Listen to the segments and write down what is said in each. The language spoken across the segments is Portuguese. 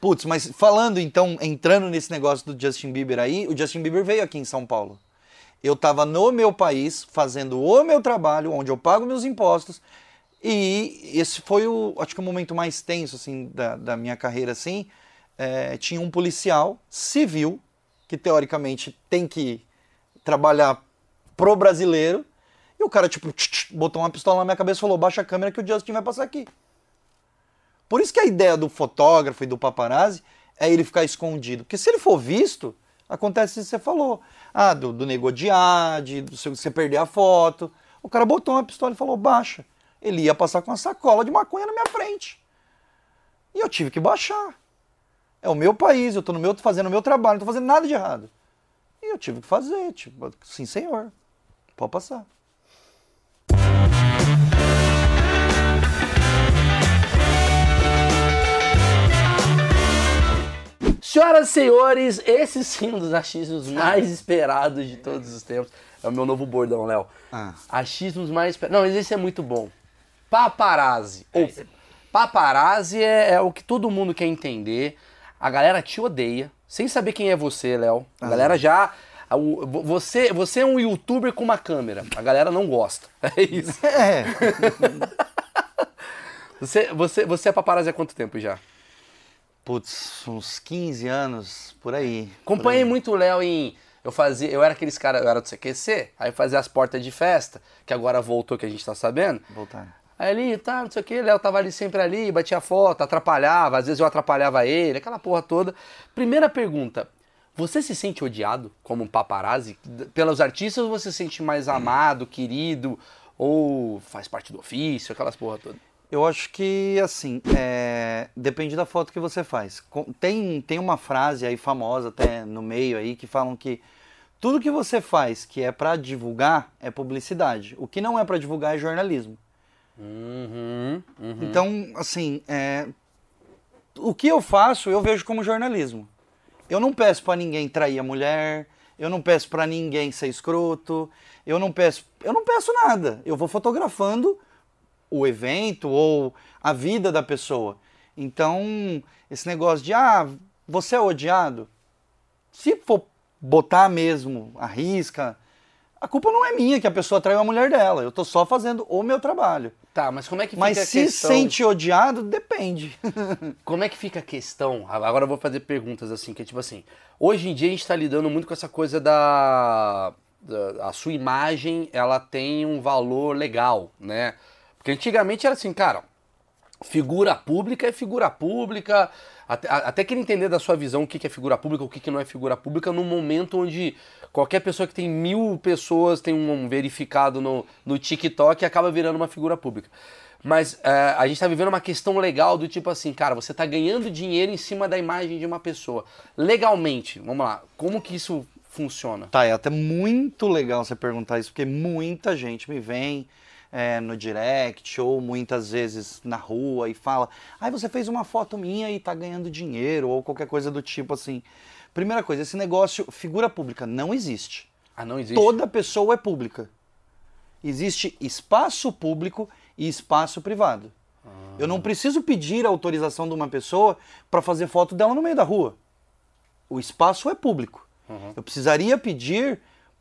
Putz, mas falando então, entrando nesse negócio do Justin Bieber aí, o Justin Bieber veio aqui em São Paulo. Eu estava no meu país, fazendo o meu trabalho, onde eu pago meus impostos, e esse foi o, acho que o momento mais tenso, assim, da, da minha carreira, assim. É, tinha um policial civil, que teoricamente tem que trabalhar pro brasileiro, e o cara, tipo, tch, tch, botou uma pistola na minha cabeça e falou: baixa a câmera que o Justin vai passar aqui. Por isso que a ideia do fotógrafo e do paparazzi é ele ficar escondido. Porque se ele for visto, acontece isso que você falou. Ah, do, do negociar, de você perder a foto. O cara botou uma pistola e falou, baixa. Ele ia passar com uma sacola de maconha na minha frente. E eu tive que baixar. É o meu país, eu tô no meu, fazendo o meu trabalho, não tô fazendo nada de errado. E eu tive que fazer, tipo, sim senhor. Pode passar. Senhoras e senhores, esse sim é um dos achismos mais esperados de todos os tempos. É o meu novo bordão, Léo. Ah. Achismos mais esperados. Não, mas esse é muito bom. Paparazzi. É, Ou, paparazzi é, é o que todo mundo quer entender. A galera te odeia, sem saber quem é você, Léo. A galera já. Você, você é um youtuber com uma câmera. A galera não gosta. É isso. É. Você, você, você é paparazzi há quanto tempo já? Putz, uns 15 anos por aí. Acompanhei por aí. muito o Léo em. Eu fazia. Eu era aqueles caras, eu era do CQC, aí fazia as portas de festa, que agora voltou, que a gente tá sabendo. Voltar. Aí ali, tá, não sei o que, Léo tava ali sempre ali, batia foto, atrapalhava, às vezes eu atrapalhava ele, aquela porra toda. Primeira pergunta. Você se sente odiado como um paparazzi pelos artistas ou você se sente mais amado, querido, ou faz parte do ofício, aquelas porra toda? Eu acho que, assim, é, depende da foto que você faz. Tem, tem uma frase aí famosa até no meio aí que falam que tudo que você faz que é pra divulgar é publicidade. O que não é pra divulgar é jornalismo. Uhum, uhum. Então, assim, é, o que eu faço eu vejo como jornalismo. Eu não peço pra ninguém trair a mulher, eu não peço pra ninguém ser escroto, eu não peço, eu não peço nada. Eu vou fotografando o evento ou a vida da pessoa. Então, esse negócio de ah, você é odiado, se for botar mesmo a risca, a culpa não é minha que a pessoa traiu a mulher dela. Eu tô só fazendo o meu trabalho. Tá, mas como é que fica Mas a se questão... sente odiado, depende. Como é que fica a questão? Agora eu vou fazer perguntas assim, que é tipo assim. Hoje em dia a gente tá lidando muito com essa coisa da, da- a sua imagem, ela tem um valor legal, né? Porque antigamente era assim, cara, figura pública é figura pública. Até, até entender da sua visão o que é figura pública, o que não é figura pública, num momento onde qualquer pessoa que tem mil pessoas tem um verificado no, no TikTok e acaba virando uma figura pública. Mas é, a gente tá vivendo uma questão legal do tipo assim, cara, você tá ganhando dinheiro em cima da imagem de uma pessoa. Legalmente, vamos lá, como que isso funciona? Tá, é até muito legal você perguntar isso, porque muita gente me vem é, no direct ou muitas vezes na rua e fala: ai, você fez uma foto minha e tá ganhando dinheiro, ou qualquer coisa do tipo assim. Primeira coisa, esse negócio, figura pública, não existe. Ah, não existe? Toda pessoa é pública. Existe espaço público e espaço privado. Eu não preciso pedir autorização de uma pessoa para fazer foto dela no meio da rua. O espaço é público. Eu precisaria pedir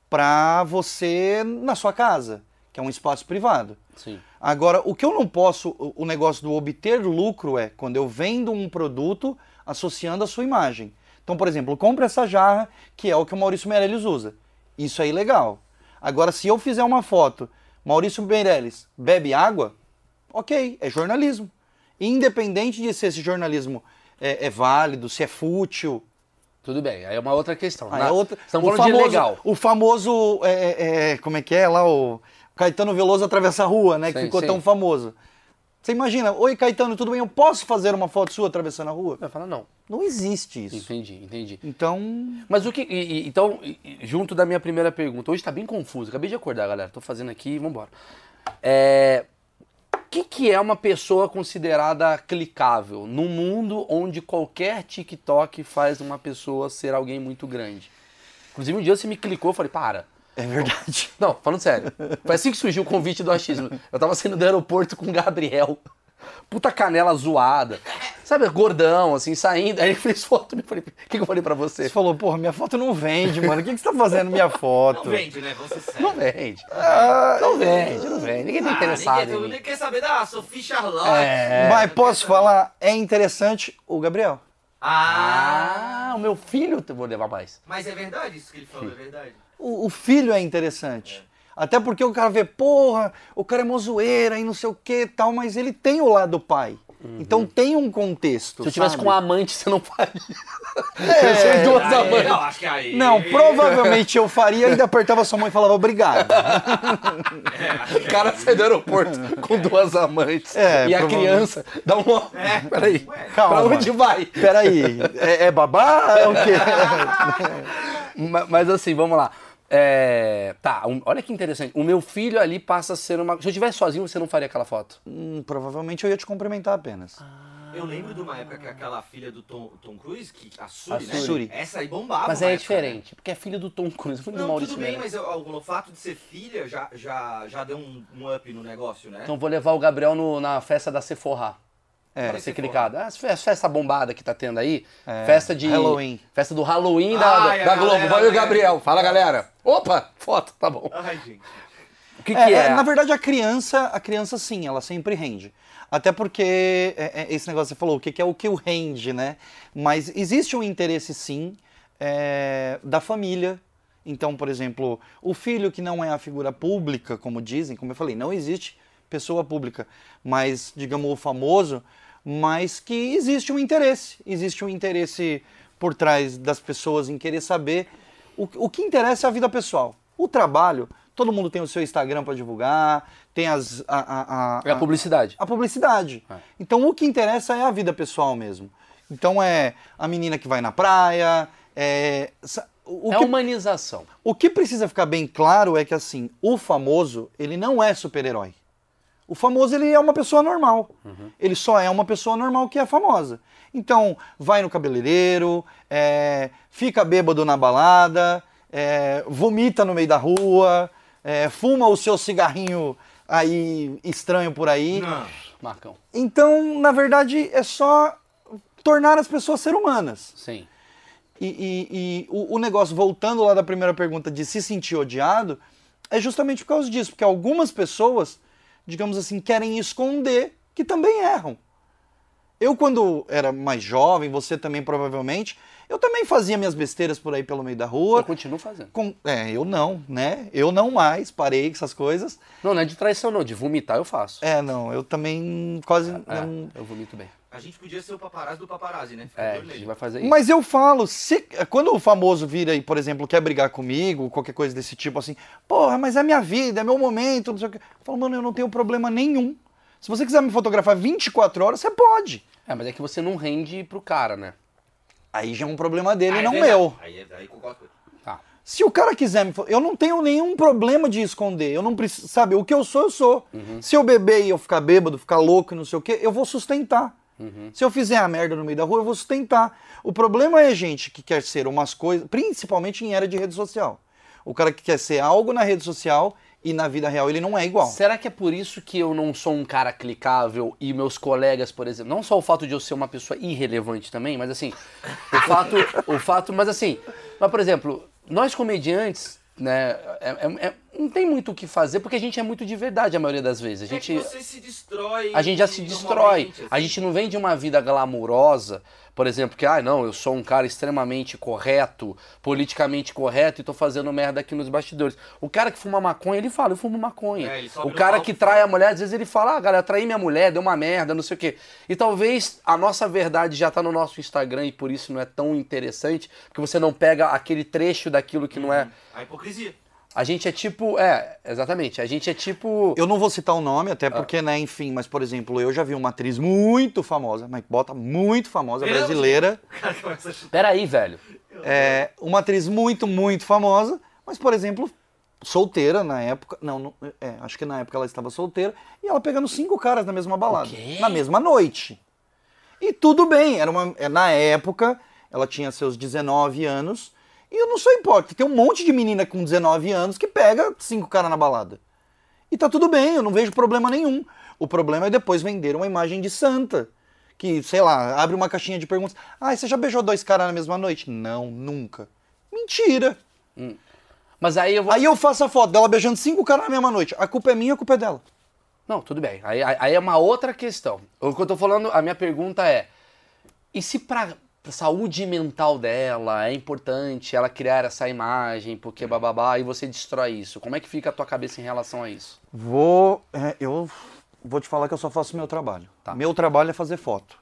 para você na sua casa, é um espaço privado. Sim. Agora, o que eu não posso, o negócio do obter lucro é quando eu vendo um produto associando a sua imagem. Então, por exemplo, compra essa jarra, que é o que o Maurício Meirelles usa. Isso é ilegal. Agora, se eu fizer uma foto, Maurício Meirelles bebe água, ok, é jornalismo. Independente de se esse jornalismo é, é válido, se é fútil, Tudo bem, aí é uma outra questão. Aí Na- é outra- Estamos falando de famoso, legal. O famoso, é, é, é, como é que é lá, o Caetano Veloso atravessa a rua, né? Que Sim, ficou sim. tão famoso. Você imagina, oi Caetano, tudo bem? Eu posso fazer uma foto sua atravessando a rua? Vai falar não. Não existe isso. Entendi, entendi. Então, Mas o que. e- então, junto da minha primeira pergunta, hoje tá bem confuso. Acabei de acordar, galera. Tô fazendo aqui vambora. É. O que, que é uma pessoa considerada clicável num mundo onde qualquer TikTok faz uma pessoa ser alguém muito grande? Inclusive, um dia você me clicou e falei, para. É verdade. Não, falando sério. Foi assim que surgiu o convite do achismo. Eu tava saindo do aeroporto com o Gabriel. puta canela zoada. Sabe, gordão, assim, saindo. Aí ele fez foto e falei, o que, que eu falei pra você? Você falou, porra, minha foto não vende, mano. O que, que você tá fazendo minha foto? Não vende, né? Ser sérios. Não vende. Ah, Não vende, não vende. Ninguém tá Ah, interessado ninguém, em mim. ninguém quer saber da Sophie Charlotte. É. Mas posso falar, é interessante o Gabriel. Ah, Ah, o meu filho eu vou levar mais. mas é verdade isso que ele falou, é verdade. O, o filho é interessante. Até porque o cara vê, porra, o cara é mozoeira e não sei o que tal, mas ele tem o lado pai. Então tem um contexto. Se eu tivesse sabe? com um amante, você não faria. É, eu sei duas Aí, amantes. não, acho que aí. Não, provavelmente eu faria e ainda apertava sua mão e falava obrigado. O cara sai do aeroporto com duas amantes. É, e a criança dá um. É. Peraí. Calma. Pra onde vai? Peraí, é, é babá? É o quê? Ma- Mas assim, vamos lá. É, Tá, um- olha que interessante. O meu filho ali passa a ser uma. Se eu estivesse sozinho, você não faria aquela foto. Hum, provavelmente eu ia te cumprimentar apenas. Eu lembro de uma época que aquela filha do Tom, Tom Cruise, que, a Suri, A né? Suri. Essa aí bombava. Mas é época, né? diferente, porque é filho do Tom Cruise, filho do Não, Maurício tudo bem, mas o, o fato de ser filha já, já, já deu um, um up no negócio, né? Então vou levar o Gabriel no- na festa da Sephora. É. Pra ser clicado. As as festa bombada que tá tendo aí. É, Festa de. Halloween. Festa do Halloween da, Ai, da Globo. galera, o né? Gabriel. Fala, galera. Opa, foto, tá bom. Ai, gente. O que, que É, é? é, na verdade, a criança, a criança sim, ela sempre rende. Até porque é, é, esse negócio que você falou, o que, que é o que o rende, né? Mas existe um interesse sim é, da família. Então, por exemplo, o filho que não é a figura pública, como dizem, como eu falei, não existe pessoa pública, mas digamos o famoso, mas que existe um interesse, existe um interesse por trás das pessoas em querer saber o, o que interessa é a vida pessoal. O trabalho, todo mundo tem o seu Instagram para divulgar, tem as a, a, a, É a publicidade. a publicidade. É. Então o que interessa é a vida pessoal mesmo. Então é a menina que vai na praia, é o, é que, humanização. o que precisa ficar bem claro é que assim, o famoso, ele não é super-herói. O famoso, ele é uma pessoa normal. Ele só é uma pessoa normal que é famosa. Então, vai no cabeleireiro, é, fica bêbado na balada, é, vomita no meio da rua, é, fuma o seu cigarrinho aí estranho por aí. Não. Marcão. Então, na verdade, é só tornar as pessoas ser humanas. Sim. E, e- e o, o negócio, voltando lá da primeira pergunta de se sentir odiado, é justamente por causa disso, porque algumas pessoas, digamos assim, querem esconder que também erram. Eu, quando era mais jovem, você também provavelmente, eu também fazia minhas besteiras por aí pelo meio da Eu rua. continuo fazendo. Com- é, eu não, né? Eu não mais, parei com essas coisas. Não, não é de traição, não. De vomitar eu faço. É, não, eu também quase É, não, eu vomito bem. A gente podia ser o paparazzi do paparazzi, né? Fica É, a gente vai fazer isso. Mas eu falo, se, quando o famoso vira e, por exemplo, quer brigar comigo, qualquer coisa desse tipo assim, porra, mas é minha vida, é meu momento, não sei o quê. Eu falo, mano, eu não tenho problema nenhum. Se você quiser me fotografar 24 horas, você pode. É, mas é que você não rende pro cara, né? Aí já é um problema dele, Ah, é não verdade. meu. Aí, aí concordo com ele. Tá. Se o cara quiser me eu não tenho nenhum problema de esconder. Eu não preciso, sabe, o que eu sou, eu sou. Se eu beber e eu ficar bêbado, ficar louco e não sei o quê, eu vou sustentar. Se eu fizer a merda no meio da rua, eu vou sustentar. O problema é gente que quer ser umas coisas, principalmente em era de rede social. O cara que quer ser algo na rede social e na vida real ele não é igual. Será que é por isso que eu não sou um cara clicável e meus colegas, por exemplo, não só o fato de eu ser uma pessoa irrelevante também, mas assim, o fato, o fato, mas assim, mas por exemplo, nós comediantes, né, é- é- é- não tem muito o que fazer porque a gente é muito de verdade a maioria das vezes. A É gente, você se destrói. a gente já se destrói. normalmente, A assim. gente não vem de uma vida glamurosa, por exemplo, que, ah, não, eu sou um cara extremamente correto, politicamente correto e tô fazendo merda aqui nos bastidores. O cara que fuma maconha, ele fala, eu fumo maconha. É, o cara que trai a mulher, às vezes ele fala, ah, galera, traí minha mulher, deu uma merda, não sei o quê. E talvez a nossa verdade já tá no nosso Instagram e por isso não é tão interessante, porque você não pega aquele trecho daquilo que não é. A hipocrisia. A gente é tipo, é, exatamente, a gente é tipo... Eu não vou citar o nome, até porque, né, enfim, mas, por exemplo, eu já vi uma atriz muito famosa, mas bota muito famosa, Deus. brasileira. O cara começa a chutar. Peraí, velho. É, uma atriz muito, muito famosa, mas, por exemplo, solteira na época. Não, não- é, acho que na época ela estava solteira. E ela pegando cinco caras na mesma balada. Na mesma noite. E tudo bem, era uma, é, na época, ela tinha seus 19 anos. E eu não sou hipócrita, tem um monte de menina com 19 anos que pega cinco caras na balada. E tá tudo bem, eu não vejo problema nenhum. O problema é depois vender uma imagem de santa. Que, sei lá, abre uma caixinha de perguntas. Ah, você já beijou dois caras na mesma noite? Não, nunca. Mentira. Mas aí eu vou. Aí eu faço a foto dela beijando cinco caras na mesma noite. A culpa é minha, a culpa é dela. Não, tudo bem. Aí, aí- é uma outra questão. O que eu tô falando, a minha pergunta é: e se pra saúde mental dela é importante ela criar essa imagem, porque bababá, e você destrói isso? Como é que fica a tua cabeça em relação a isso? Vou. é, eu vou te falar que eu só faço meu trabalho. Tá. Meu trabalho é fazer foto.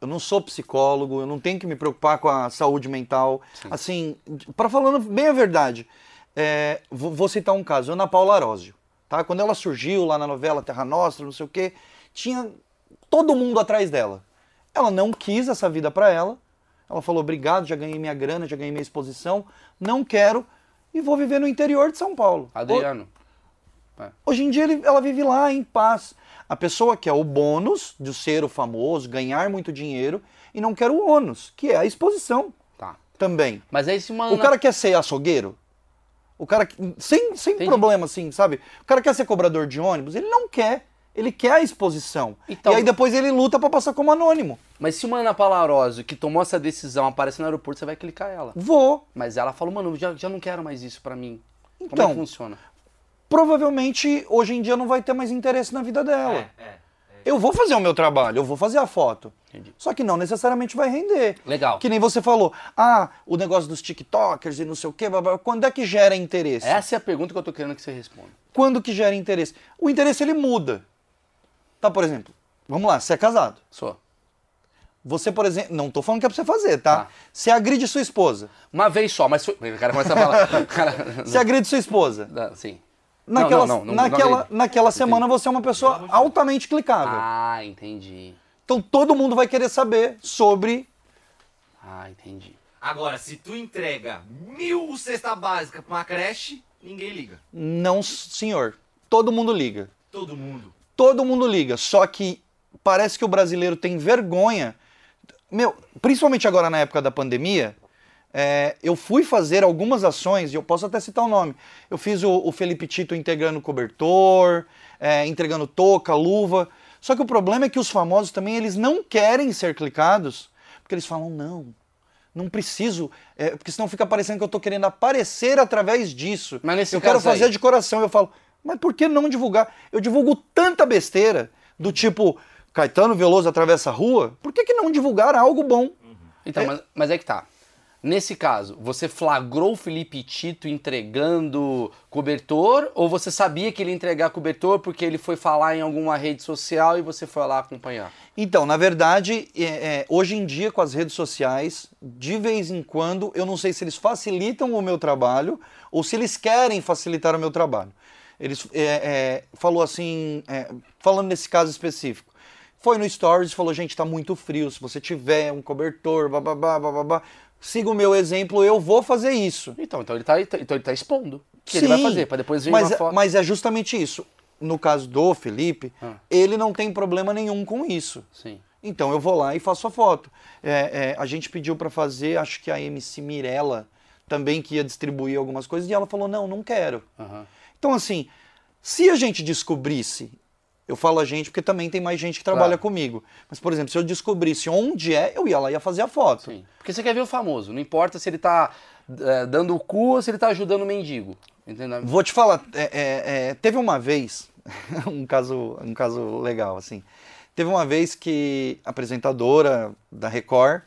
Eu não sou psicólogo, eu não tenho que me preocupar com a saúde mental. Assim, para falando bem a verdade, é, vou, vou citar um caso. Ana Paula Arósio, tá? Quando ela surgiu lá na novela Terra Nostra, não sei o quê, tinha todo mundo atrás dela. Ela não quis essa vida para ela. Ela falou: obrigado, já ganhei minha grana, já ganhei minha exposição, não quero e vou viver no interior de São Paulo. Adriano. Hoje em dia ele- ela vive lá em paz. A pessoa quer o bônus de ser o famoso, ganhar muito dinheiro, e não quer o ônus, que é a exposição Tá. também. Mas aí se uma. O cara quer ser açougueiro, o cara sem, sem Entendi. problema assim, sabe? O cara quer ser cobrador de ônibus, ele não quer. Ele quer a exposição. Então- e aí depois ele luta pra passar como anônimo. Mas se uma Ana Paula Arósio que tomou essa decisão aparecer no aeroporto, você vai clicar ela. Vou. Mas ela falou, mano, já, já não quero mais isso pra mim. Como é Então. que funciona? Provavelmente hoje em dia não vai ter mais interesse na vida dela. É, é. Eu vou fazer o meu trabalho, eu vou fazer a foto. Entendi. Só que não necessariamente vai render. Legal. Que nem você falou, ah, o negócio dos TikTokers e não sei o quê, blá, blá, quando é que gera interesse? Essa é a pergunta que eu tô querendo que você responda. Quando que gera interesse? O interesse ele muda. Tá, por exemplo, vamos lá, você é casado. Só. Você, por exemplo, não tô falando que é pra você fazer, tá? Tá. Você agride sua esposa. Uma vez só, mas foi... o cara começa a falar. Cara, Você agride sua esposa. não, sim. Naquela, não, não, não, naquela, não- naquela semana você é uma pessoa altamente clicável. Ah, entendi. Então todo mundo vai querer saber sobre. Ah, entendi. Agora, se tu entrega mil cesta básica pra uma creche, ninguém liga. Não, senhor. Todo mundo liga. Todo mundo. Todo mundo liga. Só que parece que o brasileiro tem vergonha. Meu, principalmente agora na época da pandemia, é, eu fui fazer algumas ações, e eu posso até citar o nome. Eu fiz o, o Felipe Tito entregando cobertor, é, entregando touca, luva. Só que o problema é que os famosos também eles não querem ser clicados, porque eles falam, não, não preciso, é, porque senão fica parecendo que eu tô querendo aparecer através disso. Mas nesse eu quero caso aí- fazer de coração. Eu falo, mas por que não divulgar? Eu divulgo tanta besteira, do tipo, Caetano Veloso atravessa a rua, por que, que não divulgar algo bom? Então, mas, mas é que tá. Nesse caso, você flagrou o Felipe Tito entregando cobertor ou você sabia que ele ia entregar cobertor porque ele foi falar em alguma rede social e você foi lá acompanhar? Então, na verdade, é, é, hoje em dia, com as redes sociais, de vez em quando, eu não sei se eles facilitam o meu trabalho ou se eles querem facilitar o meu trabalho. Eles é, é, falou assim, é, falando nesse caso específico, foi no Stories e falou, gente, tá muito frio, se você tiver um cobertor, bababá, bababá, siga o meu exemplo, eu vou fazer isso. Então, então ele tá, então ele tá expondo. O que ele vai Sim, fazer? Pra depois vir mas, uma é- foto. mas é justamente isso. No caso do Felipe, Ah. ele não tem problema nenhum com isso. Sim. Então eu vou lá e faço a foto. É, é, a gente pediu para fazer, acho que a MC Mirella também que ia distribuir algumas coisas e ela falou: não, não quero. Aham. Então, assim, se a gente descobrisse, eu falo a gente porque também tem mais gente que trabalha Claro. comigo, mas, por exemplo, se eu descobrisse onde é, eu ia lá e ia fazer a foto. Sim. Porque você quer ver o famoso. Não importa se ele tá é, dando o cu ou se ele tá ajudando o mendigo. Entendeu? Vou te falar, é, é, é, teve uma vez, um caso, um caso legal, assim. Teve uma vez que a apresentadora da Record,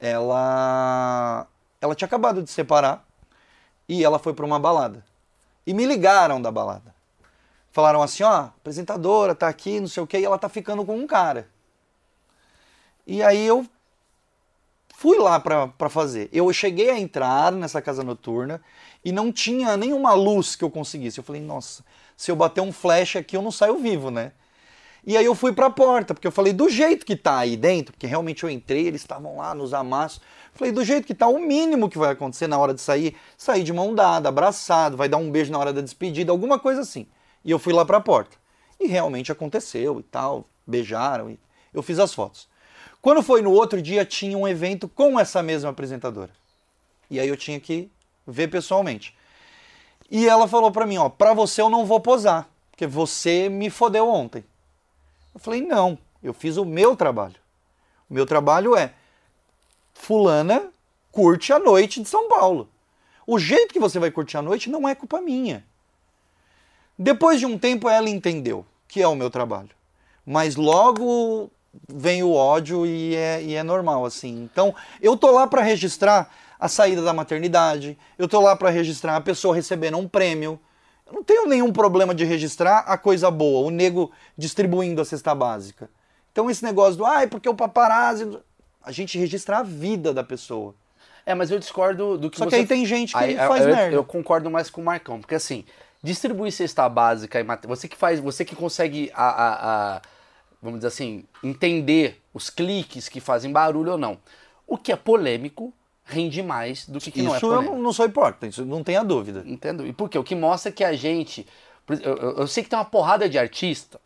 ela, ela tinha acabado de separar e ela foi para uma balada. E me ligaram da balada. Falaram assim, ó, a apresentadora tá aqui, não sei o quê, e ela tá ficando com um cara. E aí eu fui lá pra fazer. Eu cheguei a entrar nessa casa noturna e não tinha nenhuma luz que eu conseguisse. Eu falei, nossa, se eu bater um flash aqui eu não saio vivo, né? E aí eu fui pra porta, porque eu falei, do jeito que tá aí dentro, porque realmente eu entrei, eles estavam lá nos amassos. Falei, do jeito que tá, o mínimo que vai acontecer na hora de sair, sair de mão dada, abraçado, vai dar um beijo na hora da despedida, alguma coisa assim. E eu fui lá pra porta. E realmente aconteceu e tal, beijaram, e eu fiz as fotos. Quando foi no outro dia, tinha um evento com essa mesma apresentadora. E aí eu tinha que ver pessoalmente. E ela falou pra mim, ó, pra você eu não vou posar, porque você me fodeu ontem. Eu falei, não, eu fiz o meu trabalho. O meu trabalho é fulana curte a noite de São Paulo. O jeito que você vai curtir a noite não é culpa minha. Depois de um tempo ela entendeu que é o meu trabalho. Mas logo vem o ódio e é, e é normal assim. Então, eu tô lá para registrar a saída da maternidade, eu tô lá para registrar a pessoa recebendo um prêmio. Eu não tenho nenhum problema de registrar a coisa boa, o nego distribuindo a cesta básica. Então esse negócio do, ai, porque o paparazzi, a gente registra a vida da pessoa. É, mas eu discordo do que Só você... que aí tem gente que Aí, faz eu, merda. Eu concordo mais com o Marcão, porque assim, distribuir cesta básica e mate- você que faz, você que consegue a, a- a- vamos dizer assim, entender os cliques que fazem barulho ou não. O que é polêmico rende mais do que, que não é Isso eu polêmico. não, não sou hipócrita, isso não tenha dúvida. Entendo. E por quê? O que mostra que a gente. Eu, eu- eu sei que tem uma porrada de artista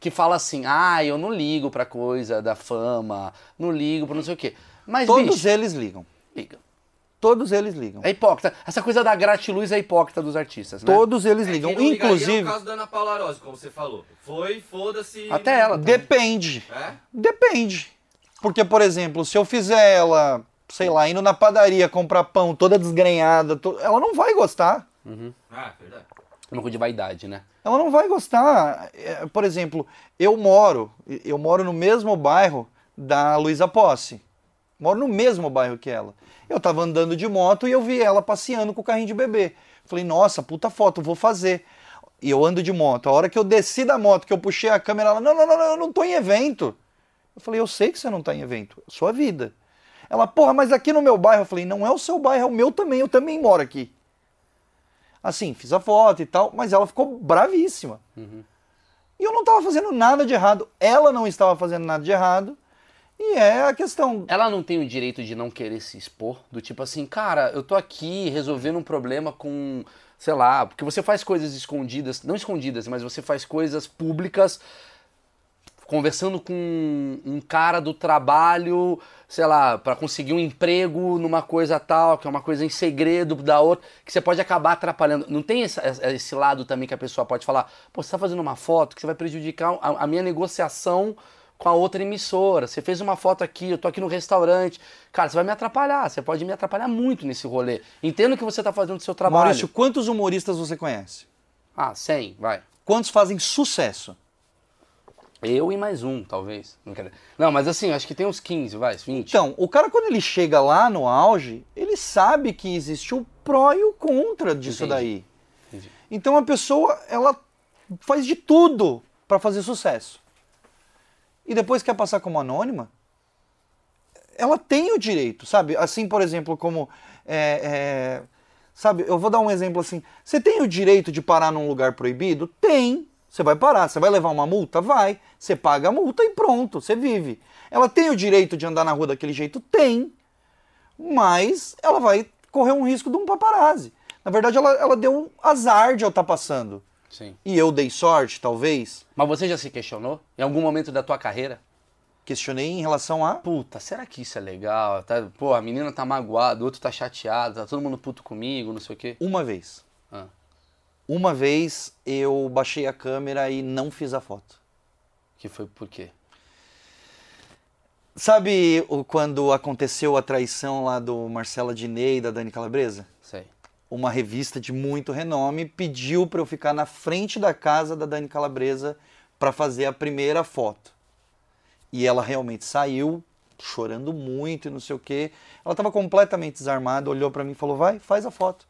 que fala assim: ah, eu não ligo pra coisa da fama, não ligo pra não sei o quê. Mas, Todos bicho, eles ligam. liga. Todos eles ligam. É hipócrita. Essa coisa da gratiluz é hipócrita dos artistas, né? Todos eles É, ligam. quem não É Inclusive, o caso da Ana Paula Rose, como você falou. Foi, foda-se. Até ela. também. depende. É? Depende. Porque, por exemplo, se eu fizer ela, sei lá, indo na padaria comprar pão toda desgrenhada, to- ela não vai gostar. Ah, verdade. Pouco de vaidade, né? Ela não vai gostar. É, Por exemplo, eu moro, eu moro no mesmo bairro da Luísa Posse. Moro no mesmo bairro que ela. Eu tava andando de moto e eu vi ela passeando com o carrinho de bebê. Falei, nossa, puta foto, vou fazer. E eu ando de moto. A hora que eu desci da moto, que eu puxei a câmera, ela, não, não, não, não, eu não tô em evento. Eu falei, eu sei que você não tá em evento, é sua vida. Ela, porra, mas aqui no meu bairro, eu falei, não é o seu bairro, é o meu também, eu também moro aqui. Assim, fiz a foto e tal, mas ela ficou bravíssima. E eu não estava fazendo nada de errado, ela não estava fazendo nada de errado. E é a questão. Ela não tem o direito de não querer se expor? Do tipo assim, cara, eu tô aqui resolvendo um problema com, sei lá, porque você faz coisas escondidas, não escondidas, mas você faz coisas públicas conversando com um cara do trabalho, sei lá, pra conseguir um emprego numa coisa tal, que é uma coisa em segredo da outra, que você pode acabar atrapalhando. Não tem essa- esse lado também que a pessoa pode falar, pô, você tá fazendo uma foto que você vai prejudicar a, a minha negociação com a outra emissora. Você fez uma foto aqui, eu tô aqui no restaurante. Cara, você vai me atrapalhar, você pode me atrapalhar muito nesse rolê. Entendo que você tá fazendo o seu trabalho. Maurício, quantos humoristas você conhece? Ah, 100, vai. Quantos fazem sucesso? Eu e mais um, talvez. Não, quero... não, mas assim, acho que tem uns 15, vai, 20. Então, o cara, quando ele chega lá no auge, ele sabe que existe o pró e o contra disso Entendi. daí. Entendi. Então a pessoa, ela faz de tudo para fazer sucesso. E depois quer passar como anônima, ela tem o direito, sabe? Assim, por exemplo, como. é, é, sabe, eu vou dar um exemplo assim. Você tem o direito de parar num lugar proibido? Tem. Você vai parar. Você vai levar uma multa? Vai. Você paga a multa e pronto, você vive. Ela tem o direito de andar na rua daquele jeito? Tem. Mas ela vai correr um risco de um paparazzi. Na verdade, ela, ela deu um azar de eu estar passando. Sim. E eu dei sorte, talvez. Mas você já se questionou? Em algum momento da tua carreira? Questionei em relação a. Puta, será que isso é legal? Tá, pô, a menina tá magoada, o outro tá chateado, tá todo mundo puto comigo, não sei o quê. Uma vez. Uma vez eu baixei a câmera e não fiz a foto. que foi por quê? Sabe o- quando aconteceu a traição lá do Marcela Diney e da Dani Calabresa? Sei. Uma revista de muito renome pediu para eu ficar na frente da casa da Dani Calabresa para fazer a primeira foto. E ela realmente saiu chorando muito e não sei o quê. Ela estava completamente desarmada, olhou para mim e falou: "Vai, faz a foto.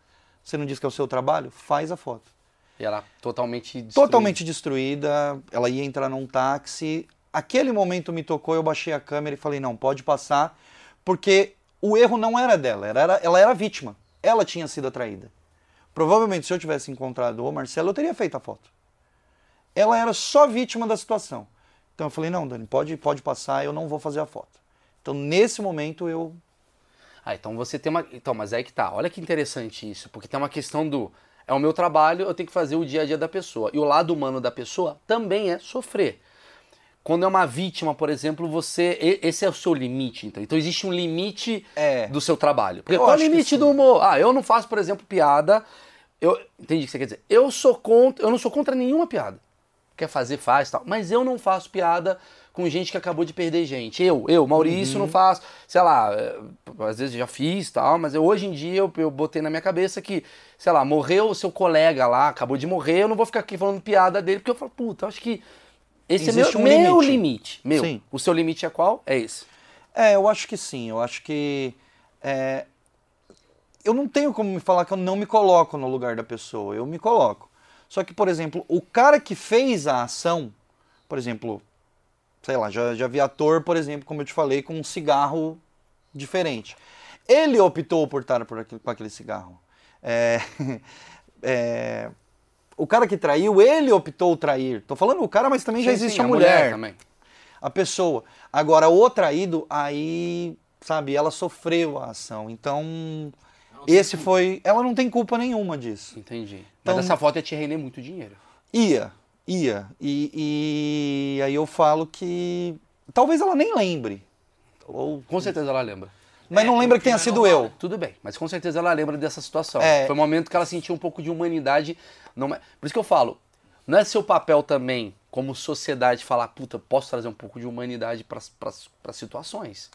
Você não disse que é o seu trabalho? Faz a foto." E ela totalmente destruída. totalmente destruída. Ela ia entrar num táxi. Aquele momento me tocou, eu baixei a câmera e falei: não, pode passar, porque o erro não era dela, era, ela era vítima. Ela tinha sido atraída. Provavelmente, se eu tivesse encontrado o Marcelo, eu teria feito a foto. Ela era só vítima da situação. Então eu falei: não, Dani, pode, pode passar, eu não vou fazer a foto. Então, nesse momento, eu. Ah, então você tem uma. Então, mas aí que tá. Olha que interessante isso, porque tem uma questão do. É o meu trabalho, eu tenho que fazer o dia a dia da pessoa. E o lado humano da pessoa também é sofrer. Quando é uma vítima, por exemplo, você. Esse é o seu limite, então. Então existe um limite É. do seu trabalho. Porque Eu qual é o limite do humor? Ah, eu não faço, por exemplo, piada. Eu entendi o que você quer dizer. Eu sou contra. Eu não sou contra nenhuma piada. quer fazer, faz tal. Mas eu não faço piada com gente que acabou de perder gente. Eu, eu, Maurício, Uhum. não faço. Sei lá, é, às vezes já fiz tal, mas eu- hoje em dia eu, eu botei na minha cabeça que, sei lá, morreu o seu colega lá, acabou de morrer, eu não vou ficar aqui falando piada dele, porque eu falo, puta, eu acho que esse Existe é um meu, meu limite. limite. Meu. Sim. O seu limite é qual? É esse. É, eu acho que sim. Eu acho que. é, eu não tenho como me falar que eu não me coloco no lugar da pessoa. Eu me coloco. Só que, por exemplo, o cara que fez a ação, por exemplo, sei lá, já, já vi ator, por exemplo, como eu te falei, com um cigarro diferente. Ele optou por estar por aquele, com aquele cigarro. É, é, o cara que traiu, ele optou trair. Tô falando o cara, mas também já Sim, existe sim, a mulher também. a pessoa. Agora, o traído, aí, sabe, ela sofreu a ação. Então, esse foi. Ela não tem culpa nenhuma disso. Entendi. Então- Mas essa foto ia te render muito dinheiro. Ia, ia. E, e aí eu falo que. Talvez ela nem lembre. Ou, Com certeza ela lembra. mas não É, lembra que tenha não é sido normal, eu. Tudo bem, mas com certeza ela lembra dessa situação. É. Foi um momento que ela sentiu um pouco de humanidade. Não é- Por isso que eu falo, não é seu papel também, como sociedade, falar, puta, posso trazer um pouco de humanidade para as situações.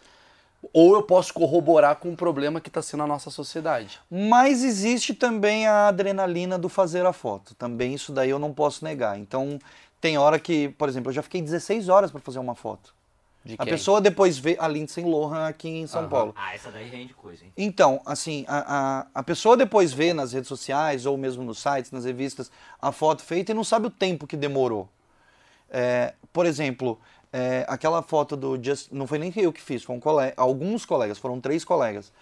Ou eu posso corroborar com um problema que está sendo a nossa sociedade. Mas existe também a adrenalina do fazer a foto. Também isso daí eu não posso negar. Então, tem hora que, por exemplo, eu já fiquei 16 horas para fazer uma foto. De A quem? pessoa depois vê a Lindsay Lohan aqui em São Aham. Paulo. Ah, essa daí rende coisa, hein? Então, assim, a, a, a pessoa depois vê nas redes sociais ou mesmo nos sites, nas revistas, a foto feita e não sabe o tempo que demorou. É, por exemplo, é, aquela foto do Justin, não foi nem eu que fiz, colega, alguns colegas, foram três colegas,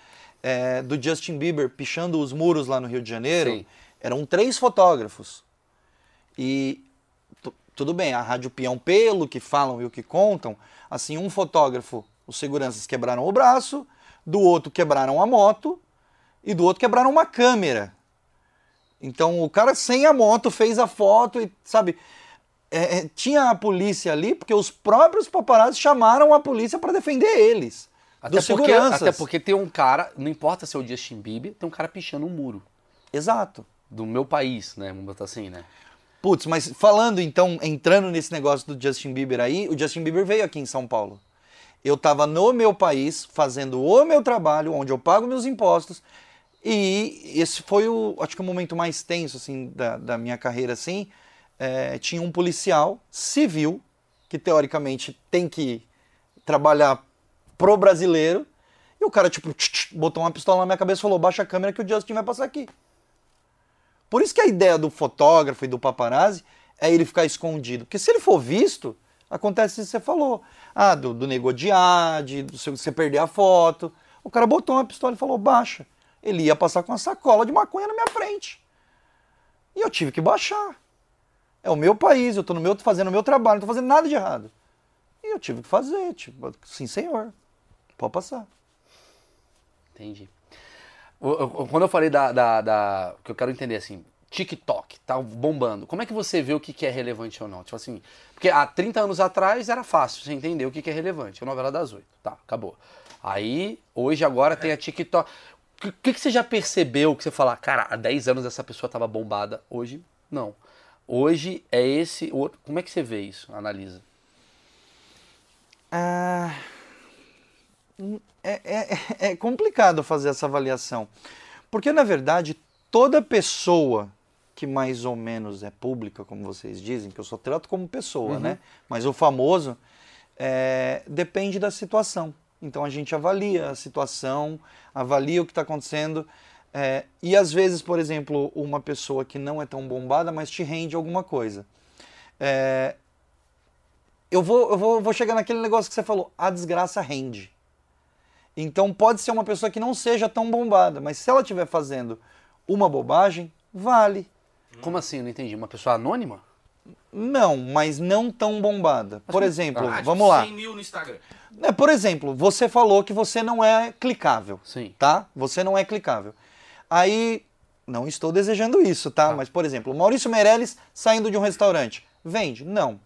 é, do Justin Bieber pichando os muros lá no Rio de Janeiro. Sim. Eram três fotógrafos. E tu- tudo bem, a Rádio Peão Pelo, que falam e o que contam, assim, um fotógrafo, os seguranças quebraram o braço, do outro quebraram a moto e do outro quebraram uma câmera. Então o cara sem a moto fez a foto e, sabe, é, é, tinha a polícia ali porque os próprios paparazzi chamaram a polícia para defender eles. Até dos porque, seguranças. até porque tem um cara, não importa se é o Justin Bieber, tem um cara pichando um muro. Exato. Do meu país, né? Vamos botar assim, né? Putz, mas falando então, entrando nesse negócio do Justin Bieber aí, o Justin Bieber veio aqui em São Paulo. Eu tava no meu país, fazendo o meu trabalho, onde eu pago meus impostos, e esse foi o, acho que o momento mais tenso, assim, da, da minha carreira, assim, É, tinha um policial civil, que teoricamente tem que trabalhar pro brasileiro, e o cara, tipo, tch, tch, botou uma pistola na minha cabeça e falou, baixa a câmera que o Justin vai passar aqui. Por isso que a ideia do fotógrafo e do paparazzi é ele ficar escondido. Porque se ele for visto, acontece isso que você falou. Ah, do, do nego odiar, de seu- você perder a foto. O cara botou uma pistola e falou, baixa. Ele ia passar com uma sacola de maconha na minha frente. E eu tive que baixar. É o meu país, eu tô no meu, fazendo o meu trabalho, não tô fazendo nada de errado. E eu tive que fazer, tipo, sim senhor, pode passar. Entendi. Quando eu falei da, da, da- que eu quero entender assim, TikTok tá bombando. Como é que você vê o que é relevante ou não? Tipo assim, porque há 30 anos atrás era fácil você entender o que é relevante. A novela das oito, tá, acabou. Aí, hoje agora tem a TikTok. O que, que você já percebeu que você fala, cara, há 10 anos essa pessoa tava bombada, hoje não. Hoje é esse outro. Como é que você vê isso? Analisa. Ah, é, é- é complicado fazer essa avaliação. Porque, na verdade, toda pessoa que mais ou menos é pública, como vocês dizem, que eu só trato como pessoa, né? Mas o famoso é, depende da situação. Então a gente avalia a situação, avalia o que está acontecendo. É, e às vezes, por exemplo, uma pessoa que não é tão bombada, mas te rende alguma coisa. É, eu vou, eu vou, vou chegar naquele negócio que você falou, a desgraça rende. Então pode ser uma pessoa que não seja tão bombada, mas se ela estiver fazendo uma bobagem, vale. Como assim? Eu não entendi. Uma pessoa anônima? Não, mas não tão bombada. Por exemplo, Ah, vamos lá. 100 mil no Instagram. É, por exemplo, você falou que você não é clicável, Sim. tá? Você não é clicável. Aí, não estou desejando isso, tá? Mas, por exemplo, Maurício Meirelles saindo de um restaurante, vende? Não.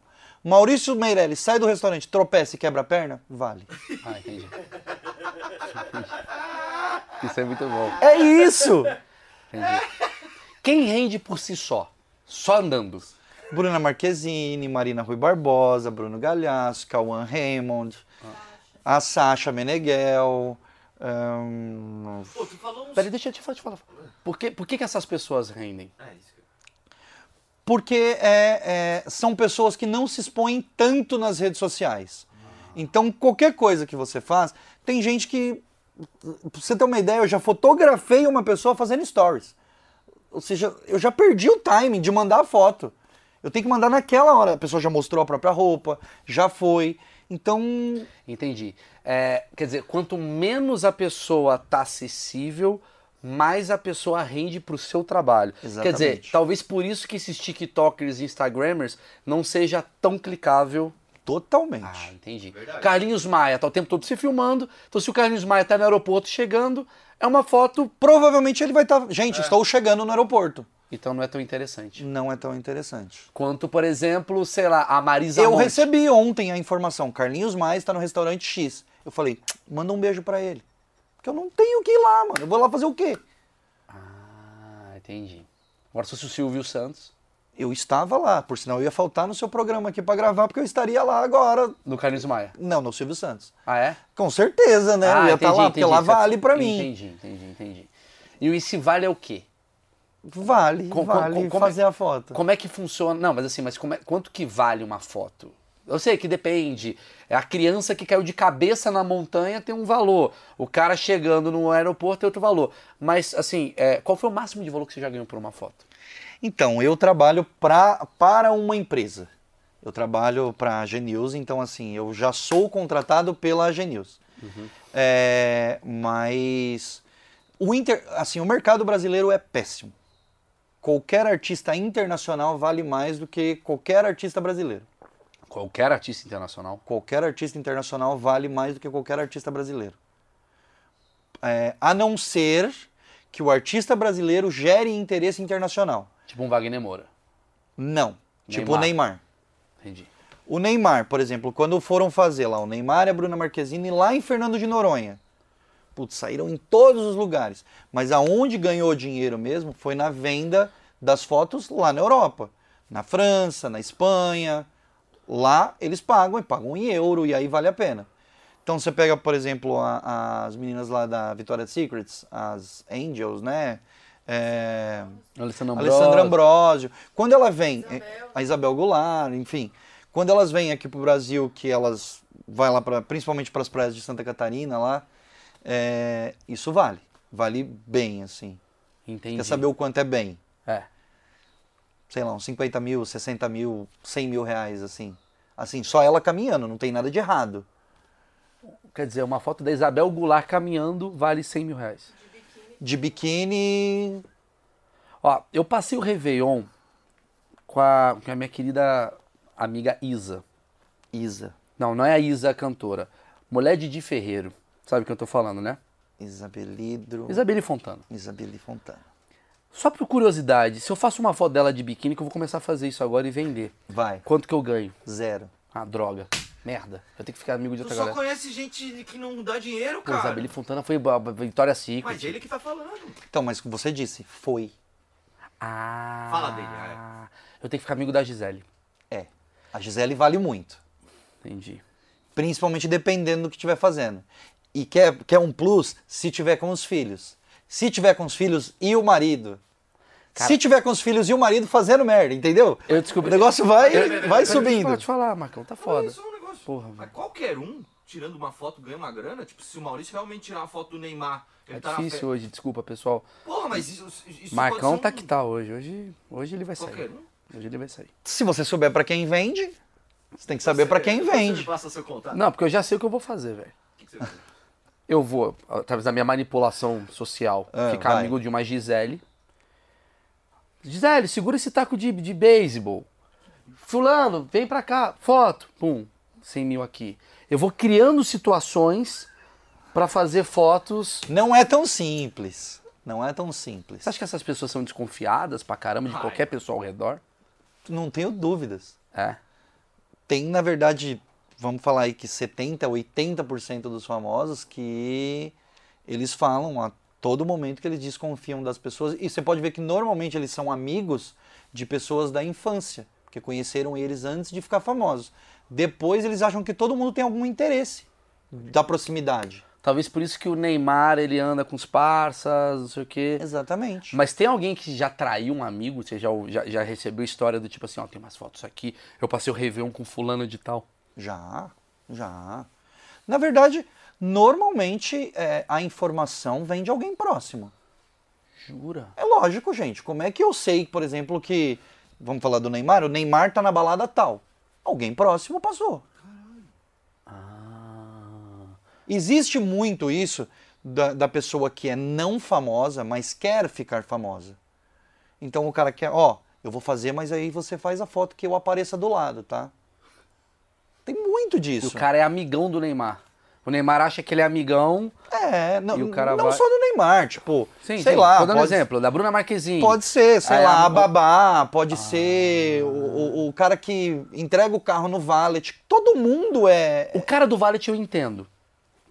Maurício Meirelles sai do restaurante, tropeça e quebra a perna? Vale. Ah, entendi. Isso é muito bom. É isso! Entendi. Quem rende por si só? Só andando. Bruna Marquezine, Marina Rui Barbosa, Bruno Galhaço, Cauã Raymond, a Sasha Meneghel. Ahn, Pô, tu falou uns... Peraí, deixa eu te falar. te falar. Por, que, por que, que essas pessoas rendem? É isso. que- porque é, é, são pessoas que não se expõem tanto nas redes sociais. Então, qualquer coisa que você faz, tem gente que. Pra você ter uma ideia, eu já fotografei uma pessoa fazendo stories. Ou seja, eu já perdi o timing de mandar a foto. Eu tenho que mandar naquela hora. A pessoa já mostrou a própria roupa, já foi. Então, Entendi. É, quer dizer, quanto menos a pessoa tá acessível, mais a pessoa rende pro seu trabalho. Quer dizer, Exatamente. talvez por isso que esses TikTokers e Instagramers não seja tão clicável. totalmente. Ah, entendi. Verdade. Carlinhos Maia tá o tempo todo se filmando. Então, se o Carlinhos Maia tá no aeroporto chegando, é uma foto. Provavelmente ele vai estar. Gente, estou chegando no aeroporto. Então não é tão interessante. Não é tão interessante. Quanto, por exemplo, sei lá, a Marisa Eu Monte. recebi ontem a informação, Carlinhos Mais está no restaurante X. Eu falei, manda um beijo pra ele. Porque eu não tenho que ir lá, mano. Eu vou lá fazer o quê? Ah, entendi. Agora, se fosse o Silvio Santos, Eu estava lá, por sinal eu ia faltar no seu programa aqui pra gravar, porque eu estaria lá agora. no Carlinhos Maia. Não, no Silvio Santos. Ah, é? Com certeza, né? eu ia estar lá, porque lá vale pra mim. Entendi, entendi, entendi. E o esse vale é o quê? Vale, Com- vale com- como é- fazer a foto. Como é que funciona? Não, mas assim, mas como é- quanto que vale uma foto? Eu sei que depende. É a criança que caiu de cabeça na montanha tem um valor. O cara chegando no aeroporto tem outro valor. Mas, assim, é, qual foi o máximo de valor que você já ganhou por uma foto? Então, eu trabalho pra, para uma empresa. Eu trabalho para a Genius, então assim, eu já sou contratado pela Genius. É, mas o, inter, assim, o mercado brasileiro é péssimo. Qualquer artista internacional vale mais do que qualquer artista brasileiro. Qualquer artista internacional. Qualquer artista internacional vale mais do que qualquer artista brasileiro. É, a não ser que o artista brasileiro gere interesse internacional. Tipo um Wagner Moura. Não. Tipo o Neymar. Neymar. Entendi. O Neymar, por exemplo, quando foram fazer lá o Neymar e a Bruna Marquezine lá em Fernando de Noronha. Putz, saíram em todos os lugares. Mas aonde ganhou dinheiro mesmo foi na venda das fotos lá na Europa. Na França, na Espanha. Lá eles pagam e pagam em euro e aí vale a pena. Então você pega, por exemplo, a- as meninas lá da Victoria's Secrets, as Angels, né? É, Alessandra Ambrosio. Alessandra Ambrosio. Quando ela vem, a Isabel Goulart, enfim, quando elas vêm aqui pro Brasil, que elas vai lá para, principalmente para as praias de Santa Catarina lá, é, isso vale, vale bem assim. Entendi. Quer saber o quanto é bem? É. Sei lá, uns 50 mil, 60 mil, 100 mil reais assim. Assim, só ela caminhando, não tem nada de errado. Quer dizer, uma foto da Isabel Goulart caminhando vale 100 mil reais. De biquíni, Ó, eu passei o Réveillon com a, com a minha querida amiga Isa. Isa, Não, não é a Isa a cantora. Mulher de Di Ferreiro. Sabe o que eu tô falando, né? Isabelidro, Isabelle Fontana. Isabeli Fontana. Só por curiosidade, se eu faço uma foto dela de biquíni, que eu vou começar a fazer isso agora e vender. Vai, Quanto que eu ganho? zero. Ah, droga. Merda. Eu tenho que ficar amigo de Tu outra só galera. conhece gente que não dá dinheiro, Pô, cara. Isabelle Fontana foi a Vitória Secret. Mas ele que tá falando. Então, mas você disse, foi. Ah. Fala dele, é. Eu tenho que ficar amigo da Gisele. É. A Gisele vale muito. Entendi. Principalmente dependendo do que estiver fazendo. E quer, quer um plus se tiver com os filhos. Se tiver com os filhos e o marido. Cara- Se tiver com os filhos e o marido fazendo merda, entendeu? Eu descobri- O negócio vai, peraí, vai peraí, subindo. Pode falar, Marcão, tá foda. Isso é um negócio. Porra, Mas qualquer um, tirando uma foto, ganha uma grana. Tipo, se o Maurício realmente tirar uma foto do Neymar, ele É tá difícil fe- hoje, desculpa, pessoal. Porra, mas isso, isso Marcão pode tá ser um- que tá hoje. Hoje, hoje ele vai sair. Qualquer um. Hoje ele vai sair. Se você souber pra quem vende, você tem que saber pra quem Você vende. passa seu contato. Não, porque eu já sei o que eu vou fazer, velho. O que que você faz? Eu vou, através da minha manipulação social, Ah, ficar vai. amigo de uma Gisele. Gisele, segura esse taco de, de beisebol. Fulano, vem pra cá, foto. Pum, 100 mil aqui. Eu vou criando situações pra fazer fotos. Não é tão simples. Não é tão simples. Você acha que essas pessoas são desconfiadas pra caramba de Ai. qualquer pessoa ao redor? Não tenho dúvidas. É. Tem, na verdade, vamos falar aí que 70%, 80% dos famosos que eles falam a todo momento que eles desconfiam das pessoas. E você pode ver que normalmente eles são amigos de pessoas da infância. Porque conheceram eles antes de ficar famosos. Depois eles acham que todo mundo tem algum interesse da proximidade. Talvez por isso que o Neymar ele anda com os parças, não sei o quê. Exatamente. Mas tem alguém que já traiu um amigo? Você já, já, já recebeu história do tipo assim, ó, tem mais fotos aqui, eu passei o Réveillon com fulano de tal. Já, já. Na verdade, normalmente é, a informação vem de alguém próximo. Jura? É lógico, gente. Como é que eu sei, por exemplo, que. Vamos falar do Neymar? O Neymar tá na balada tal. Alguém próximo passou. Ah. Existe muito isso da, da pessoa que é não famosa, mas quer ficar famosa. Então o cara quer, ó, eu vou fazer, mas aí você faz a foto que eu apareça do lado, tá? Tem muito E disso. o cara é amigão do Neymar. O Neymar acha que ele é amigão. É, não, E o cara não vai- só do Neymar, tipo, Sim, sei sim. lá, Tô dando pode, exemplo, da Bruna Marquezine. pode ser, sei Aí lá, a- a babá, pode ser o, o- o cara que entrega o carro no valet. Todo mundo é. O cara do Valet eu entendo.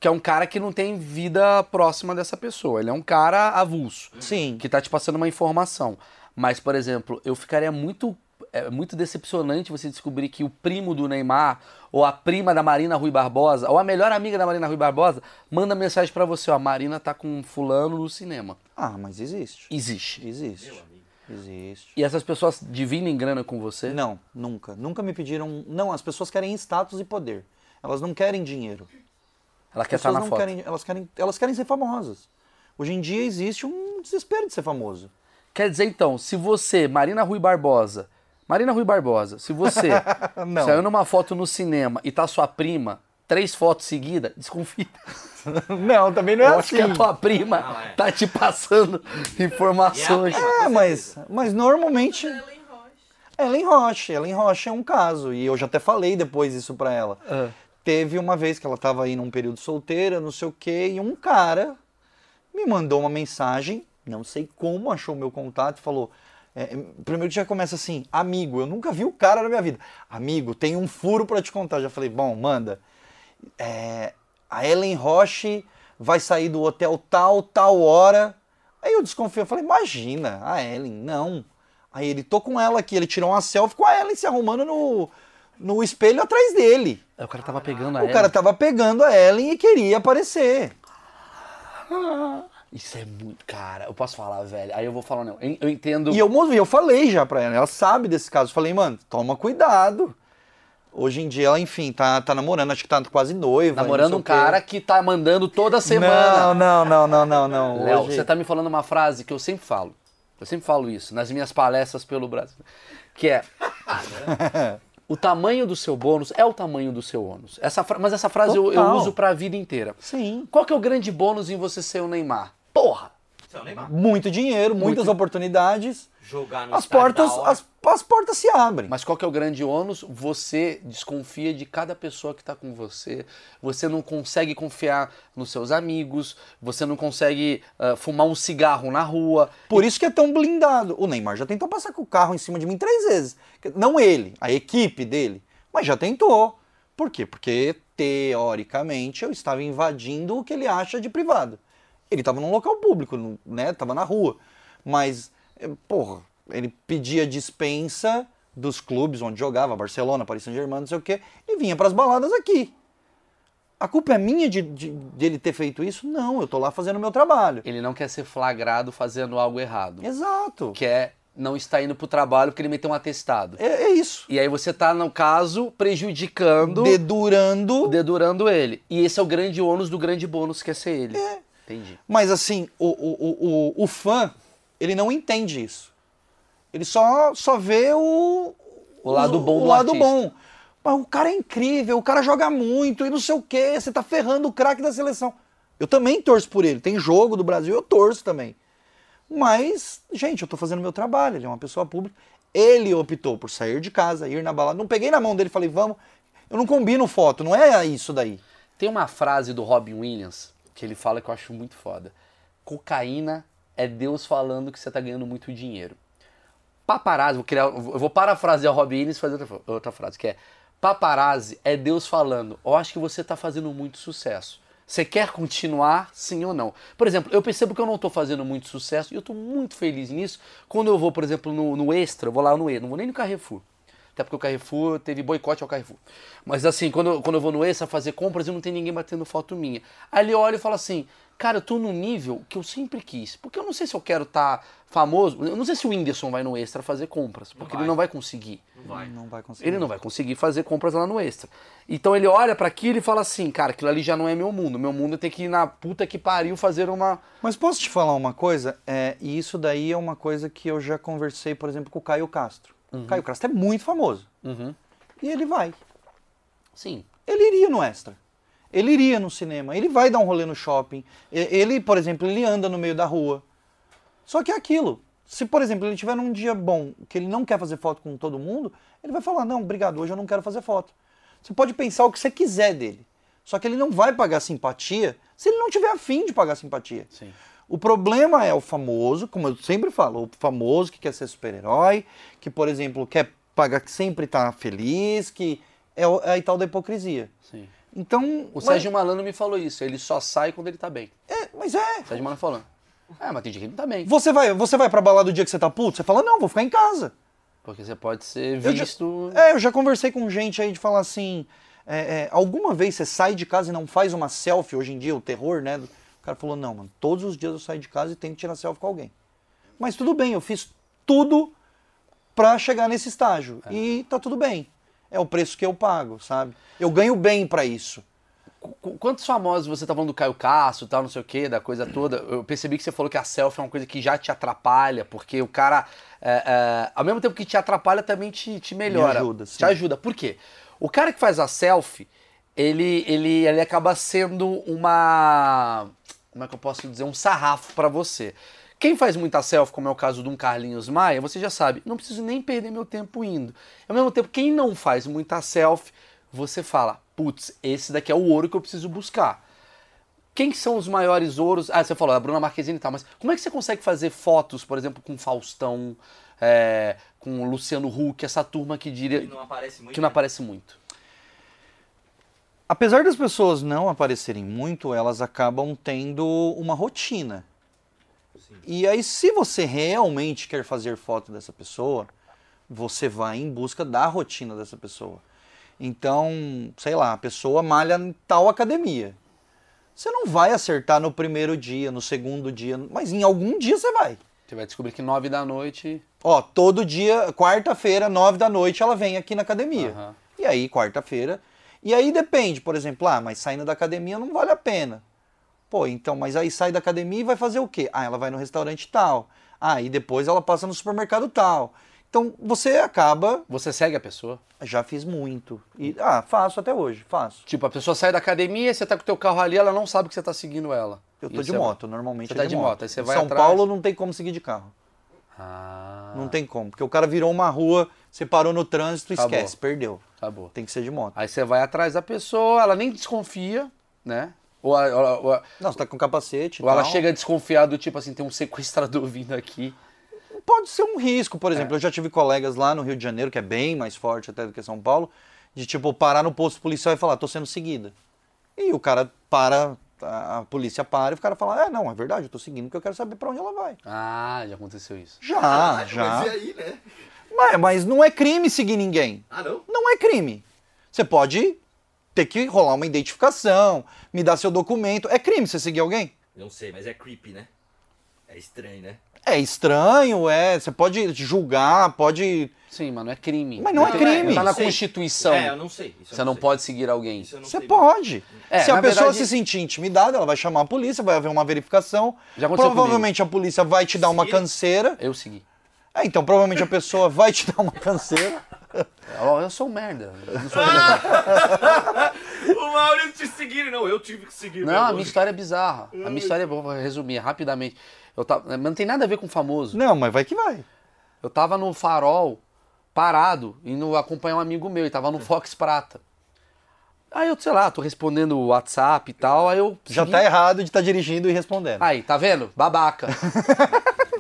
Que é um cara que não tem vida próxima dessa pessoa. Ele é um cara avulso. Sim. que tá te passando uma informação. Mas, por exemplo, eu ficaria muito é muito decepcionante você descobrir que o primo do Neymar ou a prima da Marina Rui Barbosa ou a melhor amiga da Marina Rui Barbosa manda mensagem pra você, ó, a Marina tá com fulano no cinema. Ah, mas existe. Existe. Existe. Existe. E essas pessoas dividem grana com você? Não, nunca. Nunca me pediram. Não, as pessoas querem status e poder. Elas não querem dinheiro. Ela quer estar na não foto. querem, elas querem, elas querem ser famosas. Hoje em dia existe um desespero de ser famoso. Quer dizer, então, se você, Marina Rui Barbosa, Marina Rui Barbosa, se você Não. saiu numa foto no cinema e tá sua prima, três fotos seguidas, desconfia. não, também não Eu acho que a tua prima Não, é. tá te passando informações. É, mas, mas normalmente. Ellen Roche. Ellen Roche. Ellen Roche é um caso. E eu já até falei depois isso pra ela. Ah. Teve uma vez que ela tava aí num período solteira, não sei o quê, e um cara me mandou uma mensagem, não sei como, achou o meu contato e falou. É, primeiro que já começa assim, amigo, eu nunca vi o cara na minha vida. Amigo, tem um furo pra te contar. Já falei, bom, manda. É, a Ellen Roche vai sair do hotel tal, tal hora. Aí eu desconfio, eu falei, imagina, a Ellen, não. Aí ele, tô com ela aqui, ele tirou uma selfie com a Ellen se arrumando no, no espelho atrás dele. O cara tava pegando a O ela. cara tava pegando a Ellen e queria aparecer. Isso é muito. Cara, eu posso falar, velho. Aí eu vou falar, não. Eu eu entendo. E eu, movi, eu falei já pra ela, ela sabe desse caso. Falei, mano, toma cuidado. Hoje em dia ela, enfim, tá, tá namorando, acho que tá quase noiva. namorando não um cara que tá mandando toda Não, semana. não, não, não, não, não. Léo, Hoje- você tá me falando uma frase que eu sempre falo. Eu sempre falo isso nas minhas palestras pelo Brasil. Que é. o tamanho do seu bônus é o tamanho do seu ônus. Essa Mas essa frase eu, eu uso pra vida inteira. Sim. Qual que é o grande bônus em você ser o Neymar? Porra! Muito dinheiro, muitas oportunidades. Jogar no As portas, as, as portas se abrem. Mas qual que é o grande ônus? Você desconfia de cada pessoa que está com você. Você não consegue confiar nos seus amigos. Você não consegue ah, fumar um cigarro na rua. Por isso que é tão blindado. O Neymar já tentou passar com o carro em cima de mim três vezes. Não ele, a equipe dele. Mas já tentou. Por quê? Porque, teoricamente, eu estava invadindo o que ele acha de privado. Ele estava num local público, né? Tava na rua. Mas, eh, porra, ele pedia dispensa dos clubes onde jogava, Barcelona, Paris Saint-Germain, não sei o quê, e vinha para as baladas aqui. A culpa é minha de, de, de ele ter feito isso? Não, eu tô lá fazendo o meu trabalho. Ele não quer ser flagrado fazendo algo errado. Exato. Que é não estar indo pro trabalho porque ele meteu um atestado. É, é isso. E aí você tá, no caso, prejudicando, Dedurando. dedurando ele. E esse é o grande ônus do grande bônus que é ser ele. Entendi. Mas assim, o, o, o, o, fã, ele não entende isso. Ele só, só vê o. O lado bom o do lado artista. bom. Mas o cara é incrível, o cara joga muito e não sei o quê. Você tá ferrando o craque da seleção. Eu também torço por ele. Tem jogo do Brasil, eu torço também. Mas, gente, eu tô fazendo meu trabalho. Ele é uma pessoa pública. Ele optou por sair de casa, ir na balada. Não peguei na mão dele e falei, vamos. Eu não combino foto, não é isso daí. Tem uma frase do Robin Williams que ele fala que eu acho muito foda. Cocaína é Deus falando que você tá ganhando muito dinheiro. Paparazzi, vou criar, eu vou parafrasear o Robin Williams e fazer outra, outra frase, que é paparazzi é Deus falando, eu acho que você tá fazendo muito sucesso. Você quer continuar, sim ou não? Por exemplo, eu percebo que eu não tô fazendo muito sucesso e eu tô muito feliz nisso quando eu vou, por exemplo, no, no Extra, vou lá no Extra, não vou nem no Carrefour. Até porque o Carrefour teve boicote ao Carrefour. Mas assim, quando, quando eu vou no Extra fazer compras, eu não tem ninguém batendo foto minha. Aí ele olha e fala assim, cara, eu tô no nível que eu sempre quis. Porque eu não sei se eu quero estar famoso. Eu não sei se o Whindersson vai no Extra fazer compras. Porque vai. ele não vai conseguir. Não vai. Não vai conseguir. Ele não vai conseguir fazer compras lá no Extra. Então ele olha pra aquilo e fala assim, cara, aquilo ali já não é meu mundo. Meu mundo tem que ir na puta que pariu fazer uma. Mas posso te falar uma coisa? É, e isso daí é uma coisa que eu já conversei, por exemplo, com o Caio Castro. O Caio Castro é muito famoso. E ele vai. Sim. Ele iria no extra. Ele iria no cinema. Ele vai dar um rolê no shopping. Ele, por exemplo, ele anda no meio da rua. Só que é aquilo. Se, por exemplo, ele tiver num dia bom, que ele não quer fazer foto com todo mundo, ele vai falar: Não, obrigado, hoje eu não quero fazer foto. Você pode pensar o que você quiser dele. Só que ele não vai pagar simpatia se ele não tiver afim de pagar simpatia. Sim. O problema é o famoso, como eu sempre falo, o famoso que quer ser super-herói, que, por exemplo, quer pagar, que sempre tá feliz, que é é a tal da hipocrisia. Sim. Então. O mas- Sérgio Malandro me falou isso. Ele só sai quando ele tá bem. É, mas é. O Sérgio Malandro falando. É, mas tem dia que não tá bem. Você vai, você vai pra balada o dia que você tá puto? Você fala, não, vou ficar em casa. Porque você pode ser Eu já- visto. É, eu já conversei com gente aí de falar assim. é, é, alguma vez você sai de casa e não faz uma selfie hoje em dia, o terror, né? O cara falou, não, mano, todos os dias eu saio de casa e tenho que tirar selfie com alguém. Mas tudo bem, eu fiz tudo pra chegar nesse estágio. E tá tudo bem. É o preço que eu pago, sabe? Eu ganho bem pra isso. Qu- Quantos famosos você tá falando do Caio Castro, tal, não sei o que, da coisa toda? Eu percebi que você falou que a selfie é uma coisa que já te atrapalha, porque o cara, é, é, ao mesmo tempo que te atrapalha, também te, te melhora. ajuda, sim. Te ajuda. Por quê? O cara que faz a selfie, ele, ele, ele acaba sendo uma. Como é que eu posso dizer? Um sarrafo pra você. Quem faz muita selfie, como é o caso de um Carlinhos Maia, você já sabe, não preciso nem perder meu tempo indo. Ao mesmo tempo, quem não faz muita selfie, você fala, putz, esse daqui é o ouro que eu preciso buscar. Quem que são os maiores ouros? Ah, você falou, a Bruna Marquezine e tal, mas como é que você consegue fazer fotos, por exemplo, com Faustão, é, com Luciano Huck, essa turma que diria Ele não aparece muito. que não né? aparece muito? Apesar das pessoas não aparecerem muito, elas acabam tendo uma rotina. Sim. E aí, se você realmente quer fazer foto dessa pessoa, você vai em busca da rotina dessa pessoa. Então, sei lá, a pessoa malha em tal academia. Você não vai acertar no primeiro dia, no segundo dia, mas em algum dia você vai. Você vai descobrir que nove da noite. Ó, todo dia, quarta-feira, nove da noite, ela vem aqui na academia. Aham. E aí, quarta-feira. E aí depende, por exemplo, ah, mas saindo da academia não vale a pena. Pô, então, mas aí sai da academia e vai fazer o quê? Ah, ela vai no restaurante tal. Ah, e depois ela passa no supermercado tal. Então, você acaba. Você segue a pessoa. Já fiz muito. E, ah, faço até hoje, faço. Tipo, a pessoa sai da academia, você tá com o teu carro ali, ela não sabe que você tá seguindo ela. Eu E tô de você- moto, normalmente Você é tá de, de moto. moto, aí você Em vai São atrás. Paulo não tem como seguir de carro. Ah, Não tem como. Porque o cara virou uma rua, você parou no trânsito, Acabou. esquece, perdeu. acabou. Tem que ser de moto. Aí você vai atrás da pessoa, ela nem desconfia, né? Ou, a- ou a- ou a- Não, você tá com capacete. ou ela chega desconfiado, tipo assim, tem um sequestrador vindo aqui. Pode ser um risco, por É. exemplo. Eu já tive colegas lá no Rio de Janeiro, que é bem mais forte até do que São Paulo, de tipo parar no posto policial e falar, tô sendo seguida. E o cara para, a polícia para e o cara fala, é, não, é verdade, eu tô seguindo porque eu quero saber pra onde ela vai. Ah, já aconteceu isso. Já, Ah, já. Mas e aí, né? Mas, mas não é crime seguir ninguém. Ah, não? Não é crime. Você pode ter que rolar uma identificação, me dar seu documento. É crime você seguir alguém? Não sei, mas é creepy, né? É estranho, né? É estranho, é. Você pode julgar, pode. Sim, mas não é crime. Mas não é Tá- crime. Tá na Sei. Constituição. É, eu não sei. Isso Você não sei. pode seguir alguém. Não Você pode. É, se a pessoa verdade- se sentir intimidada, ela vai chamar a polícia, vai haver uma verificação. Já aconteceu Provavelmente a polícia vai te dar uma Se- canseira. Eu segui. É, então provavelmente a pessoa vai te dar uma canseira. Ó, Eu sou um merda. Eu não, sou o Maurício te seguir, não, eu tive que seguir. não meu a minha história é bizarra. A minha história, vou resumir rapidamente. Eu tava, mas não tem nada a ver com famoso. Não, mas vai que vai. Eu tava no farol, parado, indo acompanhar um amigo meu, ele tava no Fox Prata. Aí eu, sei lá, tô respondendo o WhatsApp e tal, aí eu. Já segui- tá errado de estar dirigindo e respondendo. Aí, tá vendo? Babaca.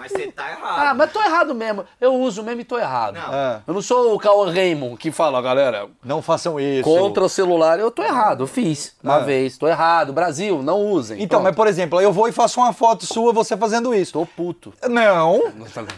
Mas Mas você tá errado. Ah, mas tô errado mesmo. Eu uso mesmo e tô errado. Não. É. Eu não sou o Cauã Raymond que fala, galera, Não façam isso. contra o celular. Eu tô errado, eu fiz uma É. vez. Tô errado. Brasil, não usem. Então, mas Pronto. por exemplo, eu vou e faço uma foto sua você fazendo isso. Tô puto. Não.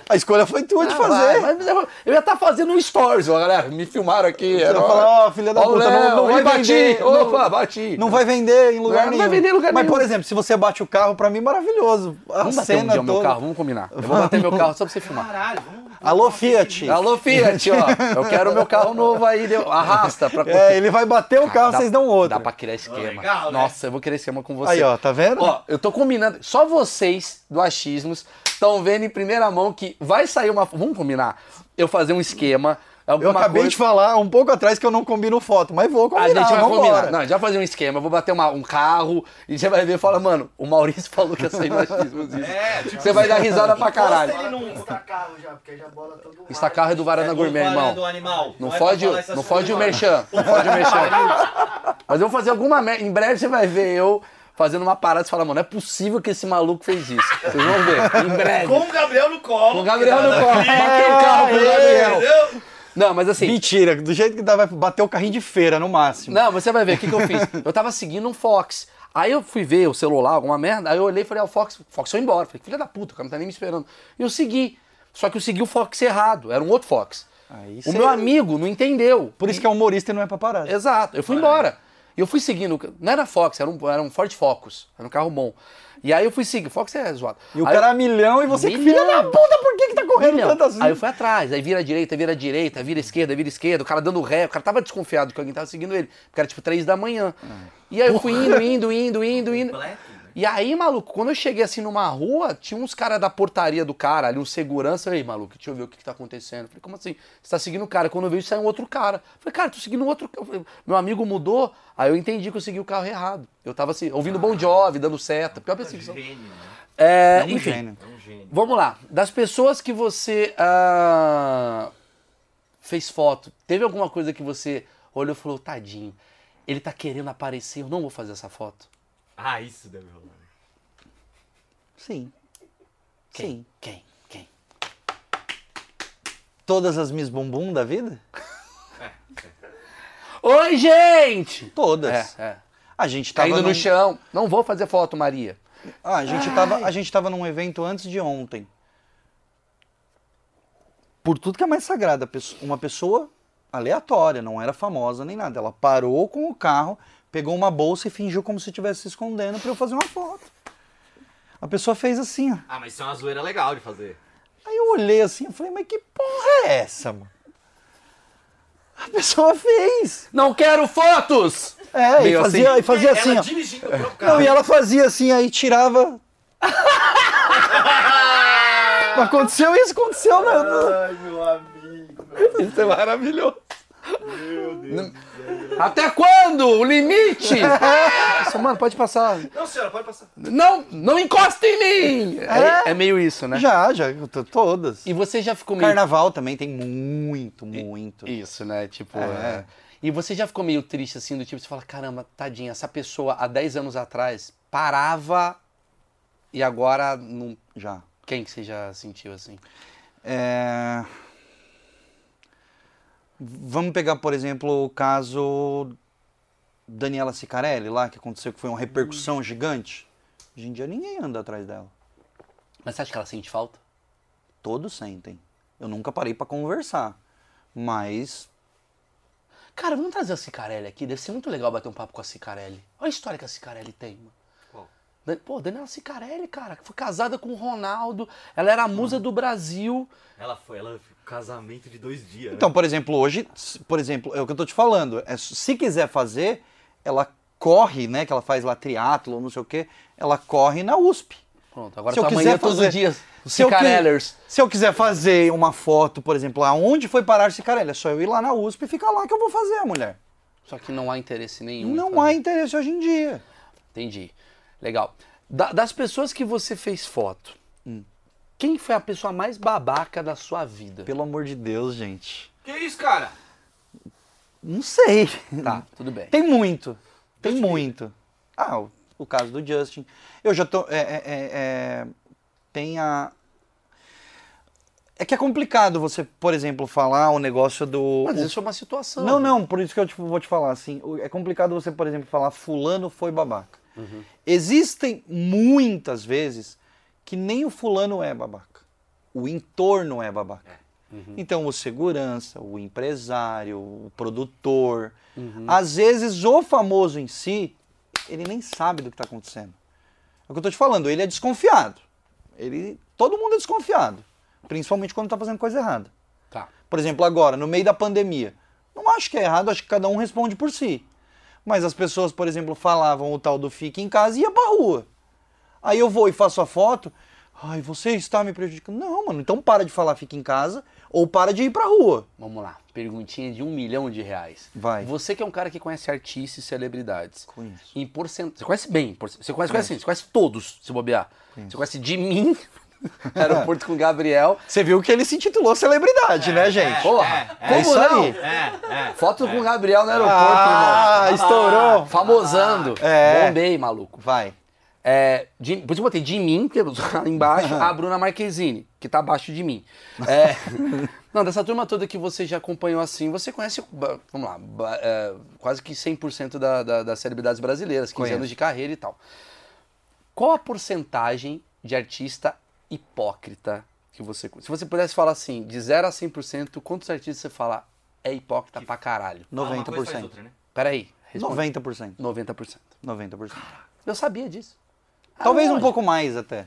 A escolha foi tua de Ah, fazer. vai, mas eu, eu ia estar fazendo um stories, ó, galera. Me filmaram aqui. Você vai falar, ó, filha da puta, não- Léo, não vai bati. vender, não- Opa, bati. Não vai vender em lugar Não nenhum. vai vender em lugar Mas, nenhum. por exemplo, se você bate o carro, pra mim, maravilhoso. A Vamos bater um cena dia o meu toda. carro, vamos combinar. Eu vou bater meu carro só pra você filmar. Caralho, vamos. Alô, Fiat. Alô, Fiat, ó. Eu quero o meu carro novo aí. deu- Arrasta pra É, ele vai bater o carro, Dá- vocês dão outro. Dá pra criar esquema. Legal, né? Nossa, eu vou criar esquema com você. Aí, ó, tá vendo? Ó, eu tô combinando. Só vocês do Achismos estão vendo em primeira mão que vai sair uma. Vamos combinar? Eu fazer um esquema. Eu alguma acabei coisa- de falar um pouco atrás que eu não combino foto, mas vou A combinar, gente vai combinar. Não, a gente vai fazer um esquema. Eu vou bater uma- um carro e você vai ver e fala, mano, o Maurício falou que ia sair no Achismos. isso. É, tipo, Você vai dar risada pra caralho. Ele não- Está carro já, porque já bola todo mundo. Está carro é do Varanda É do Gourmet, irmão. do animal. Não é pra fode, não fode o merchan. Não fode o merchan. Mas eu vou fazer alguma merda. Em breve você vai ver eu fazendo uma parada e falar, mano, não é possível que esse maluco fez isso. Vocês vão ver. Em breve. Com o Gabriel no colo. Com o Gabriel no colo. a Bateu o carro com o Gabriel. Entendeu? Não, mas assim. Mentira, do jeito que dá, vai bater o carrinho de feira no máximo. Não, você vai ver o que, que eu fiz. Eu tava seguindo um Fox. Aí eu fui ver o celular, alguma merda. Aí eu olhei e falei, ah, o Fox, o Fox foi embora. Falei, filha da puta, o cara não tá nem me esperando. E eu segui. Só que eu segui o Fox errado. Era um outro Fox. Aí O meu amigo não entendeu. Por isso que é humorista e não é paparazzi. Exato. Eu fui embora. E eu fui seguindo. Não era Fox, era um, era um Ford Focus. Era um carro bom. E aí eu fui seguir. Fox é zoado. E o Aí cara eu- é milhão e você que Milhão. filha da puta, por que que tá correndo Milhão. tanto assim? Aí eu fui atrás, aí vira direita, vira direita, vira esquerda, vira esquerda, o cara dando ré, o cara tava desconfiado que alguém tava seguindo ele, porque era tipo três da manhã. E aí eu fui indo, indo, indo, indo, indo. Completo, né? E aí, maluco, quando eu cheguei assim numa rua, tinha uns caras da portaria do cara ali, um segurança. Aí, maluco, deixa eu ver o que, que tá acontecendo. Eu Falei, como assim? Você tá seguindo o cara? Quando eu vejo, sai um outro cara. Eu Falei, cara, tô seguindo um outro. falei, Meu amigo mudou. Aí eu entendi que eu segui o carro errado. Eu tava assim, ouvindo Bon Jovi, dando seta. Pior perseguição. Gênio, né? É, É um enfim. gênio. É um gênio. Vamos lá. Das pessoas que você ah, fez foto, teve alguma coisa que você olhou e falou, tadinho, ele tá querendo aparecer, eu não vou fazer essa foto? Ah, isso deve rolar. Sim. Quem? Sim. Quem? Quem? Todas as Miss Bumbum da vida? Oi, gente! Todas. É, é. A gente tava Caindo num... no chão. Não vou fazer foto, Maria. Ah, a gente, tava, a gente tava num evento antes de ontem. Por tudo que é mais sagrado, uma pessoa aleatória, não era famosa nem nada. Ela parou com o carro, pegou uma bolsa e fingiu como se estivesse se escondendo pra eu fazer uma foto. A pessoa fez assim, ó. Ah, mas isso é uma zoeira legal de fazer. Aí eu olhei assim, eu falei, mas que porra é essa, mano? A pessoa fez. Não quero fotos! É, e fazia, assim. e fazia assim, ela ó. dirigindo o próprio carro. Não, e ela fazia assim, aí tirava. Aconteceu isso, aconteceu, né? Ai, meu amigo. Isso é maravilhoso. Até quando? O limite? Nossa, mano, pode passar. Não, senhora, pode passar. Não, não encosta em mim! É, É. é meio isso, né? Já, já, todas. E você já ficou meio. Carnaval também tem muito, muito. Isso, né? Tipo. É. é. E você já ficou meio triste assim, do tipo, você fala, caramba, tadinha, essa pessoa há 10 anos atrás parava e agora não. Já. Quem que você já sentiu assim? É... Vamos pegar, por exemplo, o caso Daniela Sicarelli lá, que aconteceu que foi uma repercussão gigante. Hoje em dia ninguém anda atrás dela. Mas você acha que ela sente falta? Todos sentem. Eu nunca parei pra conversar. Mas Cara, vamos trazer a Cicarelli aqui. Deve ser muito legal bater um papo com a Cicarelli. Olha a história que a Cicarelli tem, mano. Qual? Pô, Daniela Cicarelli, cara, que foi casada com o Ronaldo. Ela era a musa do Brasil. Ela foi, ela foi casamento de dois dias. né? Então, por exemplo, hoje, por exemplo, é o que eu tô te falando. É, se quiser fazer, ela corre, né? Que ela faz lá triatlo, não sei o quê. Ela corre na USP. Pronto, agora Se eu tua quiser manhã todos fazer- os dias. Os Se eu, se eu quiser fazer uma foto, por exemplo, aonde foi parar Cicarelli, é só eu ir lá na USP e ficar lá que eu vou fazer a mulher. Só que não há interesse nenhum. Não fazer. há interesse hoje em dia. Entendi. Legal. Da- das pessoas que você fez foto. Quem foi a pessoa mais babaca da sua vida? Pelo amor de Deus, gente. Que isso, cara? Não sei. Tá, tudo bem. Tem muito. Tem Justin muito. Ah, o, o caso do Justin. Eu já tô. é, é, é, é, tem a. É que é complicado você, por exemplo, falar o negócio do. Mas isso é uma situação. Não, não, por isso que eu tipo, vou te falar assim. É complicado você, por exemplo, falar fulano foi babaca. Existem muitas vezes que nem o fulano é babaca. O entorno é babaca. Então, o segurança, o empresário, o produtor. Às vezes, o famoso em si, ele nem sabe do que está acontecendo. É o que eu tô te falando, ele é desconfiado. Ele, todo mundo é desconfiado. Principalmente quando está fazendo coisa errada. Tá. Por exemplo, agora, no meio da pandemia. Não acho que é errado, acho que cada um responde por si. Mas as pessoas, por exemplo, falavam o tal do fique em casa e ia pra rua. Aí eu vou e faço a foto. Ai, você está me prejudicando. Não, mano, então para de falar fique em casa ou para de ir pra rua. Vamos lá. Perguntinha de um milhão de reais. Vai. Você que é um cara que conhece artistas e celebridades. Conheço. Em porcentagem. Você conhece bem. por- Você conhece, conhece, você conhece todos, se bobear. Você conhece de mim, aeroporto com o Gabriel. Você viu que ele se intitulou celebridade, né, gente? Porra, é como isso não? aí. É, é. Foto com o Gabriel no aeroporto, Ah, irmão. estourou. Famosando. É. Bombei, maluco. Vai. É, de, por isso eu botei de mim, porque lá embaixo, a Bruna Marquezine, que tá abaixo de mim. É, não, dessa turma toda que você já acompanhou assim, você conhece, vamos lá, é, quase que 100% da, da, das celebridades brasileiras, 15 Conheço. anos de carreira e tal. Qual a porcentagem de artista hipócrita que você... Se você pudesse falar assim, de 0 a 100%, quantos artistas você fala é hipócrita pra caralho? Fala uma coisa, faz 90%. outra, né? Peraí. responde. 90%. 90%. 90%. Eu sabia disso. Talvez um pouco mais até.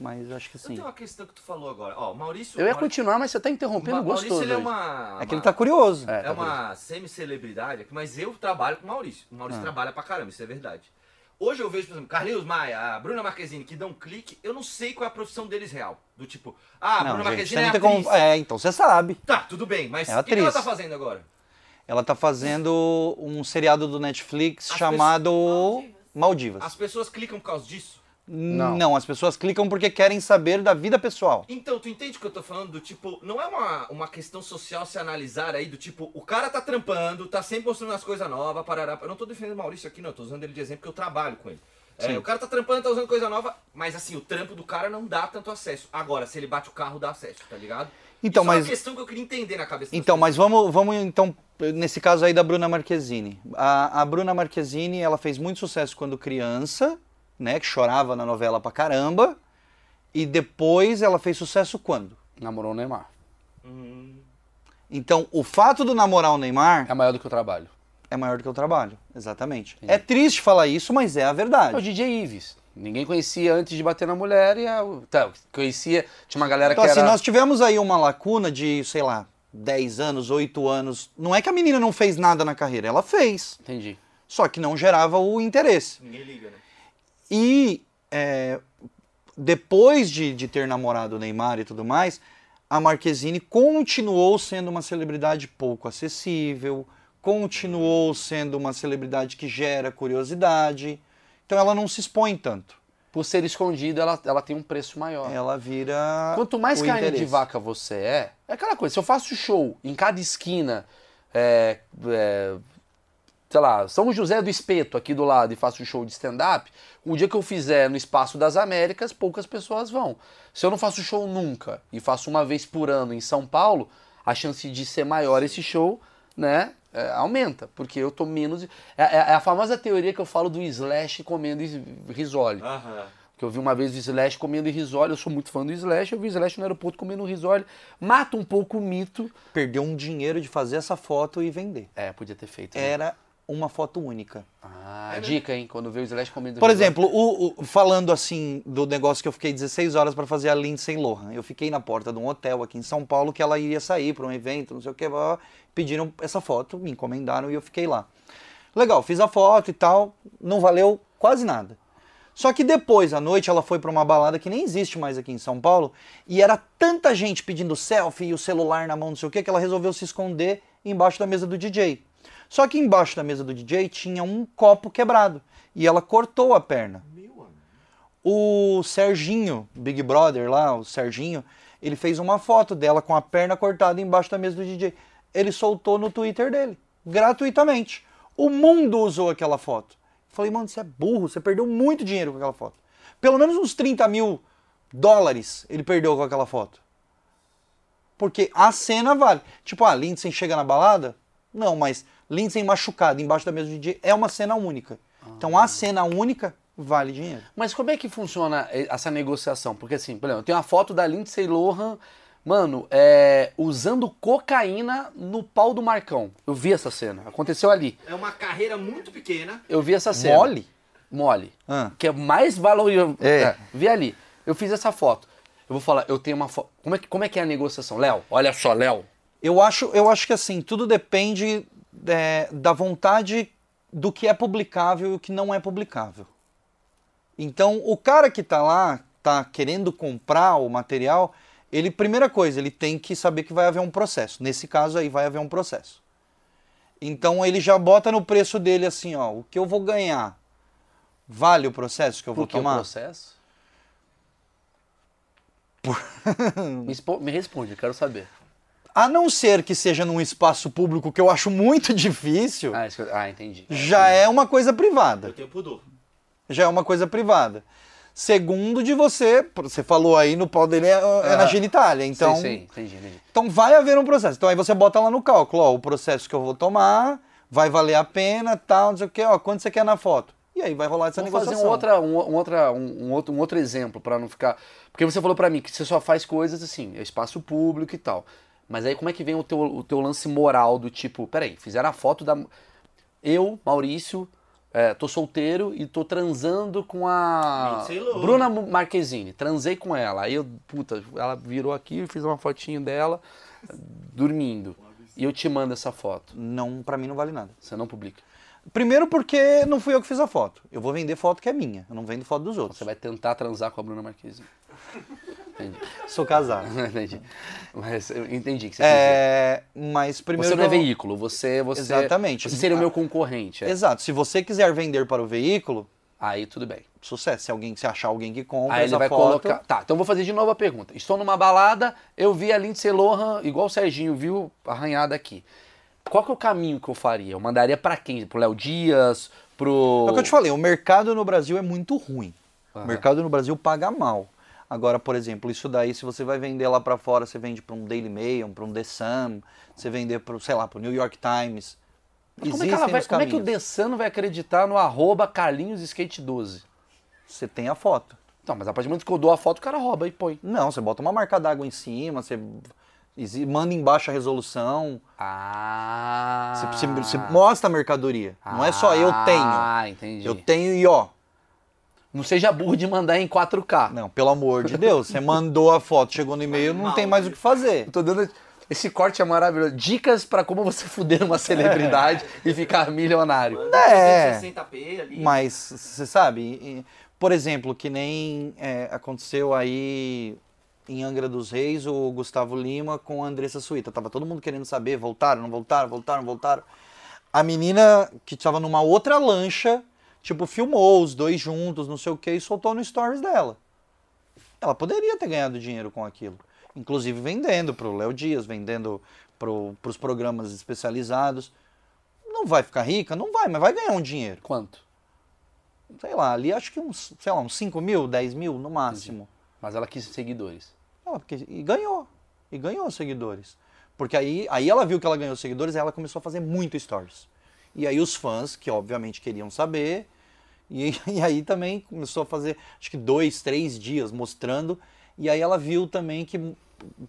Mas acho que Eu sim. tenho uma questão que tu falou agora. Ó, o Maurício. Eu ia continuar, mas você tá interrompendo Ma- Maurício, gostoso. ele é uma. É que ele tá curioso. É, É, tá uma semi-celebridade, mas eu trabalho com o Maurício. O Maurício Ah. trabalha pra caramba, isso é verdade. Hoje eu vejo, por exemplo, Carlinhos Maia, a Bruna Marquezine, que dão um clique, eu não sei qual é a profissão deles real. Do tipo, ah, a Não, Bruna gente, Marquezine é tem atriz. como... É, então você sabe. Tá, tudo bem, mas É o que, que ela tá fazendo agora? Ela tá fazendo um seriado do Netflix As chamado Maldivas. As pessoas clicam por causa disso? Não. Não. as pessoas clicam porque querem saber da vida pessoal. Então, tu entende o que eu tô falando? Do tipo, não é uma, uma questão social se analisar aí, do tipo, o cara tá trampando, tá sempre mostrando as coisas novas, parará. Eu não tô defendendo o Maurício aqui, não, eu tô usando ele de exemplo porque eu trabalho com ele. É, o cara tá trampando, tá usando coisa nova, mas assim, o trampo do cara não dá tanto acesso. Agora, se ele bate o carro, dá acesso, tá ligado? Então, Isso é mas- uma questão que eu queria entender na cabeça Então, mas vamos, vamos então, nesse caso aí da Bruna Marquezine. A, a Bruna Marquezine, ela fez muito sucesso quando criança, né, que chorava na novela pra caramba, e depois ela fez sucesso quando? Namorou o Neymar. Hum, Então, o fato do namorar o Neymar É maior do que o trabalho. é maior do que o trabalho, exatamente. É triste falar isso, mas é a É o verdade. DJ Ives. Ninguém conhecia antes de bater na mulher e a... tá, conhecia. Tinha uma galera Então, que assim, era. nós tivemos aí uma lacuna de, sei lá, 10 anos, 8 anos. Não é que a menina não fez nada na carreira, ela fez. Entendi. Só que não gerava o interesse. ninguém liga, né? E é, depois de, de ter namorado o Neymar e tudo mais, a Marquezine continuou sendo uma celebridade pouco acessível, continuou sendo uma celebridade que gera curiosidade. Então ela não se expõe tanto. Por ser escondida, ela, ela tem um preço maior. Ela vira. Quanto mais carne de interesse. vaca você é, é aquela coisa. Se eu faço show em cada esquina, é, é, sei lá, São José do Espeto aqui do lado e faço show de stand-up, o dia que eu fizer no Espaço das Américas, poucas pessoas vão. Se eu não faço show nunca e faço uma vez por ano em São Paulo, a chance de ser maior esse show, né? É, aumenta, porque eu tô menos. É, é- é a famosa teoria que eu falo do Slash comendo is- risole. Aham. Que eu vi uma vez o Slash comendo risole, eu sou muito fã do Slash, eu vi o Slash no aeroporto comendo risole. Mata um pouco o mito. Perdeu um dinheiro de fazer essa foto e vender. É, podia ter feito. né? Era uma foto única. Ah, dica, hein? Quando vê o Slash comendo Por exemplo, o- o- falando assim do negócio que eu fiquei 16 horas para fazer a Lindsay Lohan. Eu fiquei na porta de um hotel aqui em São Paulo que ela iria sair para um evento, não sei o que. Pediram essa foto, me encomendaram e eu fiquei lá. Legal, fiz a foto e tal, não valeu quase nada. Só que depois, à noite, ela foi para uma balada que nem existe mais aqui em São Paulo e era tanta gente pedindo selfie e o celular na mão, não sei o que, que ela resolveu se esconder embaixo da mesa do DJ. Só que embaixo da mesa do DJ tinha um copo quebrado e ela cortou a perna. O Serginho, Big Brother lá, o Serginho, ele fez uma foto dela com a perna cortada embaixo da mesa do DJ. Ele soltou no Twitter dele, gratuitamente. O mundo usou aquela foto. Falei, mano, você é burro, você perdeu muito dinheiro com aquela foto. Pelo menos uns 30 mil dólares ele perdeu com aquela foto. Porque a cena vale. Tipo, ah, Lindsay chega na balada? Não, mas Lindsay machucado embaixo da mesa de DJ é uma cena única. Então a cena única vale dinheiro. Mas como é que funciona eh, essa negociação? Porque assim, por exemplo, eu tenho uma foto da Lindsay Lohan, mano, é, usando cocaína no pau do Marcão. Eu vi essa cena, aconteceu ali. É uma carreira muito pequena. Eu vi essa cena. Mole? Mole. Ah. Que é mais valor. É. Vi ali. Eu fiz essa foto. Eu vou falar, eu tenho uma foto. Como, é que- como é que é a negociação? Léo, olha só, Léo. Eu acho, eu acho que assim, tudo depende é, da vontade do que é publicável e o que não é publicável. Então, o cara que tá lá, tá querendo comprar o material, ele, primeira coisa, ele tem que saber que vai haver um processo. Nesse caso aí, vai haver um processo. Então, ele já bota no preço dele assim, ó, o que eu vou ganhar vale o processo que eu vou Por que o tomar? processo? me, expo- me responde, eu quero saber. A não ser que seja num espaço público, que eu acho muito difícil, Ah, isso que eu- ah, entendi. já é uma coisa privada. Eu tenho pudor. já é uma coisa privada. Segundo de você, você falou aí no pau dele é, é na Ah, genitália, então, Sim, sim, entendi, entendi. então vai haver um processo. Então aí você bota lá no cálculo, ó, o processo que eu vou tomar, vai valer a pena, tal, não sei o que, ó, quanto você quer na foto. E aí vai rolar essa Vamos fazer negociação. um, outra, um, um outra, um, um outro, um outro exemplo para não ficar. Porque você falou para mim que você só faz coisas assim, é espaço público e tal. Mas aí como é que vem o teu, o teu lance moral do tipo, peraí, fizeram a foto da. Eu, Maurício, é, tô solteiro e tô transando com a. Bruna Marquezine. Transei com ela. Aí eu, puta, ela virou aqui, eu fiz uma fotinho dela dormindo. E eu te mando essa foto. Não, pra mim não vale nada. Você não publica. Primeiro porque não fui eu que fiz a foto. Eu vou vender foto que é minha, eu não vendo foto dos outros. Você vai tentar transar com a Bruna Marquezine. Entendi. Sou casado. entendi. Mas eu entendi que você dizer. É, mas primeiro Você não é eu- veículo, você, você. Exatamente. Você seria o meu concorrente. é. Exato. Se você quiser vender para o veículo, Aí tudo bem. sucesso. Se alguém se achar alguém que compra Aí ele vai foto, colocar. Tá, então vou fazer de novo a pergunta. Estou numa balada, eu vi a Lindsay Lohan, igual o Serginho viu, arranhada aqui. Qual que é o caminho que eu faria? Eu mandaria pra quem? Pro Léo Dias? Pro. É o que eu te falei, o mercado no Brasil é muito ruim. Aham. O mercado no Brasil paga mal. Agora, por exemplo, isso daí, se você vai vender lá pra fora, você vende para um Daily Mail, para um The Sun, você vender para, sei lá, para o New York Times. Mas como é, que vai, como é que o caminhos. Dessano vai acreditar no arroba Carlinhos Skate 12? Você tem a foto. Então, mas a partir do momento que eu dou a foto, o cara rouba e põe. Não, você bota uma marca d'água em cima, você manda embaixo a resolução, Ah. você, você- você mostra a mercadoria. Não é só eu tenho. Ah, entendi. Eu tenho e ó. Não seja burro de mandar em 4K. Não, pelo amor de Deus, você mandou a foto, chegou no e-mail, não tem mais o que fazer. Eu tô dando. Esse corte é maravilhoso. Dicas pra como você fuder uma celebridade e ficar milionário. É. 60p ali. Mas, você sabe, por exemplo, que nem é, aconteceu aí em Angra dos Reis, o Gustavo Lima com a Andressa Suíta. Tava todo mundo querendo saber, voltaram, não voltaram, voltaram, voltaram. A menina que estava numa outra lancha, tipo, filmou os dois juntos, não sei o que, e soltou no stories dela. Ela poderia ter ganhado dinheiro com aquilo. Inclusive vendendo pro Léo Dias, vendendo pro, pros programas especializados. Não vai ficar rica? Não vai, mas vai ganhar um dinheiro Quanto? sei lá, ali acho que uns, sei lá, uns 5 mil, 10 mil no máximo. Mas ela quis seguidores. Ela, porque, e ganhou. E ganhou seguidores. Porque aí, aí ela viu que ela ganhou seguidores e ela começou a fazer muito stories. E aí os fãs, que obviamente queriam saber, e, e aí também começou a fazer, acho que dois, três dias mostrando. E aí ela viu também que,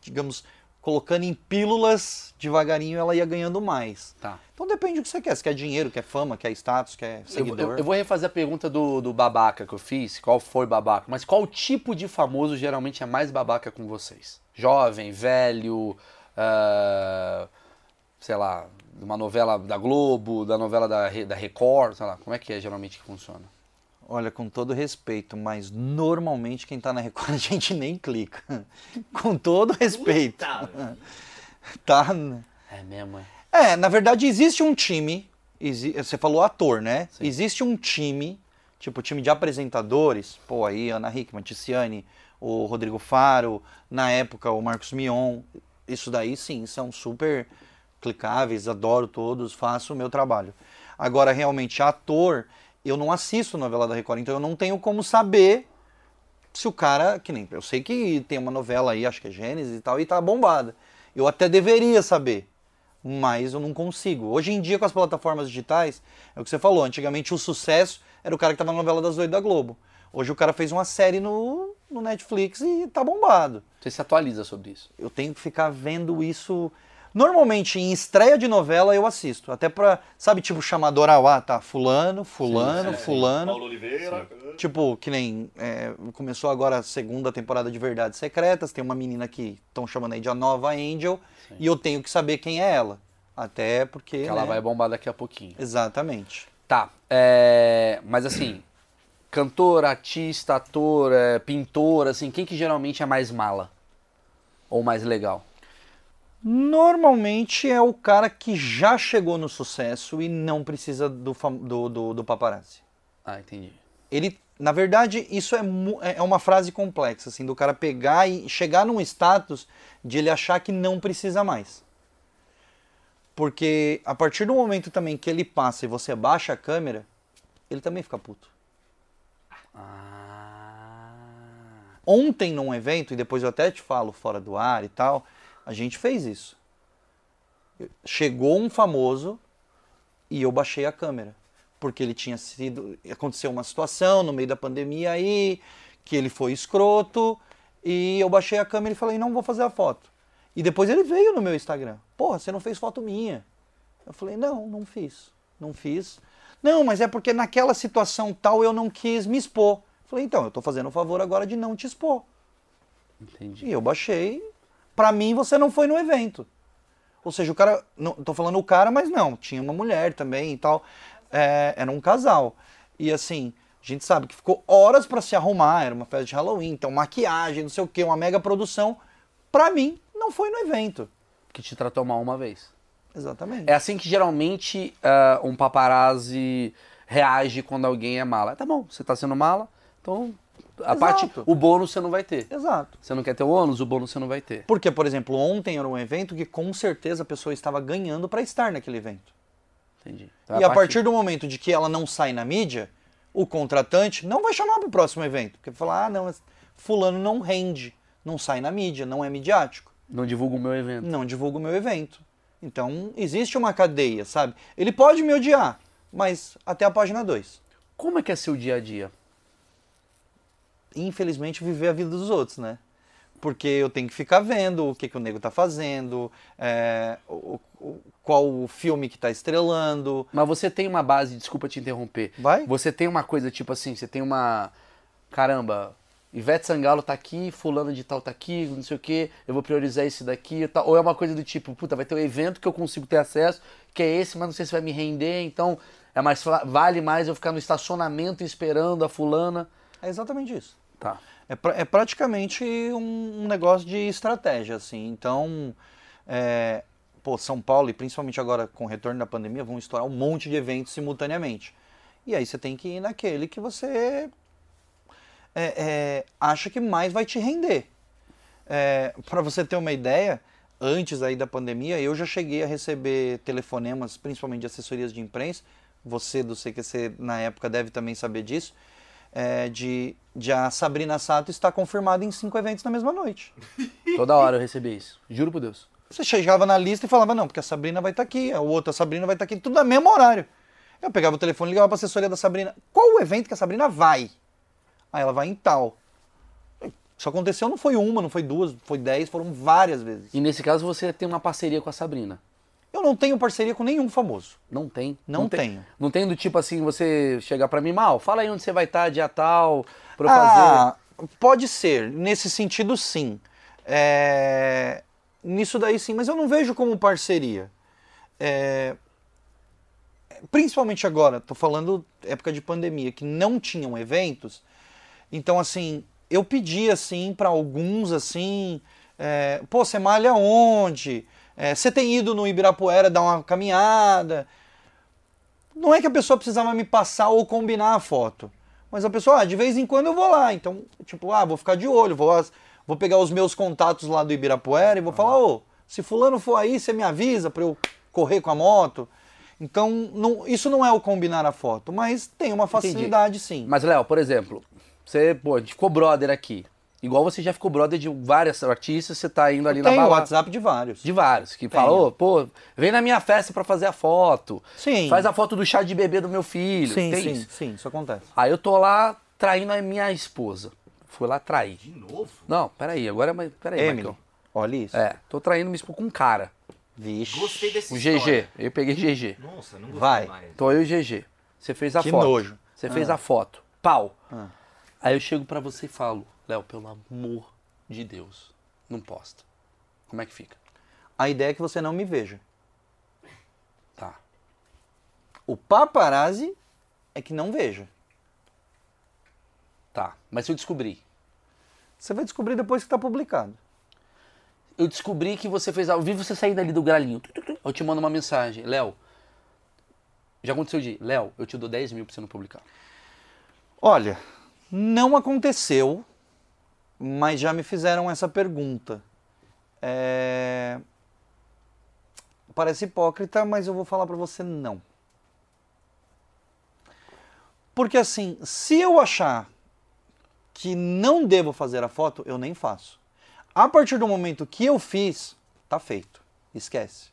digamos, colocando em pílulas, devagarinho ela ia ganhando mais. Tá. Então depende do que você quer. Se quer dinheiro, quer fama, quer status, quer Eu, seguidor. eu- eu vou refazer a pergunta do, do babaca que eu fiz. Qual foi babaca? Mas qual tipo de famoso geralmente é mais babaca com vocês? Jovem, velho, ah, sei lá, de uma novela da Globo, da novela da, da Record, sei lá. Como é que é geralmente que funciona? Olha, com todo respeito, mas normalmente quem tá na Record a gente nem clica. com todo respeito. Puta, Tá? É mesmo, é? É, na verdade existe um time, exi- você falou ator, né? Sim. Existe um time, tipo time de apresentadores, pô, aí Ana Hickman, Ticiane, o Rodrigo Faro, na época o Marcos Mion, isso daí sim, são super clicáveis, adoro todos, faço o meu trabalho. Agora, realmente, ator, eu não assisto novela da Record, então eu não tenho como saber se o cara, que nem, eu sei que tem uma novela aí, acho que é Gênesis e tal, e tá bombada. Eu até deveria saber, mas eu não consigo. Hoje em dia, com as plataformas digitais, é o que você falou, antigamente o sucesso era o cara que estava na novela das oito da Globo. Hoje o cara fez uma série no, no Netflix e tá bombado. Você se atualiza sobre isso. Eu tenho que ficar vendo isso. Normalmente, em estreia de novela, eu assisto. Até pra, sabe, tipo, chamador ah, tá, fulano, fulano, Sim, sim, fulano. Paulo Oliveira. Tipo, que nem é, começou agora a segunda temporada de Verdades Secretas, tem uma menina que estão chamando aí de a nova Angel, e eu tenho que saber quem é ela. Até porque. Que ela né? vai bombar daqui a pouquinho. Exatamente. Tá. é, Mas assim, cantor, artista, ator, é, pintor, assim, quem que geralmente é mais mala? Ou mais legal? Normalmente é o cara que já chegou no sucesso e não precisa do, do, do, do paparazzi. Ah, entendi. Ele, na verdade, isso é, mu- é uma frase complexa, assim, do cara pegar e chegar num status de ele achar que não precisa mais. Porque a partir do momento também que ele passa e você baixa a câmera, ele também fica puto. Ah. Ontem num evento, e depois eu até te falo fora do ar e tal, a gente fez isso. Chegou um famoso e eu baixei a câmera. Porque ele tinha sido. Aconteceu uma situação no meio da pandemia aí, que ele foi escroto, e eu baixei a câmera e falei, não vou fazer a foto. E depois ele veio no meu Instagram. Porra, você não fez foto minha. Eu falei, não, não fiz. Não fiz. Não, mas é porque naquela situação tal eu não quis me expor. Eu falei, então, eu tô fazendo o favor agora de não te expor. Entendi. E eu baixei. Pra mim, você não foi no evento. Ou seja, o cara. Não, tô falando o cara, mas não. Tinha uma mulher também e tal. É, era um casal. E assim, a gente sabe que ficou horas pra se arrumar. Era uma festa de Halloween, então maquiagem, não sei o que, uma mega produção. Pra mim, não foi no evento. Que te tratou mal uma vez. Exatamente. É assim que geralmente ah, um paparazzi reage quando alguém é mala. Tá bom, você tá sendo mala, então a Exato. parte, o bônus você não vai ter. Exato. Você não quer ter o ônus, o bônus você não vai ter. Porque, por exemplo, ontem era um evento que com certeza a pessoa estava ganhando pra estar naquele evento. Entendi. Então, E a partir do momento de que ela não sai na mídia, o contratante não vai chamar para o próximo evento. Porque vai falar, ah, não, fulano não rende, não sai na mídia, não é midiático, Não divulga o meu evento. não divulga o meu evento. Então, existe uma cadeia, sabe? Ele pode me odiar, mas até a página 2. Como é que é seu dia a dia? Infelizmente, viver a vida dos outros, né? Porque eu tenho que ficar vendo o que, que o nego tá fazendo, é, o- o- qual o filme que tá estrelando. Mas você tem uma base, desculpa te interromper. Vai? Você tem uma coisa tipo assim, você tem uma. Caramba, Ivete Sangalo tá aqui, fulano de tal tá aqui, não sei o que, eu vou priorizar esse daqui tal. Ou é uma coisa do tipo, puta, vai ter um evento que eu consigo ter acesso, que é esse, mas não sei se vai me render, então é mais vale mais eu ficar no estacionamento esperando a fulana. É exatamente isso. Tá. É, é praticamente um, um negócio de estratégia, assim. Então, é, pô, São Paulo, e principalmente agora com o retorno da pandemia, vão estourar um monte de eventos simultaneamente. E aí você tem que ir naquele que você é, é, acha que mais vai te render. É, Para você ter uma ideia, antes aí da pandemia, eu já cheguei a receber telefonemas, principalmente de assessorias de imprensa. Você do CQC na época deve também saber disso. É, de, de a Sabrina Sato estar confirmada em cinco eventos na mesma noite. Toda hora eu recebi isso. Juro por Deus. Você chegava na lista e falava, não, porque a Sabrina vai estar aqui, a outra Sabrina vai estar aqui, tudo no mesmo horário. Eu pegava o telefone e ligava para a assessoria da Sabrina. Qual o evento que a Sabrina vai? Aí ela vai em tal. Isso aconteceu, não foi uma, não foi duas, foi dez, foram várias vezes. E nesse caso você tem uma parceria com a Sabrina. Eu não tenho parceria com nenhum famoso. Não tem? Não tem, tenho. Não tem do tipo assim, você chegar pra mim, mal, fala aí onde você vai estar, dia tal, pra eu fazer. Ah, pode ser. Nesse sentido, sim. É, Nisso daí, sim. Mas eu não vejo como parceria. É, Principalmente agora, tô falando época de pandemia, que não tinham eventos. Então, assim, eu pedi, assim, para alguns, assim... é, Pô, você malha onde? É, você tem ido no Ibirapuera dar uma caminhada? não é que a pessoa precisava me passar ou combinar a foto. Mas a pessoa, ah, de vez em quando eu vou lá. Então, tipo, ah, vou ficar de olho, vou, vou pegar os meus contatos lá do Ibirapuera e vou falar, ô, se fulano for aí, você me avisa pra eu correr com a moto. Então, não- isso não é o combinar a foto, mas tem uma facilidade sim. Mas, Léo, por exemplo, você, pô, a gente ficou brother aqui. Igual você já ficou brother de várias artistas, você tá indo ali na Tem o balada. WhatsApp de vários. De vários, que falou, pô, vem na minha festa pra fazer a foto. Sim. Faz a foto do chá de bebê do meu filho. Sim, Tem sim, isso. sim, isso acontece. Aí eu tô lá traindo a minha esposa. Fui lá trair. De novo? Não, peraí, agora, mas peraí, Emily, Marcão. olha isso. É, tô traindo minha esposa com um cara. Vixe. Gostei desse O GG. Eu peguei GG. Nossa, não gostei Vai. mais. Tô eu e o GG. Você fez a Que foto. nojo. Você fez Ah. a foto. Pau. Ah. Aí eu chego pra você e falo, Léo, pelo amor de Deus, não posta. Como é que fica? A ideia é que você não me veja. Tá. O paparazzi é que não veja. Tá. Mas eu descobri. Você vai descobrir depois que tá publicado. Eu descobri que você fez. Eu vi você saindo ali do galinho. Eu te mando uma mensagem. Léo. Já aconteceu de. Léo, eu te dou 10 mil pra você não publicar. Olha, não aconteceu, mas já me fizeram essa pergunta. É... Parece hipócrita, mas eu vou falar pra você não. Porque assim, se eu achar que não devo fazer a foto, eu nem faço. A partir do momento que eu fiz, tá feito. Esquece.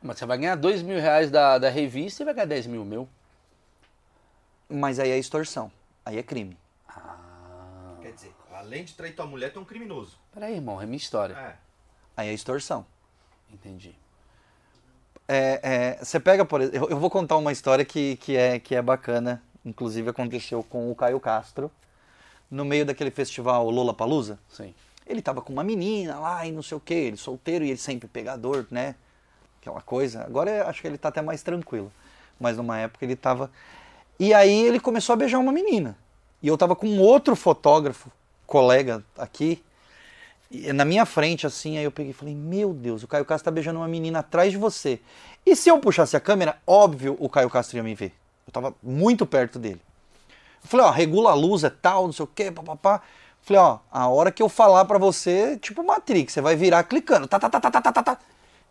Mas você vai ganhar 2 mil reais da, da revista e vai ganhar 10 mil meu. Mas aí é extorsão. Aí é crime. Dizer, além de trair tua mulher, tu é um criminoso. Peraí, irmão, é minha história. É. Aí é extorsão. Entendi. É, é, você pega, por exemplo, eu, eu vou contar uma história que, que, é, que é bacana, inclusive aconteceu com o Caio Castro, no meio daquele festival Lola Palusa. Sim. Ele tava com uma menina lá e não sei o que, ele solteiro e ele sempre pegador, né? Aquela coisa. Agora eu acho que ele tá até mais tranquilo. Mas numa época ele tava. E aí ele começou a beijar uma menina. E eu tava com outro fotógrafo, colega aqui, na minha frente, assim, aí eu peguei e falei, meu Deus, o Caio Castro tá beijando uma menina atrás de você. E se eu puxasse a câmera, óbvio, o Caio Castro ia me ver. Eu tava muito perto dele. Eu falei, ó, regula a luz, é tal, não sei o quê, papapá. Falei, ó, a hora que eu falar para você, tipo Matrix, você vai virar clicando, tá, tá, tá, tá, tá, tá, tá.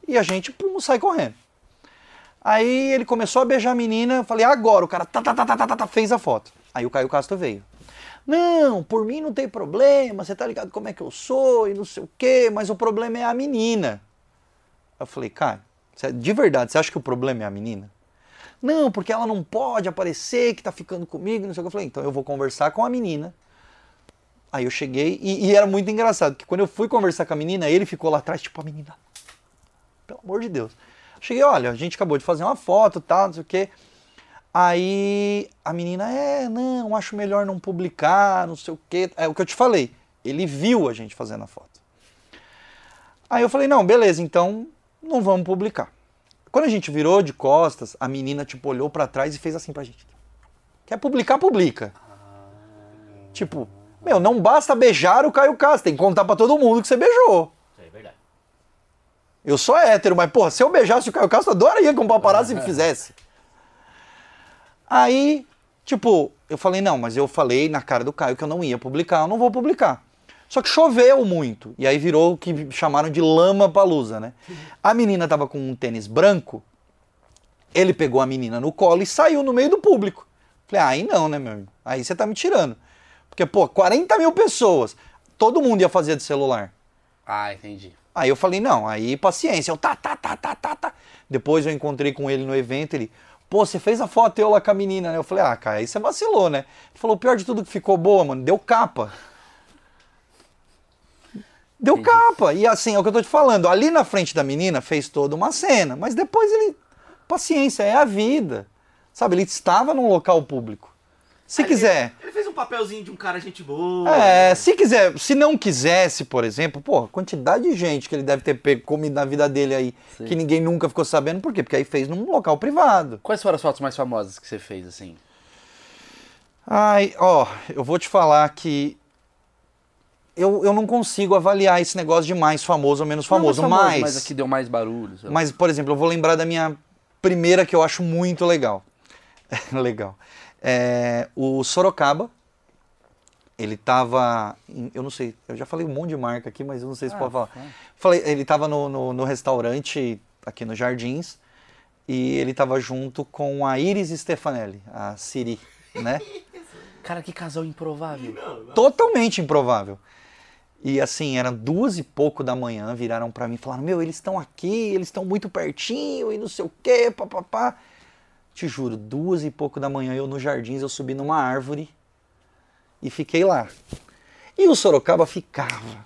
E a gente, pum, sai correndo. Aí ele começou a beijar a menina, eu falei, agora, o cara, tá, tá, tá, tá, tá, tá, fez a foto. Aí o Caio Castro veio. Não, por mim não tem problema, você tá ligado como é que eu sou e não sei o quê, mas o problema é a menina. Eu falei, Caio, você- de verdade, você acha que o problema é a menina? Não, porque ela não pode aparecer que tá ficando comigo, não sei o que. Eu falei, então eu vou conversar com a menina. Aí eu cheguei e, e era muito engraçado, que quando eu fui conversar com a menina, ele ficou lá atrás, tipo, a menina, pelo amor de Deus. Cheguei, olha, a gente acabou de fazer uma foto, tal, não sei o quê. Aí a menina, é, não, acho melhor não publicar, não sei o quê. É o que eu te falei. Ele viu a gente fazendo a foto. Aí eu falei, não, beleza, então não vamos publicar. Quando a gente virou de costas, a menina, tipo, olhou pra trás e fez assim pra gente. Quer publicar, publica. Tipo, meu, não basta beijar o Caio Castro, tem que contar pra todo mundo que você beijou. Isso é verdade. Eu sou hétero, mas, porra, se eu beijasse o Caio Castro, eu adoraria que um paparazzi me fizesse. Aí, tipo, eu falei, não, mas eu falei na cara do Caio que eu não ia publicar, eu não vou publicar. Só que choveu muito, e aí virou o que chamaram de lama palusa, né? A menina tava com um tênis branco, ele pegou a menina no colo e saiu no meio do público. Falei, ah, aí não, né, meu irmão? Aí você tá me tirando. Porque, pô, 40 mil pessoas, todo mundo ia fazer de celular. Ah, entendi. Aí eu falei, não, aí paciência. Eu tá, tá, tá, tá, tá, tá. Depois eu encontrei com ele no evento, ele, pô, você fez a foto eu lá com a menina, né? Eu falei, ah, cara, aí você vacilou, né? Ele falou, o pior de tudo que ficou boa, mano, deu capa. Deu Entendi. capa. E assim, é o que eu tô te falando. Ali na frente da menina fez toda uma cena, mas depois ele. Paciência, é a vida. Sabe, ele estava num local público. Se Ele- quiser. Ele fez um papelzinho de um cara gente boa. É, se quiser, se não quisesse, por exemplo, pô, a quantidade de gente que ele deve ter pego comido na vida dele aí, Sim. que ninguém nunca ficou sabendo, por quê? Porque aí fez num local privado. Quais foram as fotos mais famosas que você fez, assim? Ai, ó, eu vou te falar que eu, eu não consigo avaliar esse negócio de mais famoso ou menos famoso, Não, mais mas, Mas aqui deu mais barulho. mas, por exemplo, eu vou lembrar da minha primeira que eu acho muito legal. legal. É, o Sorocaba, ele tava. em- eu não sei, eu já falei um monte de marca aqui, mas eu não sei se Ah, pode falar. fala. Falei, ele tava no, no, no restaurante aqui no Jardins e ele tava junto com a Iris Stefanelli, a Siri, né? Cara, que casal improvável. Totalmente improvável. E assim, eram duas e pouco da manhã, viraram pra mim e falaram: Meu, eles estão aqui, eles estão muito pertinho e não sei o quê, papapá. Te juro, duas e pouco da manhã, eu nos jardins, eu subi numa árvore e fiquei lá. E o Sorocaba ficava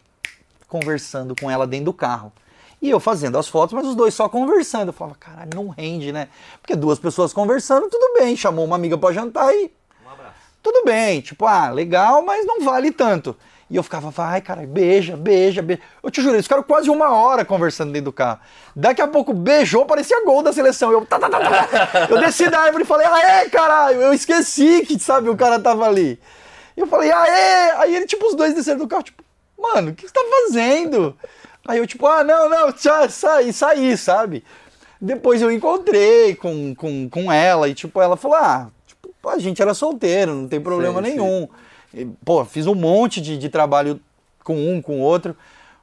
conversando com ela dentro do carro. E eu fazendo as fotos, mas os dois só conversando. Eu falava, caralho, não rende, né? Porque duas pessoas conversando, tudo bem. Chamou uma amiga pra jantar e Um abraço. tudo bem, tipo, ah, legal, mas não vale tanto. E eu ficava, vai, cara, beija, beija, beija. Eu te juro, eles ficaram quase uma hora conversando dentro do carro. Daqui a pouco beijou, parecia gol da seleção. Eu, tá, tá, tá, tá. eu desci da árvore e falei, aê, caralho, eu esqueci que, sabe, o cara tava ali. E eu falei, aê! Aí ele, tipo, os dois desceram do carro, tipo, mano, o que você tá fazendo? Aí eu, tipo, ah, não, não, tchau, saí, saí, sabe? Depois eu encontrei com, com, com ela e, tipo, ela falou, ah, tipo, a gente era solteiro, não tem problema Sim, sim. Pô, fiz um monte de, de trabalho com um, com outro,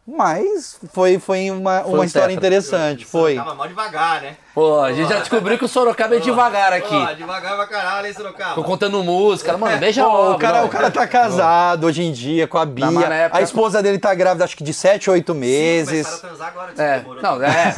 mas foi, foi uma, Foi uma um história tetra. interessante, foi. Tava mal devagar, né? Pô, a gente já descobriu que o Sorocaba é devagar aqui. Pô, devagar pra caralho, hein, Sorocaba? Ficou contando música. Mano, beija Pô, logo. o, cara, não. o cara tá casado hoje em dia com a Bia. mas na época- A esposa dele tá grávida, acho que de 7, 8 meses. Transar agora, É, demorou. não, é.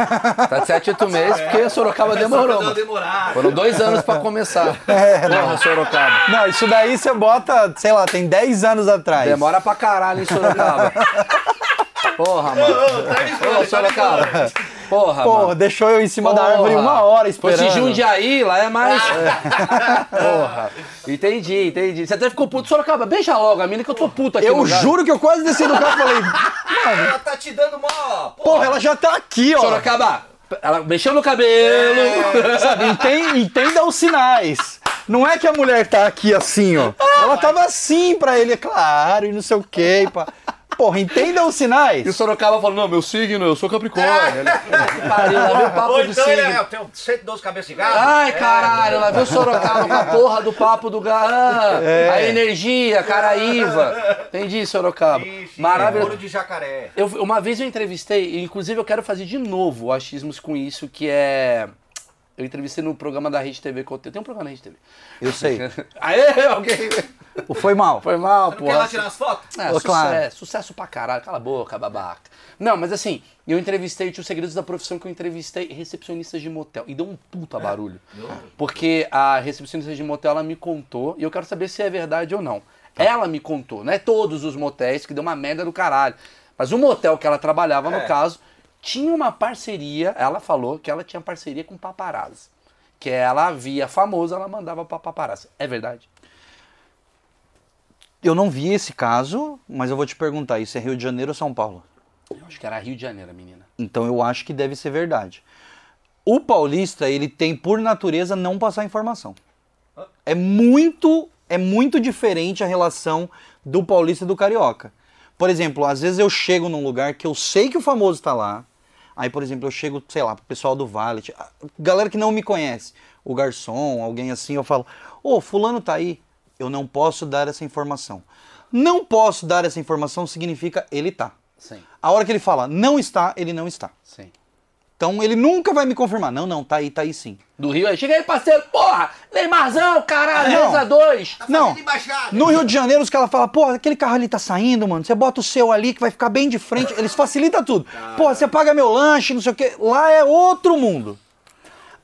Tá de 7, 8 meses, porque Sorocaba demorou, demorar. Foram dois anos pra começar. É, Porra, Sorocaba. Não, isso daí você bota, sei lá, tem 10 anos atrás. Demora pra caralho em Sorocaba. Porra, mano. Ô, Sorocaba. Porra, Porra, mano. deixou eu em cima da Porra. árvore uma hora esperando. Fosse Jundiaí, lá é mais. Porra. Entendi, entendi. Você até ficou puto. Sorocaba, beija logo a mina que eu tô puto aqui. Eu juro que eu quase desci do carro e falei, Ela tá te dando mó. porra, ela já tá aqui, ó. Sorocaba, ela mexeu no cabelo. Sabe, entenda, entenda os sinais. Não é que a mulher tá aqui assim, ó. Ela tava assim pra ele, é claro, e não sei o quê. Pá. Porra, entenda os sinais. E o Sorocaba falou: Não, meu signo, eu sou Capricórnio. Ele, que pariu, lá veio o papo Ou do então ele signo. é, eu tenho 112 cabeças de gado. Ai, É, caralho, lá veio o Sorocaba com a porra do papo do Garra. A energia, Caraíva. Entendi, Sorocaba. Ixi, Maravilhoso. Ouro de jacaré. Eu, uma vez eu entrevistei, inclusive eu quero fazer de novo o achismos com isso, que é. Eu entrevistei no programa da Rede TV que eu tenho. Tem um programa na Rede TV. Eu sei. Aê, alguém. O Foi mal. Foi mal, pô. quer lá tirar as fotos? É, Ô, sucesso, claro. sucesso pra caralho, cala a boca, babaca. Não, mas assim, eu entrevistei, tinha os segredos da profissão que eu entrevistei recepcionistas de motel. E deu um puta barulho. Porque a recepcionista de motel, ela me contou, e eu quero saber se é verdade ou não. Ela me contou, não é todos os motéis, que deu uma merda do caralho. Mas o motel que ela trabalhava, no É. caso, tinha uma parceria, ela falou que ela tinha parceria com paparazzi. Que ela via famoso, ela mandava pra paparazzi. É verdade? Eu não vi esse caso, mas eu vou te perguntar, isso é Rio de Janeiro ou São Paulo? Eu acho que era Rio de Janeiro, menina. Então eu acho que deve ser verdade. O paulista, ele tem por natureza não passar informação. É muito, é muito diferente a relação do paulista e do carioca. Por exemplo, às vezes eu chego num lugar que eu sei que o famoso está lá. Aí, por exemplo, eu chego, sei lá, pro pessoal do Valet, a galera que não me conhece, o garçom, alguém assim, eu falo: "Ô, fulano tá aí". Eu não posso dar essa informação. Não posso dar essa informação significa ele tá. Sim, A hora que ele fala não está, ele não está. sim. Então ele nunca vai me confirmar. Não, não, tá aí, tá aí sim. Do Rio aí, chega aí, parceiro, porra! Neymarzão, caralho, Não. reza dois! Não. Fazendo embaixada. No Rio de Janeiro, os caras falam, pô, aquele carro ali tá saindo, mano. Você bota o seu ali que vai ficar bem de frente. Eles facilitam tudo. Pô, você paga meu lanche, não sei o quê. Lá é outro mundo.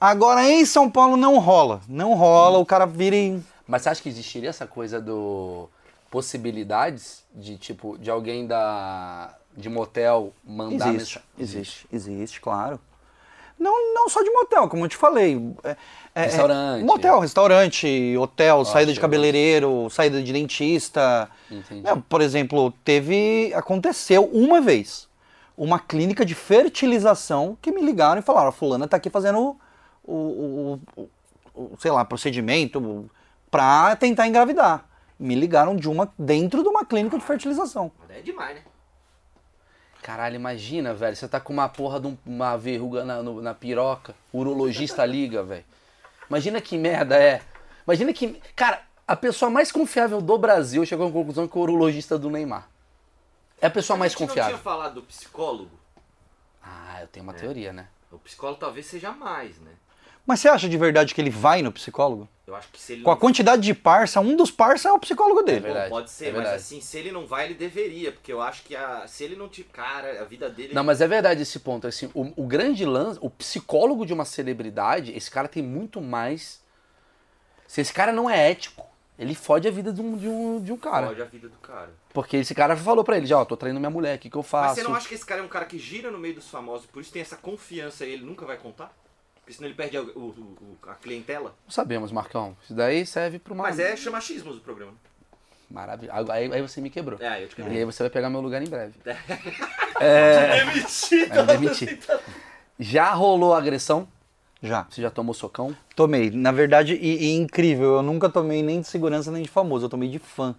Agora em São Paulo não rola. Não rola, o cara vira em. Mas você acha que existiria essa coisa do. possibilidades de, tipo, de alguém da. de motel mandar Existe, existe, existe, claro. Não, não só de motel, como eu te falei. É- é- Restaurante. é motel, restaurante, hotel, saída de cabeleireiro, saída de dentista. Entendi. É, por exemplo, teve. Aconteceu uma vez. Uma clínica de fertilização que me ligaram e falaram: a fulana tá aqui fazendo o, o- o- o- sei lá, procedimento pra tentar engravidar. Me ligaram de uma dentro de uma clínica de fertilização. É demais, né? Caralho, imagina, velho. Você tá com uma porra de um- uma verruga na, no- na piroca. O urologista liga, velho. Imagina que merda é. Imagina que. Cara, a pessoa mais confiável do Brasil chegou à conclusão que é o urologista do Neymar. É a pessoa mais A não confiável. tinha falado do psicólogo. Ah, eu tenho uma teoria, né? O psicólogo talvez seja mais, né? Mas você acha de verdade que ele vai no psicólogo? Eu acho que se ele Com a não quantidade de parça, um dos parça é o psicólogo dele. verdade. Pode ser, é mas assim, se ele não vai, ele deveria, porque eu acho que a- se ele não te. Cara, a vida dele. Não, mas é verdade esse ponto. Assim, o, o grande lance, o psicólogo de uma celebridade, esse cara tem muito mais. Se esse cara não é ético, ele fode a vida de um, de um, de um cara. Pode a vida do cara. Porque esse cara falou pra ele, já, ó, tô traindo minha mulher, o que, que eu Mas faço? você não acha que esse cara é um cara que gira no meio dos famosos, por isso tem essa confiança e ele nunca vai contar? Porque senão ele perde a, o- o- a clientela? Não sabemos, Marcão. Isso daí serve pra uma. Mas é chamachismo do programa. Maravilha. Aí, aí você me quebrou. É, eu te E quebrei. aí você vai pegar meu lugar em breve. É mentira! Vai me demitir. Já rolou agressão? Já. Você já tomou socão? Tomei. Na verdade, e, e incrível, eu nunca tomei nem de segurança nem de famoso, eu tomei de fã.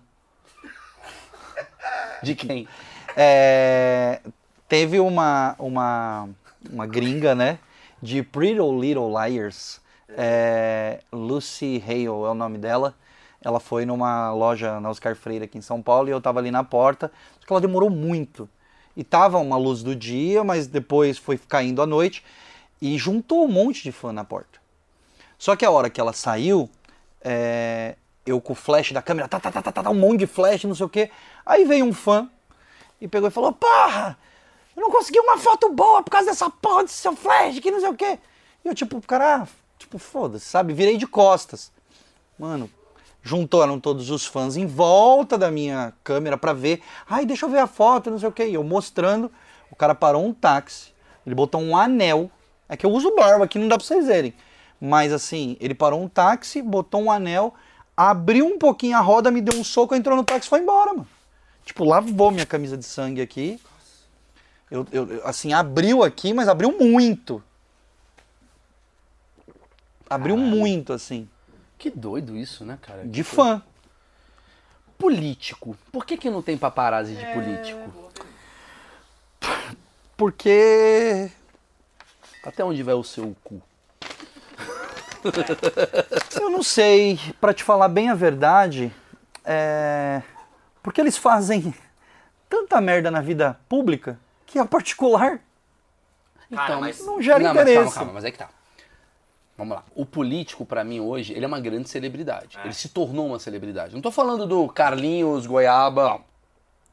De quem? É, teve uma, uma, uma gringa, né? De Pretty Little Liars. É, Lucy Hale é o nome dela. Ela foi numa loja na Oscar Freire aqui em São Paulo e eu tava ali na porta. Que ela demorou muito. E tava uma luz do dia, mas depois foi caindo a noite. E juntou um monte de fã na porta. Só que a hora que ela saiu, é, eu com o flash da câmera, tá, tá, tá, tá, tá, um monte de flash, não sei o quê. Aí veio um fã e pegou e falou: Porra, eu não consegui uma foto boa por causa dessa porra desse seu flash, que não sei o quê. E eu, tipo, cara, tipo, foda-se, sabe? Virei de costas. Mano, juntaram todos os fãs em volta da minha câmera pra ver. Ai, deixa eu ver a foto, não sei o quê. E eu mostrando, o cara parou um táxi, ele botou um anel. É que eu uso barba aqui, não dá pra vocês verem. Mas assim, ele parou um táxi, botou um anel, abriu um pouquinho a roda, me deu um soco, entrou no táxi e foi embora, mano. Tipo, lavou minha camisa de sangue aqui. Eu, eu- assim, abriu aqui, mas abriu muito. Abriu muito, assim. Que doido isso, né, cara? De fã. Político. Por que, que não tem paparazzi de político? Porque. Até onde vai o seu cu? Eu não sei, pra te falar bem a verdade, é. Porque eles fazem tanta merda na vida pública que a particular Cara, Então, mas- não gera não, mas interesse. calma, calma, mas é que tá. Vamos lá. O político, pra mim, hoje, ele é uma grande celebridade. É. Ele se tornou uma celebridade. Não tô falando do Carlinhos Goiaba,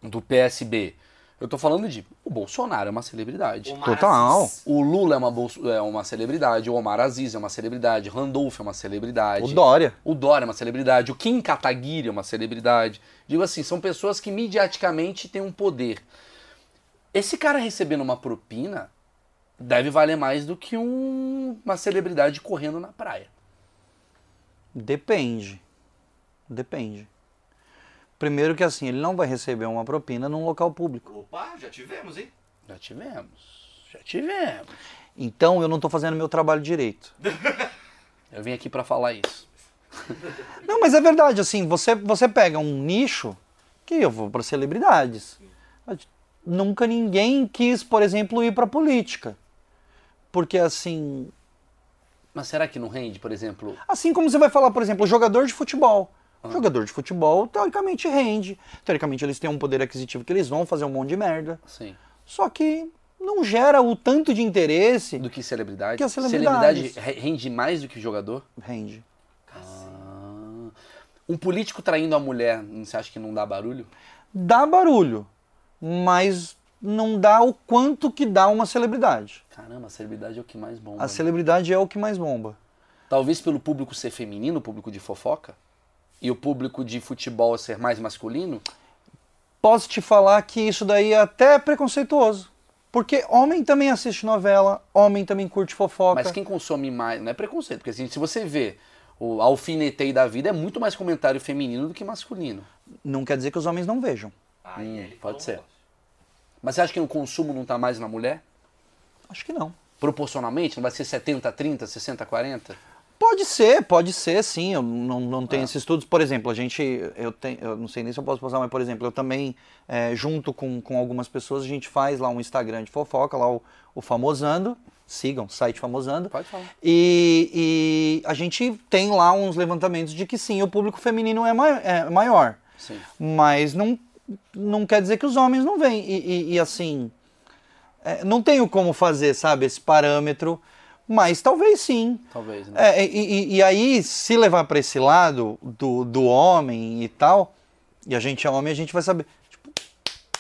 do PSB. Eu tô falando de. O Bolsonaro é uma celebridade. Omar Total. Aziz. O Lula é uma, bolso- é uma celebridade. O Omar Aziz é uma celebridade. Randolph é uma celebridade. O Dória. O Dória é uma celebridade. O Kim Kataguiri é uma celebridade. Digo assim, são pessoas que mediaticamente têm um poder. Esse cara recebendo uma propina deve valer mais do que um- uma celebridade correndo na praia. Depende. Depende. Primeiro que assim, ele não vai receber uma propina num local público. Opa, já tivemos, hein? Já tivemos. Já tivemos. Então eu não tô fazendo meu trabalho direito. Eu vim aqui pra falar isso. Não, mas é verdade, assim, você, você pega um nicho que eu vou para celebridades. Nunca ninguém quis, por exemplo, ir para política. Porque assim, Mas será que não rende, por exemplo? assim como você vai falar, por exemplo, jogador de futebol. Jogador de futebol, teoricamente rende. Teoricamente eles têm um poder aquisitivo que eles vão fazer um monte de merda. Assim, Só que não gera o tanto de interesse do que celebridade? Que celebridades. Celebridade re- rende mais do que jogador? rende. Ah. Um político traindo a mulher, você acha que não dá barulho? Dá barulho, mas não dá o quanto que dá uma celebridade. Caramba, a celebridade é o que mais bomba. A né? celebridade é o que mais bomba. Talvez pelo público ser feminino, o público de fofoca, e o público de futebol ser mais masculino. Posso te falar que isso daí é até preconceituoso. Porque homem também assiste novela, homem também curte fofoca. Mas quem consome mais. Não é preconceito, porque assim, se você vê o alfinetei da vida, é muito mais comentário feminino do que masculino. Não quer dizer que os homens não vejam. Aí Hum, ele pode um ser. Mas você acha que o consumo não tá mais na mulher? Acho que não. Proporcionalmente? Não vai ser 70, 30, 60, 40? Pode ser, pode ser, sim. Eu não, não tenho esses estudos. Por exemplo, a gente, eu, tenho, eu não sei nem se eu posso postar, mas, por exemplo, eu também, é, junto com, com algumas pessoas, a gente faz lá um Instagram de fofoca, lá o, o Famosando. Sigam, site Famosando. Pode falar. E, e a gente tem lá uns levantamentos de que sim, o público feminino é, mai- é maior. Sim. Mas não, não quer dizer que os homens não vêm. E, e- e, assim, é, não tenho como fazer, sabe, esse parâmetro, Mas talvez sim. Talvez, né? É, e, e- e aí, se levar pra esse lado do, do homem e tal, e a gente é homem, a gente vai saber. Tipo,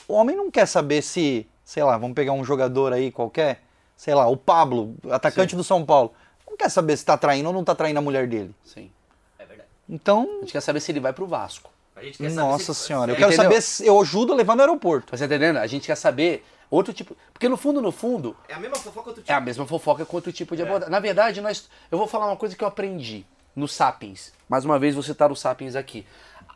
o homem não quer saber se, sei lá, vamos pegar um jogador aí qualquer, sei lá, o Pablo, atacante do São Paulo. Não quer saber se tá traindo ou não tá traindo a mulher dele. Sim. É verdade. Então, A gente quer saber se ele vai pro Vasco. A gente quer saber nossa se- senhora, eu quero Entendeu? saber se eu ajudo a levar no aeroporto. Tá entendendo? A gente quer saber outro tipo. Porque no fundo, no fundo, É a mesma fofoca outro é tipo. a mesma fofoca com outro tipo de abordagem. Na verdade, nós. Eu vou falar uma coisa que eu aprendi no Sapiens. Mais uma vez, vou citar o Sapiens aqui.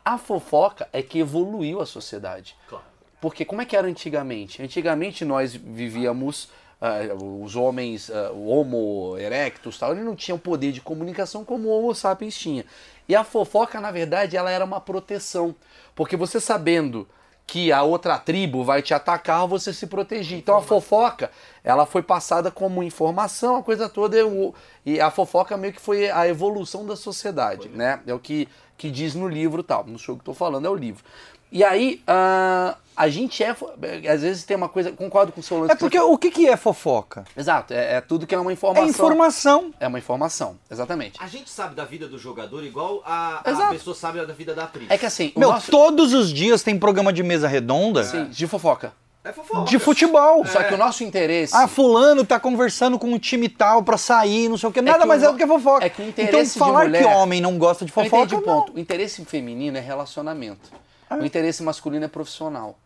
A fofoca é que evoluiu a sociedade. Claro. Porque como é que era antigamente? Antigamente nós vivíamos, ah, os homens, ah, o Homo erectus, tal, ele não tinha o poder de comunicação como o Homo sapiens tinha. E a fofoca, na verdade, ela era uma proteção. Porque você sabendo que a outra tribo vai te atacar, você se protegia. Então a fofoca, ela foi passada como informação, a coisa toda. é o- E a fofoca meio que foi a evolução da sociedade, né? É o que, que diz no livro tal. Não sou eu que estou falando, é o livro. E aí, ah, a gente é. fo- Às vezes tem uma coisa. Concordo com o seu lance. É porque o que, que é fofoca? Exato, é, é tudo que é uma É informação. informação. É uma informação, exatamente. A gente sabe da vida do jogador igual a, a pessoa sabe da vida da atriz. É que assim, Meu, nosso. todos os dias tem programa de mesa redonda Sim, de fofoca. É fofoca. de futebol. Só que o nosso interesse. Ah, fulano tá conversando com um time tal pra sair, não sei o que. Nada que mais o é do que fofoca. é que o então interesse de falar mulher- que homem não gosta de Eu fofoca, entendi o não. ponto. O interesse feminino é relacionamento. Ah. O interesse masculino é profissional.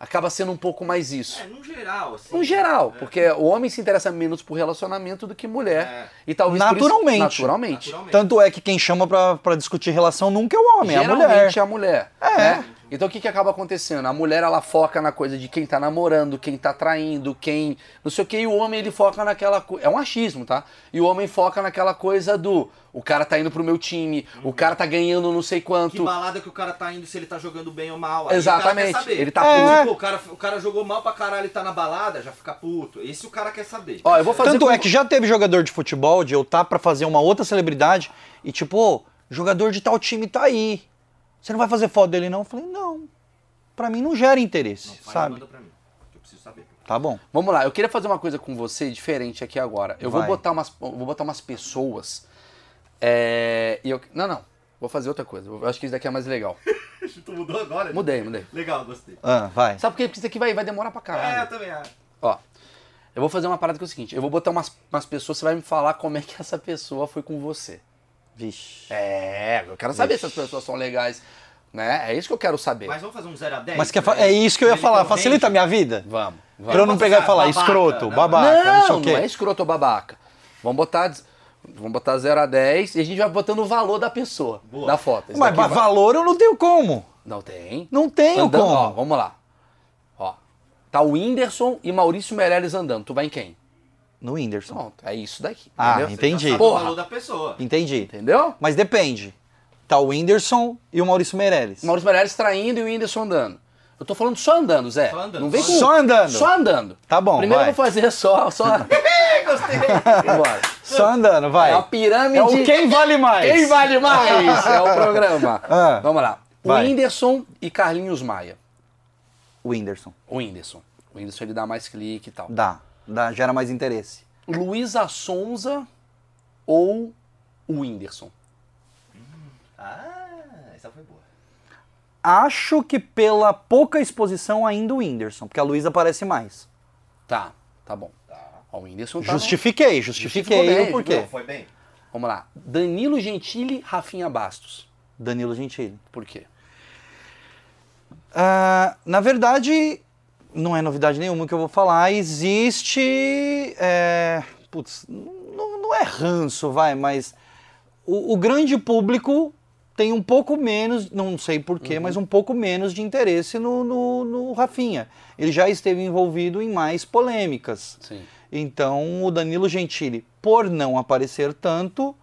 Acaba sendo um pouco mais isso. É, no geral, assim. No geral, É. porque o homem se interessa menos por relacionamento do que mulher. É. E talvez por isso- Naturalmente. naturalmente. Naturalmente. Tanto é que quem chama pra, pra discutir relação nunca é o homem, é a mulher. Geralmente é a mulher. É. né? Então o que, que acaba acontecendo? A mulher ela foca na coisa de quem tá namorando, quem tá traindo, quem. Não sei o que, e o homem ele foca naquela coisa. É um achismo, tá? E o homem foca naquela coisa do. O cara tá indo pro meu time, o cara tá ganhando não sei Que quanto. balada que o cara tá indo, se ele tá jogando bem ou mal. Aí Exatamente. O cara quer saber. Ele tá É. puto. Tipo, o cara, o cara jogou mal pra caralho e tá na balada, já fica puto. Esse o cara quer saber. Ó, eu vou fazer Tanto com- é que já teve jogador de futebol de eu tá pra fazer uma outra celebridade e tipo, ô, jogador de tal time tá aí. Você não vai fazer foto dele não? Eu falei, não. Pra mim não gera interesse, Não, fala, sabe? manda pra mim. que Eu preciso saber. Tá bom. Vamos lá, eu queria fazer uma coisa com você diferente aqui agora. Eu vou Vai. botar umas, vou botar umas pessoas. É, e eu, não, não. Vou fazer outra coisa. Eu acho que isso daqui é mais legal. tu mudou agora? Mudei, mudei. Legal, gostei. Ah, vai. Sabe por quê? Porque isso aqui vai, vai demorar pra caralho. É, eu também acho. Ó, eu vou fazer uma parada que é o seguinte: eu vou botar umas, umas pessoas, você vai me falar como é que essa pessoa foi com você. Vixe. É, eu quero saber se as pessoas são legais. Né? É isso que eu quero saber. Mas vamos fazer um 0 a 10? Mas quer fa- é isso que eu ia falar, facilita a minha vida? Vamos. Pra vamos. eu não pegar e falar babaca, escroto, não. babaca, não, sei Não, o quê. não é escroto ou babaca. Vamos botar, vamos botar 0 a 10 e a gente vai botando o valor da pessoa, Boa. da foto. Esse Mas daqui vai- valor eu não tenho como. Não tem. Não tenho Andando, como. ó, vamos lá. Ó, tá o Whindersson e Maurício Meirelles andando. Tu vai em quem? No Whindersson. Pronto, é isso daqui. Ah, entendeu? entendi. Você já sabe Porra. o valor da pessoa. Entendi. Entendeu? Mas depende. Tá o Whindersson e o Maurício Meirelles. Maurício Meirelles traindo e o Whindersson andando. Eu tô falando só andando, Zé. Só andando. Não vem com... Só andando. Só andando. Tá bom, Primeiro vai. eu vou fazer só... só... Gostei. Vambora. Só andando, vai. É a pirâmide... É o quem vale mais. Quem vale mais? É o programa. Ah, Vamos lá. O vai. Whindersson e Carlinhos Maia. O Whindersson. O Whindersson. O Whindersson ele dá mais clique e tal. Dá. Dá. Gera mais interesse. Luísa Sonza ou o Whindersson? Ah, essa foi boa. Acho que pela pouca exposição ainda o Whindersson, porque a Luísa aparece mais. Tá, tá bom. Ó, o Whindersson tá... Justifiquei, Justificou justifiquei bem, o porquê. Não, foi bem. Vamos lá. Danilo Gentili, Rafinha Bastos. Danilo Gentili. Por quê? Ah, na verdade, não é novidade nenhuma que eu vou falar. Existe. é, putz, não, não é ranço, vai, mas o, o grande público tem um pouco menos, não sei porquê, mas um pouco menos de interesse no, no, no Rafinha. Ele já esteve envolvido em mais polêmicas. Sim. Então, o Danilo Gentili, por não aparecer tanto,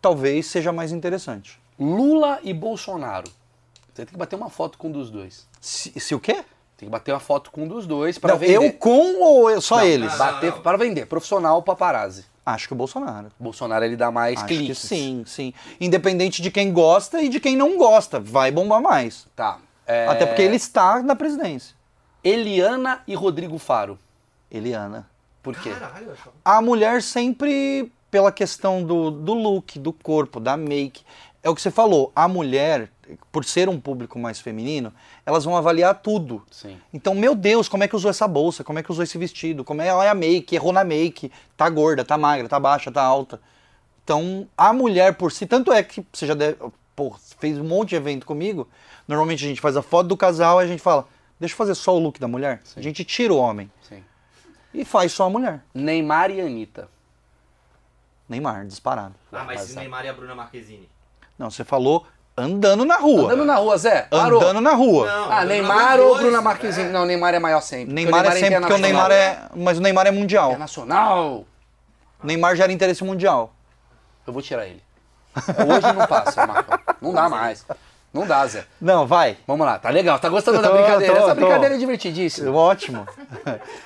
talvez seja mais interessante. Lula e Bolsonaro. Você tem que bater uma foto com um dos dois. Se, se o quê? Tem que bater uma foto com um dos dois para vender. eu com ou eu- só Não, eles? Bater para vender. Profissional paparazzi. Acho que o Bolsonaro. Bolsonaro ele dá mais Acho cliques. que sim, sim. Independente de quem gosta e de quem não gosta, vai bombar mais. Tá. É, Até porque ele está na presidência. Eliana e Rodrigo Faro. Eliana. Por quê? Caralho, A mulher sempre, pela questão do, do look, do corpo, da make. É o que você falou, a mulher, por ser um público mais feminino, elas vão avaliar tudo. Sim. Então, meu Deus, como é que usou essa bolsa? Como é que usou esse vestido? Como é olha a make? Errou na make? Tá gorda, tá magra, tá baixa, tá alta. Então, a mulher por si, tanto é que você já deve, pô, fez um monte de evento comigo. Normalmente a gente faz a foto do casal e a gente fala, deixa eu fazer só o look da mulher. A gente tira o homem Sim. e faz só a mulher. Neymar e Anitta. Neymar, disparado. Ah, mas Neymar e a Bruna Marquezine. Não, você falou andando na rua. Andando na rua, Zé. Parou. Andando na rua. Não, Ah, Neymar ou dois, Bruna? Marquezine? Não, Neymar é maior sempre. porque Neymar, o é sempre porque o. Neymar é. Mas o Neymar é mundial. É nacional. Neymar gera interesse mundial. Eu vou tirar ele. Hoje não passa, Marcão. Não dá mais. Não dá, Zé. Não, vai. Vamos lá, tá legal. Tá gostando da Tô, brincadeira? tô, Essa tô. brincadeira é divertidíssima. Ótimo.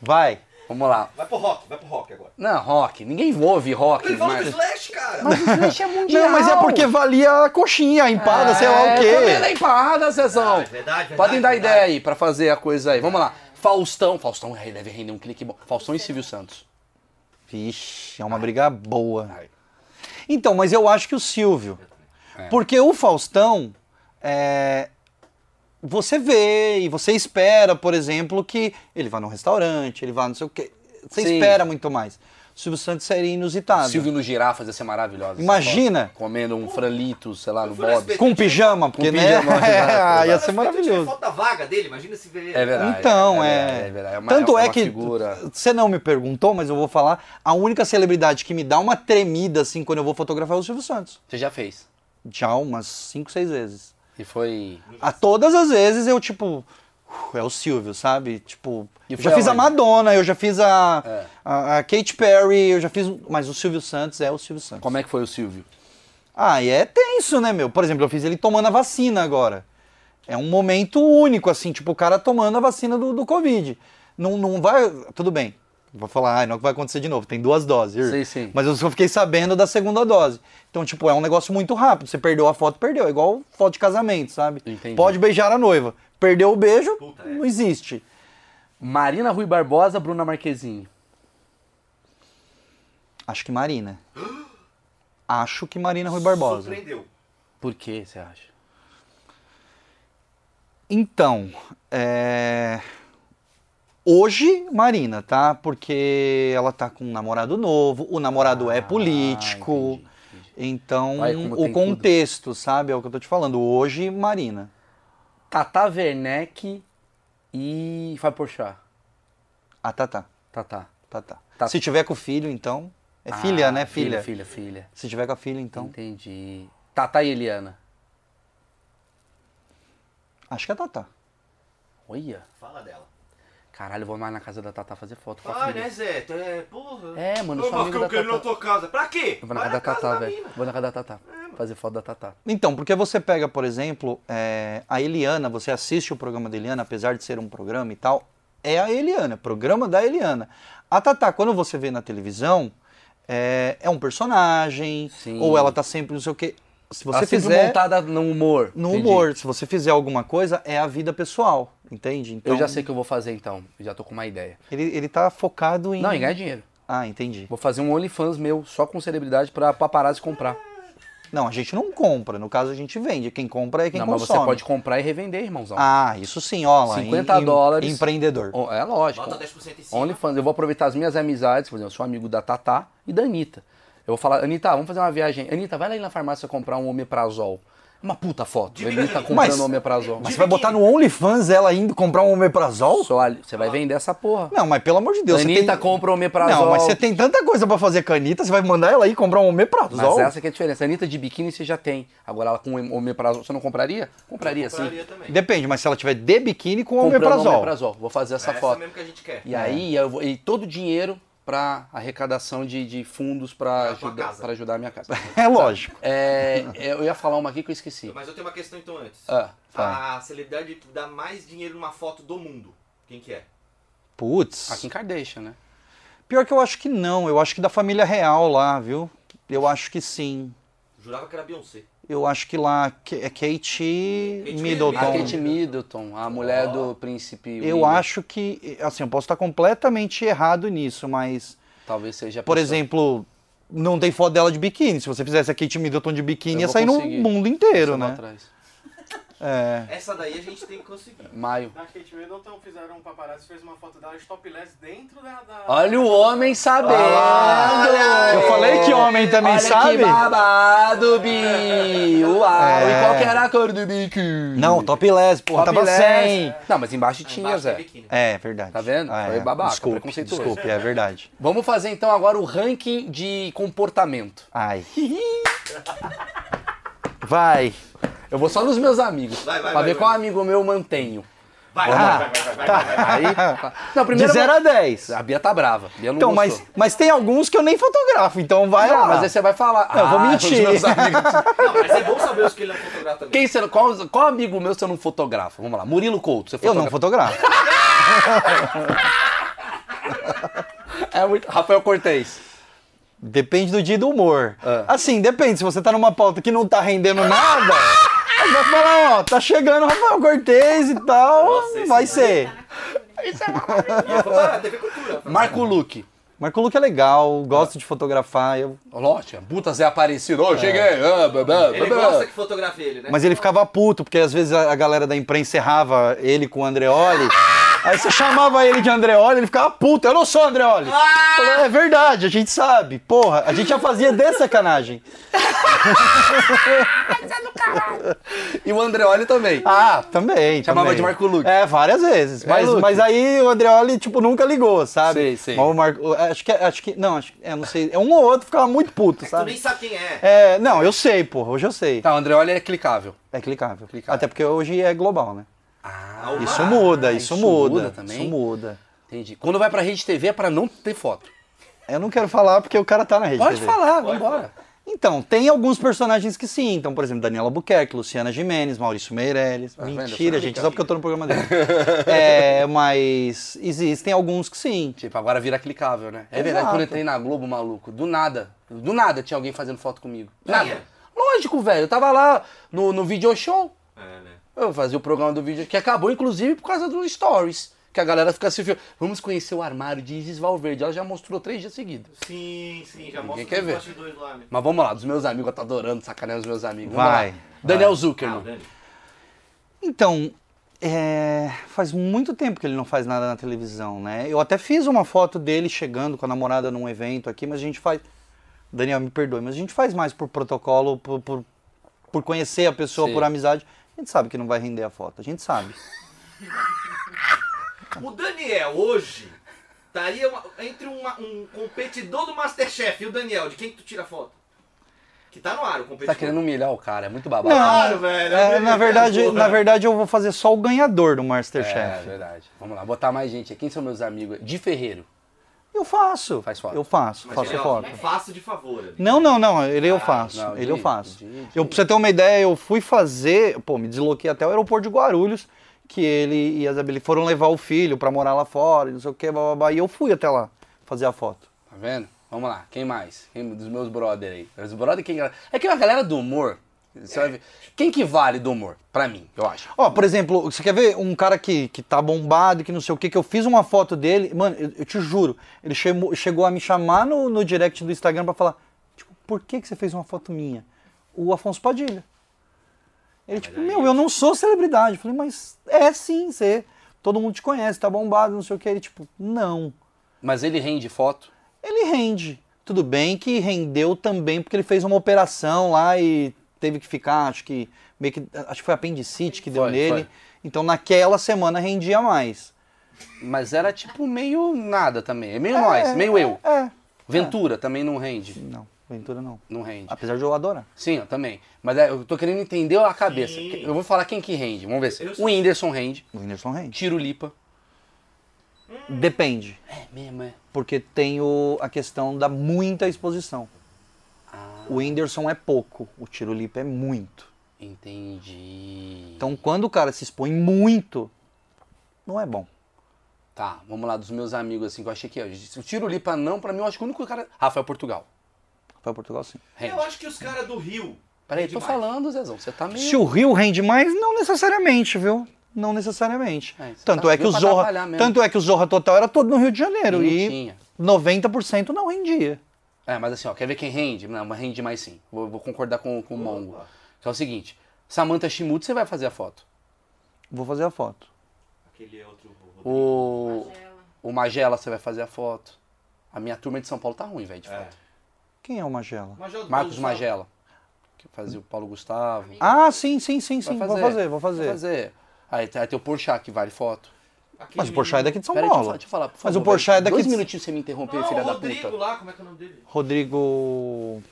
vai. Vamos lá. Vai pro rock, vai pro rock agora. Não, rock. Ninguém ouve rock. Ele fala do Mas... Slash, cara. Mas o Slash é mundial. Não, mas é porque valia a coxinha, a empada, sei lá o É, comendo quê. empada, Zezão. Verdade, verdade, verdade, Podem dar verdade. ideia aí pra fazer a coisa aí. Vamos lá. Faustão. Faustão deve render um clique bom. Faustão e Silvio Santos. Vixe, é uma briga boa. Ai. Então, mas eu acho que o Silvio. É. Porque o Faustão, é, você vê e você espera, por exemplo, que ele vá num restaurante, ele vá não sei o quê. Você Sim. espera muito mais. O Silvio Santos seria inusitado. Silvio no girafas ia ser maravilhosa. essa Imagina. Comendo um fralito, sei lá, no Bob. Com pijama, porque Com né? pijama, exato, É, ia ser maravilhoso. foto da vaga dele, imagina se vê. É verdade. Então, é. é. verdade, é verdade. É uma- Tanto é é, que figura. você não me perguntou, mas eu vou falar. A única celebridade que me dá uma tremida assim quando eu vou fotografar é o Silvio Santos. Você já fez. Já umas 5, 6 vezes. E foi. A todas as vezes eu, tipo, "Uf, é o Silvio, sabe? Tipo, eu já fiz a aonde? Madonna, eu já fiz a, É. a, a Katy Perry, eu já fiz. Mas o Silvio Santos é o Silvio Santos. Como é que foi o Silvio? Ah, e é tenso, né, meu? Por exemplo, eu fiz ele tomando a vacina agora. É um momento único, assim, tipo, o cara tomando a vacina do, do Covid. Não, não vai. Tudo bem. Vou falar, ah, não vai acontecer de novo, tem duas doses. Sim, sim. Mas eu só fiquei sabendo da segunda dose. Então, tipo, é um negócio muito rápido. Você perdeu a foto, perdeu. É igual foto de casamento, sabe? Entendi. Pode beijar a noiva. Perdeu o beijo, Puta, é. não existe. Marina Rui Barbosa, Bruna Marquezine. Acho que Marina. Acho que Marina Rui Barbosa. Surpreendeu. Por que você acha? Então, é... hoje Marina, tá? Porque ela tá com um namorado novo, o namorado é Ah, político, entendi, entendi. então o contexto, sabe? É o que eu tô te falando. Hoje Marina. Tata Werneck e Fábio Porchat. Ah, tá, tá, Tata. tá, tá. Tá. Se tiver com o filho, então é filha, Ah, né? Filha. Filha, filha. Se tiver com a filha, então Entendi. Tata e Eliana. acho que é Tatá. Olha. Fala dela. Caralho, eu vou mais na casa da Tata fazer foto com a Vai, filha. né, Zé? Tu é, porra. É, mano, eu sou amigo da quero ir na Tatá. tua casa. Pra quê? Eu vou na Vai casa da Tatá, velho. Vou na casa da Tatá. Fazer foto da Tatá. Então, porque você pega, por exemplo, é, a Eliana, você assiste o programa da Eliana, apesar de ser um programa e tal, é a Eliana, programa da Eliana. A Tatá, quando você vê na televisão, é, é um personagem, Sim. ou ela tá sempre não sei o quê. Se você Ela sempre fizer montada no humor. no Entendi. humor, se você fizer alguma coisa, é a vida pessoal, entende? Então, Eu já sei o que eu vou fazer então. Eu já tô com uma ideia. Ele, ele tá focado em... Não, em ganhar dinheiro. Ah, entendi. Vou fazer um OnlyFans meu, só com celebridade pra paparazzi comprar. Não, a gente não compra, no caso a gente vende. Quem compra é quem não, mas consome. você pode comprar e revender, irmãozão. Ah, isso sim, ó lá. 50 em- dólares. Empreendedor. É lógico. Bota 10% em cima. OnlyFans, eu vou aproveitar as minhas amizades, por exemplo, eu sou amigo da Tatá e da Anitta. Eu vou falar, Anitta, vamos fazer uma viagem. Anitta, vai lá na farmácia comprar um omeprazol. Uma puta foto. Anitta comprando Mas- omeprazol. Mas você vai botar no OnlyFans ela indo comprar um omeprazol? Só você vai vender essa porra. Não, mas pelo amor de Deus. Anitta você tem... compra omeprazol. Não, mas você tem tanta coisa pra fazer com a Anitta, você vai mandar ela ir comprar um omeprazol? Mas essa que é a diferença. A Anitta de biquíni você já tem. Agora ela com omeprazol, você não compraria? Compraria sim. Compraria também. Depende, mas se ela tiver de biquíni com Comprando omeprazol. omeprazol. Vou fazer essa É essa foto. mesmo que a gente quer. E aí, eu vou, e todo o dinheiro para arrecadação de, de fundos para ajudar, ajudar a minha casa. É lógico. É, eu ia falar uma aqui que eu esqueci. Mas eu tenho uma questão então antes. Ah, A celebridade que dá mais dinheiro numa foto do mundo. Quem que é? Putz. a Kim Kardashian, né? Pior que eu acho que não. Eu acho que da família real lá, viu? Eu acho que sim. Jurava que era Beyoncé. Eu acho que lá é Kate Middleton. A Kate Middleton, a mulher do príncipe. Eu William. acho que, assim, eu posso estar completamente errado nisso, mas, Talvez seja por exemplo, não tem foto dela de biquíni. Se você fizesse a Kate Middleton de biquíni, Eu ia sair no mundo inteiro, né? atrás. É. Essa daí a gente tem que conseguir. Maio. Na Kate Middleton fizeram um paparazzi fez uma foto dela de topless dentro da. da... Olha o homem sabendo! Eu falei que homem também Olha sabe. que babado, Bi! Uau! É. E qual que era a cor do biquíni? Não, topless, porra, tava Topless. sem. Não, mas embaixo tinha, Embaixo Zé. biquíni. É, verdade. Tá vendo? Ah, Foi é. babaca, Desculpe, preconceituoso. desculpe, é verdade. Vamos fazer então agora o ranking de comportamento. Ai. Vai. Eu vou só nos meus amigos. Vai, vai, pra vai, ver vai. qual amigo meu eu mantenho. Vai, Ah, vai, vai, vai, vai, vai, vai. Aí. tá. Não, De primeiro. 0 a 10. A Bia tá brava. Bia não Então, gostou. mas, mas tem alguns que eu nem fotografo, então vai Não, lá. mas aí você vai falar. Eu vou "Ah, mentir." os meus amigos. Não, mas é bom saber os que ele não fotografa também. Quem você, qual, qual amigo meu você não fotografa? Vamos lá. Murilo Couto. Você Eu não fotografa? fotografo. É muito. Rafael Cortez. Depende do dia e do humor. Ah. Assim, depende. Se você tá numa pauta que não tá rendendo nada, aí vai falar, ó, tá chegando o Rafael Cortez e tal, Nossa, vai ser. E eu falo, ah, TV Cultura. Marco Luque. Marco Luque é legal, gosto de fotografar, eu... Lógico, puta Zé Aparecido. Ô, cheguei. Ah, babá, Ele babá. gosta que fotografe ele, né? mas ele ficava puto, porque às vezes a a galera da imprensa errava ele com o Andreoli. Aí você chamava ele de Andreoli, ele ficava puto. Eu não sou Andreoli. Ah! É verdade, a gente sabe. Porra, a gente já fazia de sacanagem. E o Andreoli também. Ah, também. Chamava também. de Marco Luque. É, várias vezes. Mas, Luque. mas aí o Andreoli, tipo, nunca ligou, sabe? Sei, sei. Mas o Marco. Acho que. Acho que não, acho que. Eu não sei. É um ou outro ficava muito puto, Tu sabe? nem sabe quem é. É, não, eu sei, porra. Hoje eu sei. Tá, o Andreoli é clicável. É clicável. Clicável. Até porque hoje é global, né? Ah, Isso muda, isso, isso muda. muda também? Isso muda. entendi. Quando vai pra rede TV é pra não ter foto. Eu não quero falar porque o cara tá na rede. Pode TV. falar, vambora. Então, tem alguns personagens que sim. Então, por exemplo, Daniela Buquerque, Luciana Gimenez, Maurício Meirelles. Vendo? Mentira, gente, só porque eu tô no programa dele. é, mas existem alguns que sim. Tipo, agora vira clicável, né? É verdade, quando eu entrei na Globo, maluco, do nada, do nada tinha alguém fazendo foto comigo. Nada. É? Lógico, velho, eu tava lá no, no video show, É, né? Eu fazia o programa do vídeo, que acabou inclusive por causa dos stories. Que a galera fica assim, vamos conhecer o armário de Isis Valverde. Ela já mostrou três dias seguidos. Sim, sim, já Ninguém mostra quer ver. lá, né? Mas vamos lá, dos meus amigos, eu tô adorando sacanear os meus amigos. Vai, lá. Daniel Ah, Zuckerman. Dani. Então, é, faz muito tempo que ele não faz nada na televisão, né? Eu até fiz uma foto dele chegando com a namorada num evento aqui, mas a gente faz. Daniel, me perdoe, mas a gente faz mais por protocolo, por, por, por conhecer a pessoa, Sim. por amizade. A gente sabe que não vai render a foto, a gente sabe. O Daniel hoje estaria entre uma- um competidor do Masterchef e o Daniel. De quem que tu tira foto? Que tá no ar, o competidor. tá querendo humilhar o cara, é muito babado. Claro, velho. É, eu na, verdade, na verdade, eu vou fazer só o ganhador do Masterchef. É, verdade. Vamos lá, botar mais gente aqui. Quem são meus amigos? De Ferreiro. Eu faço. Faz foto. Eu faço, Mas faço Daniel, foto. é fácil de favor. ali. Não, não, não, ele eu faço. Ah, não, ele de- eu faço. de- de- Eu, pra você ter uma ideia, eu fui fazer, pô, me desloquei até o aeroporto de Guarulhos, que ele e a Isabelle foram levar o filho pra morar lá fora, e não sei o que, bababá, e eu fui até lá fazer a foto. Tá vendo? Vamos lá, quem mais? Quem dos meus brother aí? Os brother quem É que a galera do humor, vai. Quem que vale do humor? Pra mim, eu acho. Ó, por exemplo, você quer ver um cara que, que tá bombado, que não sei o que, que eu fiz uma foto dele, mano, eu, eu te juro, ele chegou, chegou a me chamar no, no direct do Instagram pra falar, tipo, por que, que você fez uma foto minha? O Afonso Padilha. Ele, tipo, meu, eu não sou celebridade. Eu falei, mas é sim, você. Todo mundo te conhece, tá bombado, não sei o que. Ele, tipo, não. Mas ele rende foto. Ele rende. Tudo bem que rendeu também porque ele fez uma operação lá e teve que ficar, acho que meio que acho que foi apendicite que deu Foi, nele. foi. Então naquela semana rendia mais. Mas era tipo meio nada também. É meio nós, meio eu. É. Ventura também não rende. Não, Ventura não. Não rende. Apesar de eu adorar. Sim, eu também. Mas é, eu tô querendo entender a cabeça. Sim. Eu vou falar quem que rende. Vamos ver se. O. Whindersson rende. O Whindersson rende. Tiro Lipa. Depende. É mesmo, é. Porque tem o, a questão da muita exposição. Ah, O Whindersson é pouco, o Tiro Lipa é muito. entendi. Então quando o cara se expõe muito, não é bom. Tá, vamos lá, dos meus amigos, assim, que eu achei que. O Tiro Lipa não, pra mim, eu acho que o único cara. Rafael Portugal. Foi Portugal sim. Rende. Eu acho que os caras do Rio Peraí, tô Demais. falando, Zezão. Você tá meio. Se o Rio rende mais, não necessariamente, viu? Não necessariamente. É, tanto, tá- é que o Zorra, tanto é que o Zorra Total era todo no Rio de Janeiro. E tinha. 90% não rendia. É, mas assim, ó, quer ver quem rende? Não, mas rende mais sim. Vou, vou concordar com, com o Mongo. Que é o seguinte: Samantha Shimuto, você vai fazer a foto. Vou fazer a foto. Aquele outro. O, Magela. o Magela, você vai fazer a foto. A minha turma de São Paulo tá ruim, velho, de É. foto. Quem é o Magela? Do Marcos Paulo Magela, que fazia o Paulo Gustavo. Ah, sim, sim, sim, sim. Vai Vou fazer, vou fazer. fazer. Aí, tem- aí tem o Porchat, que vale foto. Aquele Mas o Porchat é daqui de São deixa eu, Paulo. falar, deixa eu falar, por Mas favor, o Porchat é daqui Dois de- minutinhos você me interromper, filha o da Rodrigo puta. lá, como é que é o nome dele? Rodrigo.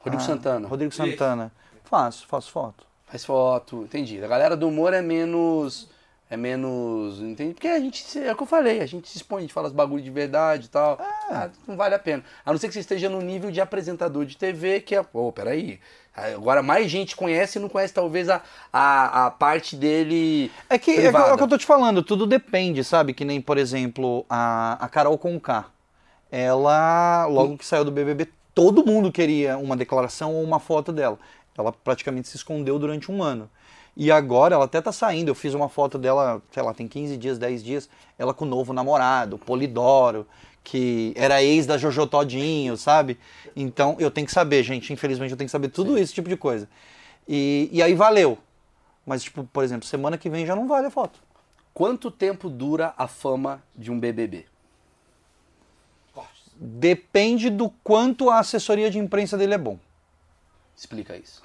Rodrigo Ah, Santana. Rodrigo Isso. Santana. Faço, faço foto. Faz foto, entendi. A galera do humor é menos. É menos. Entendi? Porque a gente. se- É o que eu falei, a gente se expõe, a gente fala os bagulho de verdade e tal. Ah, não vale a pena. A não ser que você esteja no nível de apresentador de TV, que é. Pô, peraí. Agora mais gente conhece e não conhece talvez a, a, a parte dele. É que, é é o que eu tô te falando, tudo depende, sabe? Que nem, por exemplo, a, a Carol Conká. Ela, logo que saiu do BBB, todo mundo queria uma declaração ou uma foto dela. Ela praticamente se escondeu durante um ano. E agora ela até tá saindo. Eu fiz uma foto dela, sei lá, tem 15 dias, 10 dias. Ela com o novo namorado, Polidoro, que era ex da Jojo Todinho, sabe? Então eu tenho que saber, gente. Infelizmente eu tenho que saber tudo esse tipo de coisa. E, e aí valeu. Mas, tipo, por exemplo, semana que vem já não vale a foto. Quanto tempo dura a fama de um BBB? Depende do quanto a assessoria de imprensa dele é bom. Explica isso.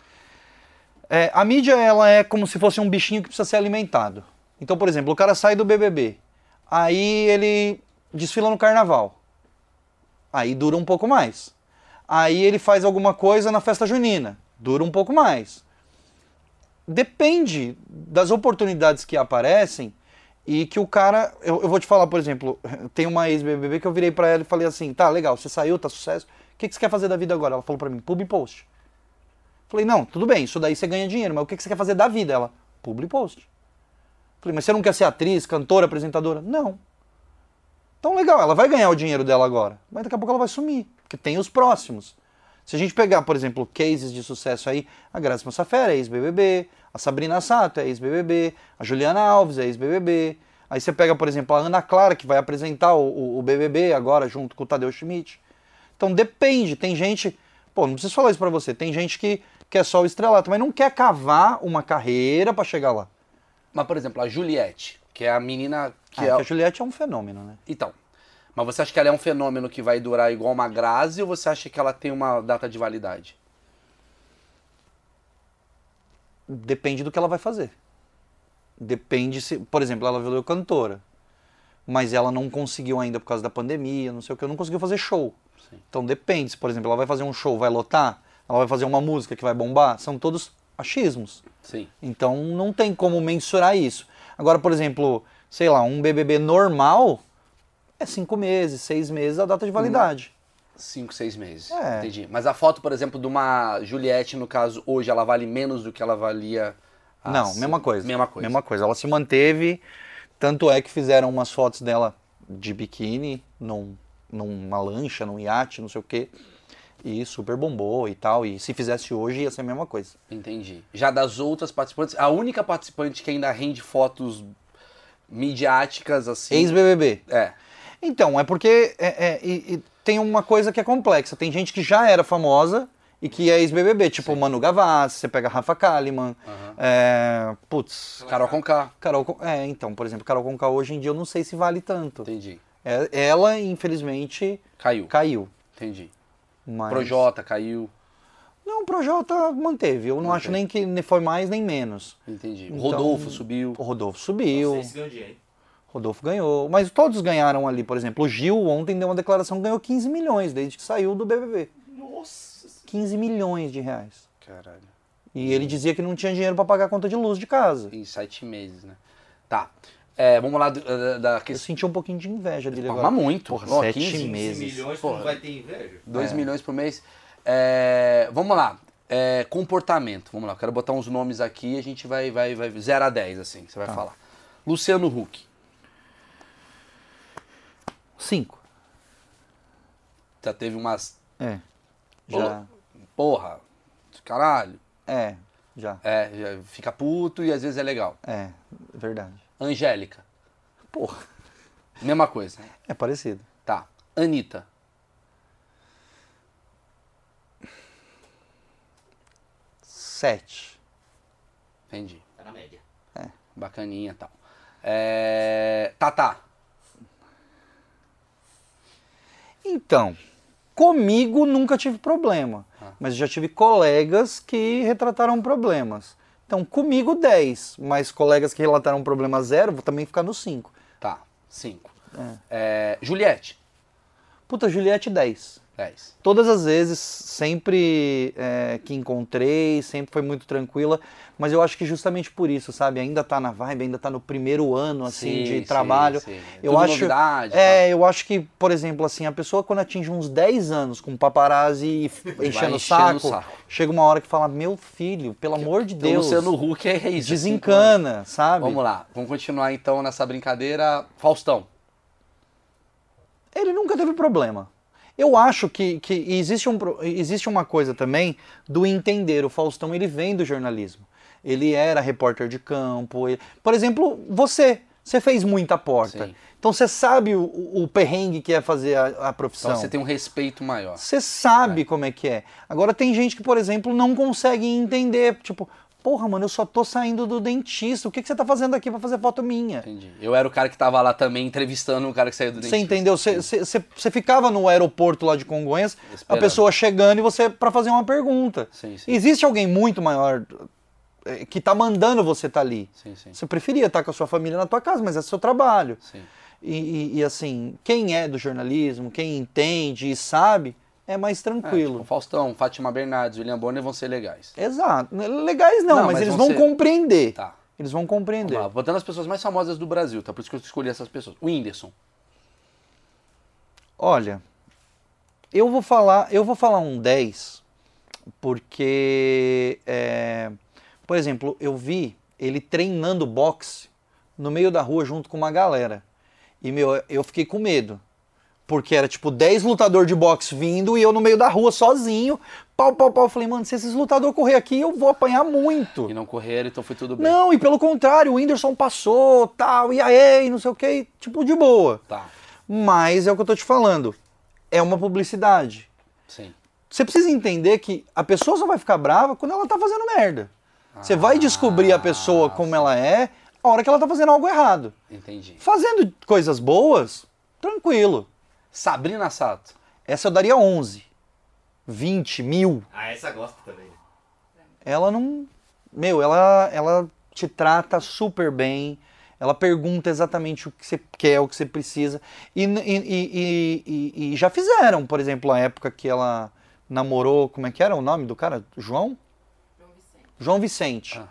É, a mídia, ela é como se fosse um bichinho que precisa ser alimentado. Então, por exemplo, o cara sai do BBB, aí ele desfila no carnaval. Aí dura um pouco mais. Aí ele faz alguma coisa na festa junina, dura um pouco mais. Depende das oportunidades que aparecem e que o cara. Eu, eu vou te falar, por exemplo, tem uma ex-BBB que eu virei pra ela e falei assim: tá, legal, você saiu, tá sucesso. O que, que você quer fazer da vida agora? Ela falou pra mim: pub post. Falei, não, tudo bem, isso daí você ganha dinheiro, mas o que você quer fazer da vida? Ela, publi post. Falei, mas você não quer ser atriz, cantora, apresentadora? Não. Então, legal, ela vai ganhar o dinheiro dela agora, mas daqui a pouco ela vai sumir, porque tem os próximos. Se a gente pegar, por exemplo, cases de sucesso aí, a Graça Massafera é ex-BBB, a Sabrina Sato é ex-BBB, a Juliana Alves é ex-BBB. Aí você pega, por exemplo, a Ana Clara, que vai apresentar o, o- o BBB agora junto com o Tadeu Schmidt. Então depende, tem gente. Pô, não preciso falar isso pra você. Tem gente que quer só o estrelato, mas não quer cavar uma carreira pra chegar lá. Mas, por exemplo, a Juliette, que é a menina que Ah, é. que a Juliette é um fenômeno, né? Então. Mas você acha que ela é um fenômeno que vai durar igual uma Grazi ou você acha que ela tem uma data de validade? Depende do que ela vai fazer. Depende se. Por exemplo, ela virou cantora. Mas ela não conseguiu ainda por causa da pandemia, não sei o que, não conseguiu fazer show. Sim. Então depende. Se, por exemplo, ela vai fazer um show, vai lotar, ela vai fazer uma música que vai bombar, são todos achismos. Sim. Então não tem como mensurar isso. Agora, por exemplo, sei lá, um BBB normal é cinco meses, seis meses a data de validade. Cinco, seis meses. É. Entendi. Mas a foto, por exemplo, de uma Juliette, no caso, hoje, ela vale menos do que ela valia. há Não, mesma coisa. Mesma coisa. Mesma coisa. Ela se manteve, tanto é que fizeram umas fotos dela de biquíni num, numa lancha, num iate, não sei o quê. E super bombou e tal. E se fizesse hoje ia ser a mesma coisa. Entendi. Já das outras participantes, a única participante que ainda rende fotos midiáticas assim. Ex-BBB. É. Então, é porque é, é, e- e tem uma coisa que é complexa. Tem gente que já era famosa e que é ex-BBB, tipo Manu Gavassi, você pega Rafa Kalimann, Aham. é, putz, Carol Conká. Carol, é, então, por exemplo, Carol Conká hoje em dia eu não sei se vale tanto. Entendi. É, ela, infelizmente, Caiu. caiu. Entendi. Mas... Projota caiu. Não, o Projota manteve. Eu não Manteve. acho nem que foi mais nem menos. Entendi. O Então- Rodolfo subiu. O Rodolfo subiu, Vocês ganham dinheiro, hein? Rodolfo ganhou. Mas todos ganharam ali, por exemplo. O Gil ontem deu uma declaração que ganhou 15 milhões desde que saiu do BBB. Nossa. 15 milhões de reais. Caralho. E ele dizia que não tinha dinheiro para pagar a conta de luz de casa. Em sete meses, né? Tá. É, vamos lá do- da, da Eu questão. senti um pouquinho de inveja dele Mas agora. muito. Porra, Ó, sete 15 15 meses. milhões, tu Porra. não vai ter inveja? 2 É. milhões por mês. É, vamos lá. É, comportamento. Vamos lá. Eu quero botar uns nomes aqui e a gente vai, vai, vai 0 a 10, assim, você vai Tá. falar. Luciano Huck. Cinco. Já teve umas. É. Já. Porra. Caralho. É, já. É, já fica puto e às vezes é legal. É, verdade. Angélica, Porra, mesma coisa. é parecido. Tá. Anitta, Sete. entendi. Tá na média. Bacaninha e tal. É... Tatá, Então, comigo nunca tive problema, mas já tive colegas que retrataram problemas. Então, comigo 10, mas colegas que relataram problema zero, vou também ficar no 5. tá. Cinco. É, Juliette, Puta, Juliette 10. 10. Todas as vezes, sempre é, que encontrei, sempre foi muito tranquila, mas eu acho que justamente por isso, sabe? Ainda tá na vibe, ainda tá no primeiro ano, assim, Sim, de sim, trabalho. sim. Eu Tudo acho, novidade, é, eu acho que, por exemplo, assim, a pessoa quando atinge uns 10 anos com paparazzi e enchendo o saco, saco. chega uma hora que fala, meu filho, pelo amor de Deus, Luciano Huck é isso. desencana, sabe? Vamos lá, vamos continuar então nessa brincadeira. Faustão. Ele nunca teve problema. Eu acho que, que existe, um, existe uma coisa também do entender. O Faustão ele vem do jornalismo. Ele era repórter de campo. ele- Por exemplo, você. Você fez muita porta. Sim. Então você sabe o, o perrengue que é fazer a, a profissão. Então você tem um respeito maior. Você sabe como é que é. Agora tem gente que, por exemplo, não consegue entender. Tipo, porra, mano, eu só tô saindo do dentista. O que, que você tá fazendo aqui pra fazer foto minha? Entendi. Eu era o cara que tava lá também entrevistando um cara que saiu do dentista. entendeu? Você- Você você ficava no aeroporto lá de Congonhas, a Esperando. pessoa chegando e você para fazer uma pergunta. Sim, sim. Existe alguém muito maior eh, que tá mandando você estar ali. Sim, sim. Você preferia estar com a sua família na tua casa, mas é seu trabalho. Sim. E, e- e, assim, quem é do jornalismo, quem entende e sabe, é mais É, tipo, tranquilo. Faustão, Fátima Bernardes, William Bonner vão ser legais. Exato. Legais não, Não, mas, mas eles vão vão ser- compreender. Tá. Eles vão Vamos compreender. lá, botando as pessoas mais famosas do Brasil, tá? Por isso que eu escolhi essas pessoas. O Whindersson. Olha, eu vou falar, eu vou falar um 10, porque, é, por exemplo, eu vi ele treinando boxe no meio da rua junto com uma galera. E, meu, eu fiquei com medo. Porque era tipo 10 lutador de boxe vindo e eu no meio da rua sozinho, pau, pau, pau. Eu falei, mano, se esses lutadores correr aqui, eu vou apanhar muito. E não correram, então foi tudo bem. Não, e pelo contrário, o Whindersson passou, tal, e aí, não sei o que, tipo, de boa. Tá. Mas é o que eu tô te falando. É uma publicidade. Sim. Você precisa entender que a pessoa só vai ficar brava quando ela tá fazendo merda. Você vai descobrir a pessoa como ela é a hora que ela tá fazendo algo errado. Entendi. Fazendo coisas boas, tranquilo. Sabrina Sato. Essa eu daria 11. 20 mil. Ah, essa gosta também. Ela não. Meu, ela, ela te trata super bem. Ela pergunta exatamente o que você quer, o que você precisa. E, e, e- e- e já fizeram, por exemplo, a época que ela namorou. Como é que era o nome do cara? João? João Vicente. João Vicente. Ah.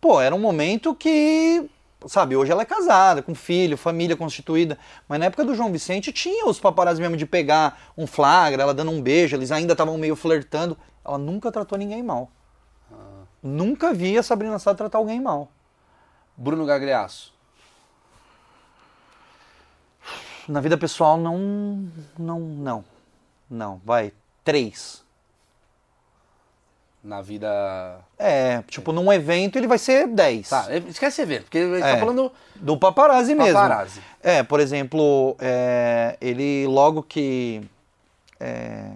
Pô, era um momento que. Sabe, hoje ela é casada, com filho, família constituída. Mas na época do João Vicente tinha os paparazzi mesmo de pegar um flagra, ela dando um beijo, eles ainda estavam meio flertando. Ela nunca tratou ninguém mal. Nunca vi a Sabrina Sato tratar alguém mal. Bruno Gagliasso. Na vida pessoal, não. Não, não. Não, vai. Três. Na vida. É, tipo, num evento ele vai ser dez. Tá, esquece evento, porque a gente É. tá falando. Do paparazzi mesmo. Paparazzi. É, por exemplo, é, ele logo que é,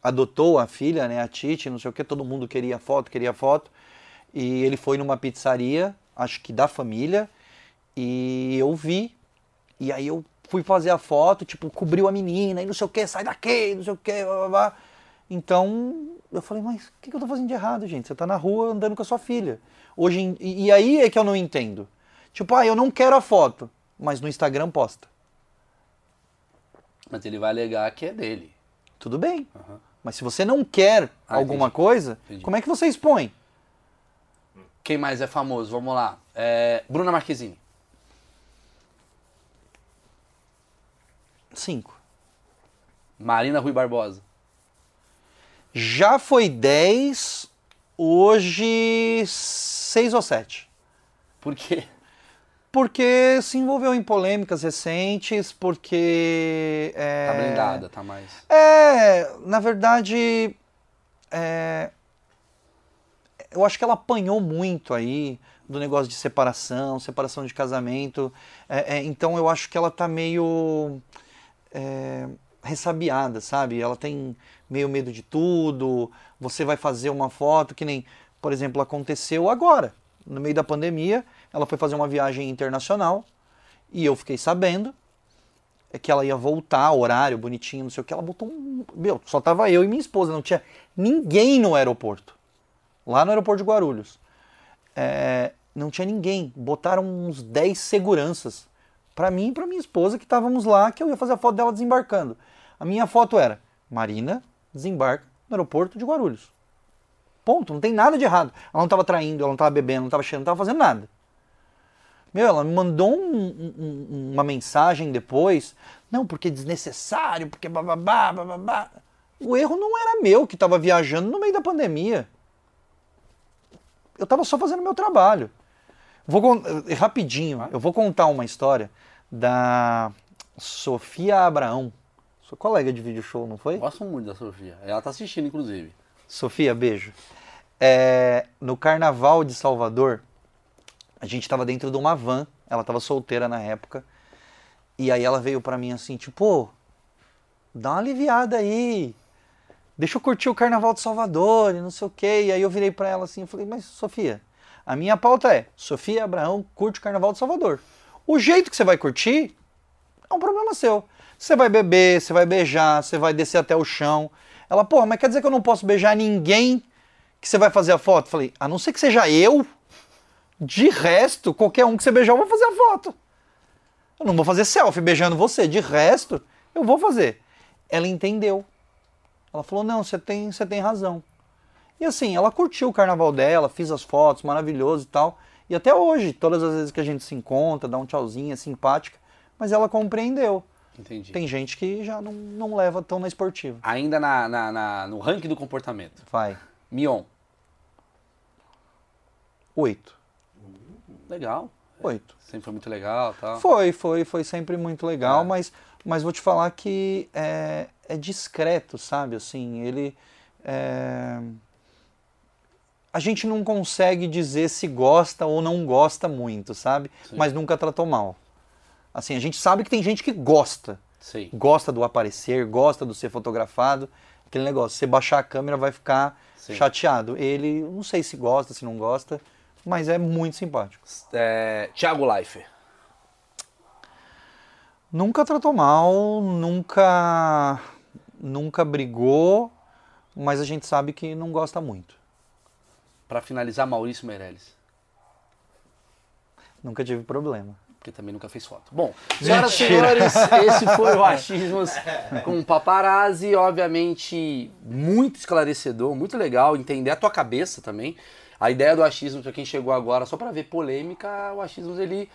adotou a filha, né, a Titi, não sei o que, todo mundo queria foto, queria foto. E ele foi numa pizzaria, acho que da família, e eu vi. E aí eu fui fazer a foto, tipo, cobriu a menina, e não sei o que, sai daqui, não sei o que, blá, blá, blá. Então, eu falei, mas o que, que eu tô fazendo de errado, gente? Você tá na rua andando com a sua filha. Hoje, em- e, aí é que eu não entendo. Tipo, ah, eu não quero a foto, mas no Instagram posta. Mas ele vai alegar que é dele. Tudo bem. Aham. Mas se você não quer Ah, alguma entendi. coisa, Entendi. como é que você expõe? Quem mais é famoso? Vamos lá. É, Bruna Marquezine. Cinco. Marina Rui Barbosa. Já foi 10, hoje seis ou sete. Por quê? Porque se envolveu em polêmicas recentes, porque. É, Tá blindada, tá mais. É, na verdade, é, eu acho que ela apanhou muito aí do negócio de separação, separação de casamento. É, é, então eu acho que ela tá meio é, ressabiada, sabe? Ela tem meio medo de tudo. Você vai fazer uma foto que nem, por exemplo, aconteceu agora, no meio da pandemia. Ela foi fazer uma viagem internacional e eu fiquei sabendo é que ela ia voltar, horário bonitinho, não sei o que. Ela botou um. Meu, só tava eu e minha esposa, não tinha ninguém no aeroporto. Lá no aeroporto de Guarulhos. É, não tinha ninguém. Botaram uns 10 seguranças para mim e para minha esposa que estávamos lá, que eu ia fazer a foto dela desembarcando. A minha foto era Marina desembarca no aeroporto de Guarulhos. Ponto, não tem nada de errado. Ela não estava traindo, ela não estava bebendo, não estava cheirando, não estava fazendo nada. Meu, ela me mandou um, um, uma mensagem depois. Não, porque é desnecessário, porque bababá, bababá. O erro não era meu que estava viajando no meio da pandemia. Eu estava só fazendo meu trabalho. Vou rapidinho, eu vou contar uma história da Sofia Abraão. Sua colega de vídeo show, não foi? Gosto muito da Sofia. Ela tá assistindo, inclusive. Sofia, beijo. É, no Carnaval de Salvador, a gente estava dentro de uma van, ela estava solteira na época, e aí ela veio para mim assim, tipo, dá uma aliviada aí, deixa eu curtir o Carnaval de Salvador e não sei o quê. E aí eu virei para ela assim, e falei, mas Sofia, a minha pauta é, Sofia Abraão curte o Carnaval de Salvador. O jeito que você vai curtir é um problema seu. Você vai beber, você vai beijar, você vai descer até o chão. Ela, pô, mas quer dizer que eu não posso beijar ninguém que você vai fazer a foto? Falei, a não ser que seja eu, de resto, qualquer um que você beijar, eu vou fazer a foto. Eu não vou fazer selfie beijando você. De resto, eu vou fazer. Ela entendeu. Ela falou: não, você tem, você tem razão. E assim, ela curtiu o carnaval dela, fiz as fotos, maravilhoso e tal. E até hoje, todas as vezes que a gente se encontra, dá um tchauzinho, é simpática. Mas ela compreendeu. Entendi. Tem gente que já não, não leva tão na esportiva. Ainda na, na, na- no ranking do comportamento. Vai. Mion. Oito. Legal. Oito. Sempre foi muito legal tal. Foi, foi, foi sempre muito legal, É. mas, mas vou te falar que é, é discreto, sabe? Assim, ele. é, A gente não consegue dizer se gosta ou não gosta muito, sabe? Sim. Mas nunca tratou mal. Assim, a gente sabe que tem gente que gosta. Sei. Gosta do aparecer, gosta do ser fotografado. Aquele negócio, você baixar a câmera vai ficar Sim. chateado. Ele, não sei se gosta, se não gosta, mas é muito simpático. É, Thiago Leifert. Nunca tratou mal, nunca nunca brigou, mas a gente sabe que não gosta muito. Pra finalizar, Maurício Meirelles. Nunca tive problema. Porque também nunca fez foto. Bom, senhoras e senhores, esse foi o Achismos com o Paparazzi. Obviamente, muito esclarecedor, muito legal entender a tua cabeça também. A ideia do achismo, para quem chegou agora, só para ver polêmica, o achismo ele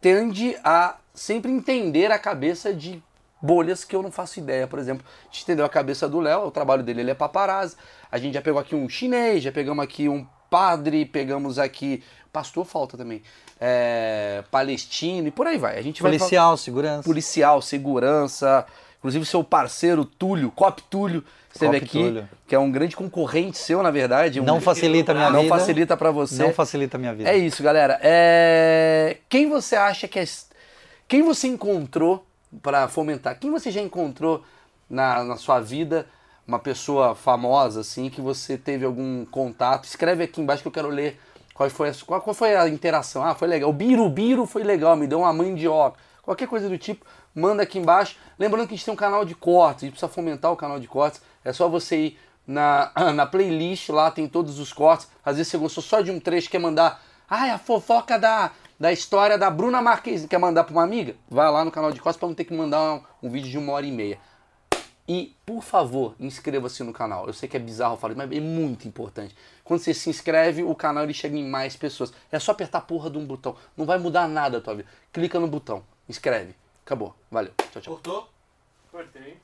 tende a sempre entender a cabeça de bolhas que eu não faço ideia. Por exemplo, a gente entendeu a cabeça do Léo, o trabalho dele ele é paparazzi. A gente já pegou aqui um chinês, já pegamos aqui um padre, pegamos aqui. Pastor falta também. É, palestino e por aí vai. A gente vai Policial, segurança. policial, segurança, inclusive seu parceiro Túlio, Cop Túlio, esteve Cop aqui, Túlio. que é um grande concorrente seu, na verdade. um- Não facilita a minha não vida. facilita pra você. Não facilita a minha vida. É isso, galera. É... Quem você acha que é. Quem você encontrou pra fomentar? Quem você já encontrou na, na sua vida? Uma pessoa famosa, assim, que você teve algum contato? Escreve aqui embaixo que eu quero ler qual foi a, qual, qual foi a interação. Ah, foi legal. O Birubiru foi legal, me deu uma mandioca. Qualquer coisa do tipo, manda aqui embaixo. Lembrando que a gente tem um canal de cortes, a gente precisa fomentar o canal de cortes. É só você ir na, na playlist, lá tem todos os cortes. Às vezes você gostou só de um trecho, quer mandar. Ai, a fofoca da, da história da Bruna Marquez, quer mandar para uma amiga? Vai lá no canal de cortes para não ter que mandar um, um vídeo de uma hora e meia. E, por favor, inscreva-se no canal. Eu sei que é bizarro falar, mas é muito importante. Quando você se inscreve, o canal ele chega em mais pessoas. É só apertar a porra de um botão. Não vai mudar nada a tua vida. Clica no botão. Inscreve. Acabou. Valeu. Tchau, tchau. Cortou? Cortei.